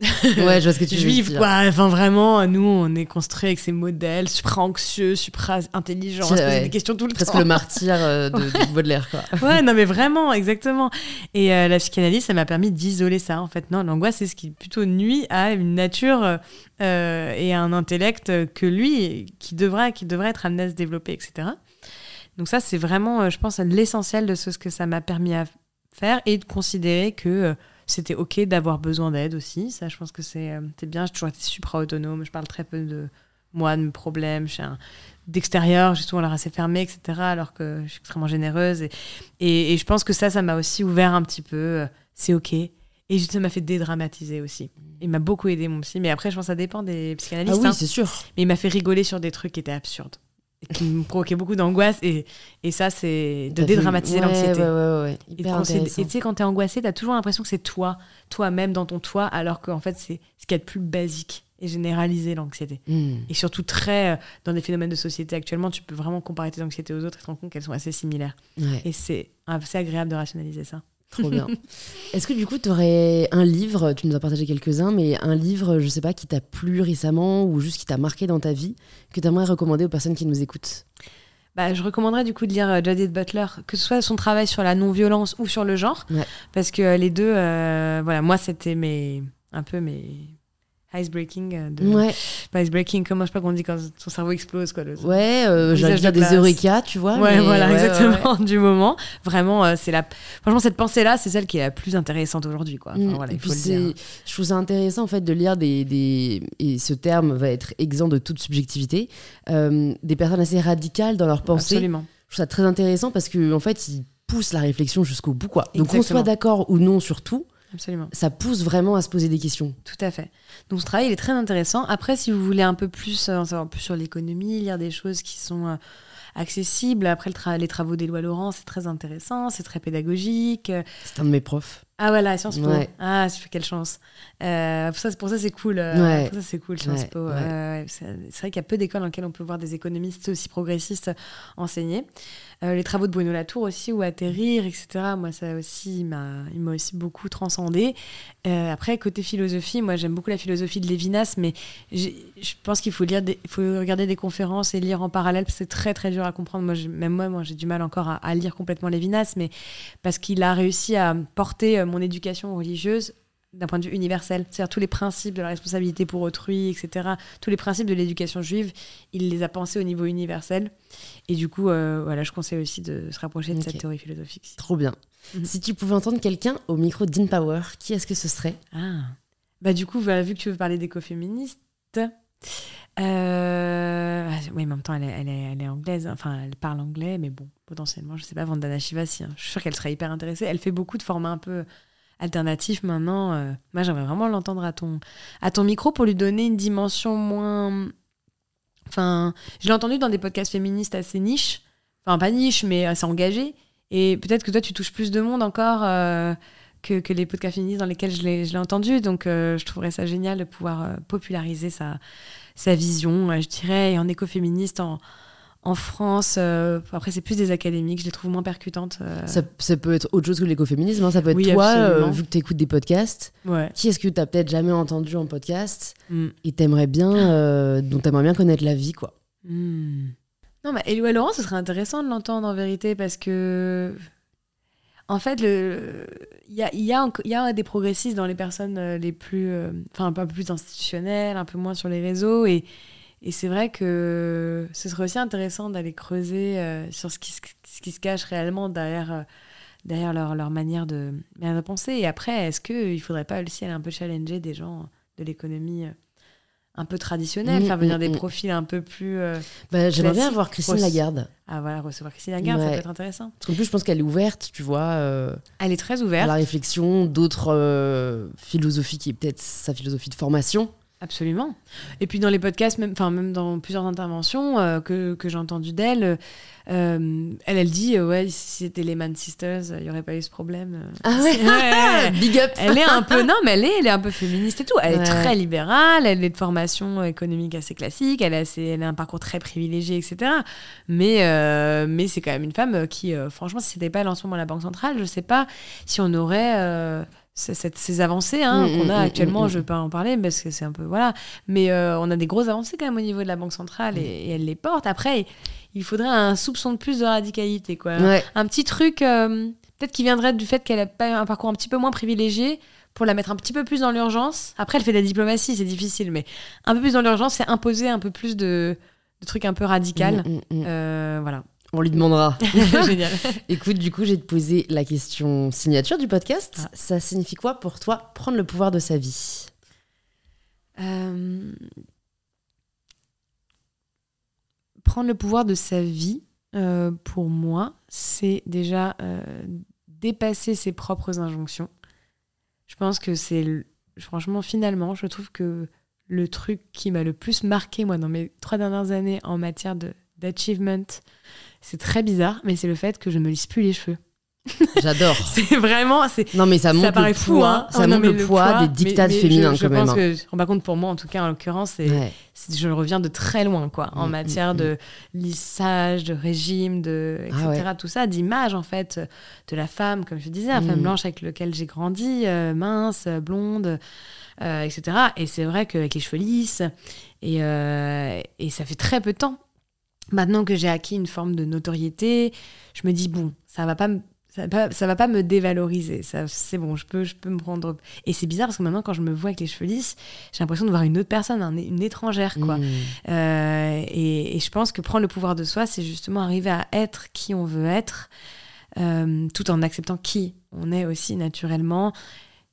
ouais, je vois ce que tu juive, quoi. Enfin, vraiment, nous, on est construit avec ces modèles supra anxieux, supra intelligents, on se pose des questions tout le temps. Presque le martyr euh, de, de, Baudelaire, quoi. ouais, non, mais vraiment, exactement. Et euh, la psychanalyse, ça m'a permis d'isoler ça, en fait. Non, l'angoisse, c'est ce qui plutôt nuit à une nature euh, et à un intellect que lui, qui devrait, qui devrait être amené à se développer, etc. Donc, ça, c'est vraiment, je pense, l'essentiel de ce que ça m'a permis à faire et de considérer que c'était ok d'avoir besoin d'aide aussi. Ça, je pense que c'est euh, bien. J'ai toujours été supra autonome. Je parle très peu de moi, de mes problèmes. Je un... D'extérieur, j'ai souvent l'air assez fermée, etc. Alors que je suis extrêmement généreuse. Et, et, je pense que ça, ça m'a aussi ouvert un petit peu. Euh, c'est ok. Et ça m'a fait dédramatiser aussi. Il m'a beaucoup aidé, mon psy. Mais après, je pense que ça dépend des psychanalystes. Ah oui, hein. c'est sûr. Mais il m'a fait rigoler sur des trucs qui étaient absurdes qui me provoquait beaucoup d'angoisse. Et, et ça, c'est de dédramatiser l'anxiété. Ouais, ouais, ouais, et tu sais, quand t'es angoissé, t'as toujours l'impression que c'est toi, toi-même dans ton toi, alors qu'en fait, c'est ce qui est le plus basique et généraliser l'anxiété. Hmm. Et surtout très euh, dans des phénomènes de société actuellement, tu peux vraiment comparer tes anxiétés aux autres et te rendre compte qu'elles sont assez similaires. Et c'est assez agréable de rationaliser ça. Trop bien. Est-ce que du coup, tu aurais un livre, tu nous as partagé quelques-uns, mais un livre, je sais pas, qui t'a plu récemment ou juste qui t'a marqué dans ta vie, que tu aimerais recommander aux personnes qui nous écoutent? Bah, je recommanderais du coup de lire euh, Judith Butler, que ce soit son travail sur la non-violence ou sur le genre, parce que les deux, euh, voilà, moi c'était mes, un peu mes, icebreaking euh, de ouais. pas icebreaking comment je sais pas qu'on dit quand son cerveau explose quoi le, ouais euh, j'allais dire des eureka tu vois ouais voilà exactement du moment. Vraiment euh, c'est la franchement cette pensée là c'est celle qui est la plus intéressante aujourd'hui quoi. Mm. voilà, il faut le dire. je trouve ça intéressant en fait de lire des, des et ce terme va être exempt de toute subjectivité euh, des personnes assez radicales dans leur pensée. Absolument. Je trouve ça très intéressant parce que en fait ils poussent la réflexion jusqu'au bout quoi. Donc qu'on soit d'accord ou non sur tout absolument. Ça pousse vraiment à se poser des questions. Tout à fait. Donc ce travail, il est très intéressant. Après, si vous voulez un peu plus euh, en savoir plus sur l'économie, lire des choses qui sont euh, accessibles, après le tra- les travaux d'Éloi Laurent, c'est très intéressant, c'est très pédagogique. C'est un de mes profs. Ah voilà, Sciences Po. Ouais. Ah, quelle chance. Euh, pour ça, pour ça c'est cool. euh, Ouais. Pour ça, c'est cool, Sciences Ouais, Po. Euh, c'est vrai qu'il y a peu d'écoles dans lesquelles on peut voir des économistes aussi progressistes enseigner. Euh, les travaux de Bruno Latour aussi, ou Atterrir, etc. Moi, ça aussi, il m'a aussi beaucoup transcendé. Euh, après, côté philosophie, moi, j'aime beaucoup la philosophie de Lévinas, mais je pense qu'il faut lire, faut regarder des conférences et lire en parallèle. parce que C'est très très dur à comprendre. Moi, même moi, moi, j'ai du mal encore à, à lire complètement Lévinas, mais parce qu'il a réussi à porter euh, mon éducation religieuse d'un point de vue universel, c'est-à-dire tous les principes de la responsabilité pour autrui, etc., tous les principes de l'éducation juive, il les a pensés au niveau universel. Et du coup, euh, voilà, je conseille aussi de se rapprocher de cette théorie philosophique. Trop bien. Mhm. Si tu pouvais entendre quelqu'un au micro d'InPower, qui est-ce que ce serait? Ah. Bah du coup, vu que tu veux parler d'écoféministes, euh... oui, mais en même temps, elle est, elle, est, elle est anglaise, enfin, elle parle anglais, mais bon, potentiellement, je sais pas, Vandana Shivasi, hein. je suis sûre qu'elle serait hyper intéressée. Elle fait beaucoup de formats un peu alternatifs maintenant. euh. Moi, j'aimerais vraiment l'entendre à ton, micro pour lui donner une dimension moins... Enfin, je l'ai entendu dans des podcasts féministes assez niches, enfin, pas niche, mais assez engagés. Et peut-être que toi, tu touches plus de monde encore. euh, que, les podcasts féministes dans lesquels je l'ai entendu. Donc, euh, je trouverais ça génial de pouvoir populariser sa, sa vision, je dirais, et en écoféministe en, en France. euh, après, c'est plus des académiques, je les trouve moins percutantes. euh. ça, ça peut être autre chose que l'écoféminisme, hein. ça peut être Oui, toi, euh, vu que tu écoutes des podcasts. Ouais. Qui est-ce que tu as peut-être jamais entendu en podcast Mm. et t'aimerais bien, euh, dont t'aimerais bien connaître la vie, quoi? Hmm. Non, mais Éloi Laurent, ce serait intéressant de l'entendre en vérité parce que. En fait, il y a, y, a, y des progressistes dans les personnes les plus. Enfin, un peu plus institutionnelles, un peu moins sur les réseaux. Et, et c'est vrai que ce serait aussi intéressant d'aller creuser euh, sur ce qui, se, ce qui se cache réellement derrière, euh, derrière leur, leur manière, de, manière de penser. Et après, est-ce qu'il ne faudrait pas aussi aller un peu challenger des gens de l'économie euh, un peu traditionnelle, Mm, faire venir mm, des mm. profils un peu plus. euh, bah, J'aimerais bien avoir Christine. Lagarde. Ah voilà, recevoir Christine Lagarde, ça peut être intéressant. Parce qu'en plus, je pense qu'elle est ouverte, tu vois, euh, Elle est très à ouverte, la réflexion d'autres euh, philosophies qui est peut-être sa philosophie de formation. Absolument. Et puis dans les podcasts, même, enfin, même dans plusieurs interventions euh, que, que j'ai entendues d'elle, euh, elle, elle dit, euh, ouais, si c'était les Man Sisters, il n'y aurait pas eu ce problème. Ah ouais, Ouais. Big up Elle est un peu, non, mais elle est, elle est un peu féministe et tout. Elle Ouais. est très libérale, elle est de formation économique assez classique, elle a, assez- elle a un parcours très privilégié, etc. Mais, mais c'est quand même une femme qui, franchement, si c'était pas elle en ce moment à la Banque centrale, je sais pas si on aurait cette- ces avancées hein, Mm, qu'on a mm, actuellement. mm, Je vais pas en parler parce que c'est un peu voilà, mais euh, on a des grosses avancées quand même au niveau de la Banque centrale et, et elle les porte. Après, il faudrait un soupçon de plus de radicalité, quoi Ouais. un petit truc euh, peut-être qui viendrait du fait qu'elle a pas un parcours un petit peu moins privilégié pour la mettre un petit peu plus dans l'urgence. Après, elle fait de la diplomatie, c'est difficile, mais un peu plus dans l'urgence, c'est imposer un peu plus de, de trucs un peu radical. Euh, voilà. On lui demandera. Génial. Écoute, du coup, je vais te poser la question signature du podcast. Ah. Ça signifie quoi pour toi prendre le pouvoir de sa vie? Euh, Prendre le pouvoir de sa vie, euh, pour moi, c'est déjà euh, dépasser ses propres injonctions. Je pense que c'est, le- franchement, finalement, je trouve que le truc qui m'a le plus marqué, moi, dans mes trois dernières années en matière de, d'achievement, c'est très bizarre, mais c'est le fait que je me lisse plus les cheveux. J'adore. C'est vraiment, Non, mais ça montre ça paraît le fou, poids, hein. ça Oh, montre le poids des dictats féminins je, je quand pense hein. que, pas compte pour moi, en tout cas, en l'occurrence, Ouais. je reviens de très loin, quoi, en Mm, matière mm, de lissage, de régime, de, etc. Ah ouais. Tout ça, d'image, en fait, de la femme, comme je disais, la femme Mm. blanche avec laquelle j'ai grandi, euh, mince, euh, blonde, euh, etc. Et c'est vrai qu'avec les cheveux lisses, et, euh, et ça fait très peu de temps. Maintenant que j'ai acquis une forme de notoriété, je me dis, bon, ça va pas me ça va pas, ça va pas me dévaloriser. Ça, c'est bon, je peux, je peux me prendre. Et c'est bizarre parce que maintenant, quand je me vois avec les cheveux lisses, j'ai l'impression de voir une autre personne, un- une étrangère, quoi. Mm. Euh, et, et je pense que prendre le pouvoir de soi, c'est justement arriver à être qui on veut être, euh, tout en acceptant qui on est aussi naturellement.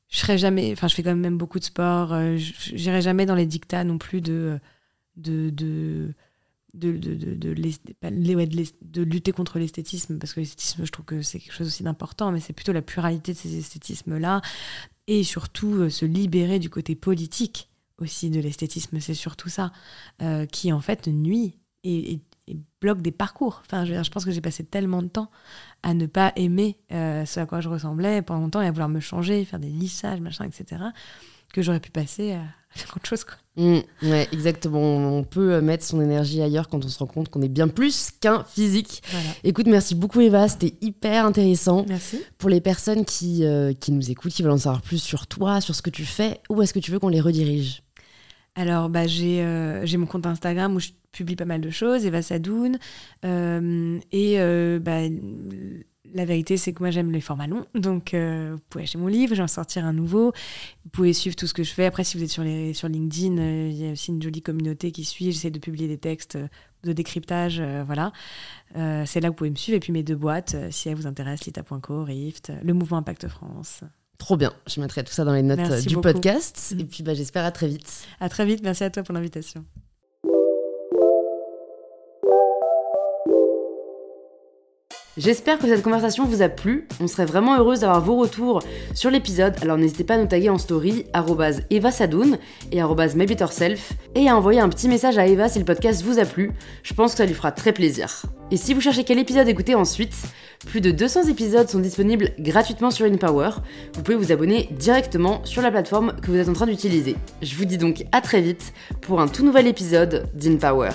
Je serai jamais, enfin, je fais quand même beaucoup de sport. Euh, je- J'irai jamais dans les dictats non plus de de de de, de, de, lutter contre l'esthétisme parce que l'esthétisme je trouve que c'est quelque chose aussi d'important mais c'est plutôt la pluralité de ces esthétismes là et surtout se libérer du côté politique aussi de l'esthétisme, c'est surtout ça, qui en fait nuit et, bloque des parcours. Enfin, je, je pense que j'ai passé tellement de temps à ne pas aimer ce à quoi je ressemblais pendant longtemps et à vouloir me changer, faire des lissages, machin, etc., que j'aurais pu passer à faire autre chose. Quoi. Mmh, ouais, exactement. On peut euh, mettre son énergie ailleurs quand on se rend compte qu'on est bien plus qu'un physique. Écoute, merci beaucoup Eva, c'était hyper intéressant. Merci. Pour les personnes qui, euh, qui nous écoutent, qui veulent en savoir plus sur toi, sur ce que tu fais, où est-ce que tu veux qu'on les redirige? Alors, bah, j'ai euh, mon compte Instagram où je publie pas mal de choses, Eva Sadoun. et bah, la vérité, c'est que moi, j'aime les formats longs. Donc, euh, vous pouvez acheter mon livre, j'en sortir un nouveau. Vous pouvez suivre tout ce que je fais. Après, si vous êtes sur, les, sur LinkedIn, euh, il y a aussi une jolie communauté qui suit. J'essaie de publier des textes de décryptage. Euh, voilà. c'est là que vous pouvez me suivre. Et puis, mes deux boîtes, si elles vous intéressent, lita.co, Rift, le mouvement Impact France. Trop bien. Je mettrai tout ça dans les notes du podcast. Et puis, bah, j'espère à très vite. À très vite. Merci à toi pour l'invitation. J'espère que cette conversation vous a plu. On serait vraiment heureuse d'avoir vos retours sur l'épisode. Alors n'hésitez pas à nous taguer en story Eva Sadoun et @mybetterself et à envoyer un petit message à Eva si le podcast vous a plu. Je pense que ça lui fera très plaisir. Et si vous cherchez quel épisode écouter ensuite, plus de 200 épisodes sont disponibles gratuitement sur InPower. Vous pouvez vous abonner directement sur la plateforme que vous êtes en train d'utiliser. Je vous dis donc à très vite pour un tout nouvel épisode d'InPower.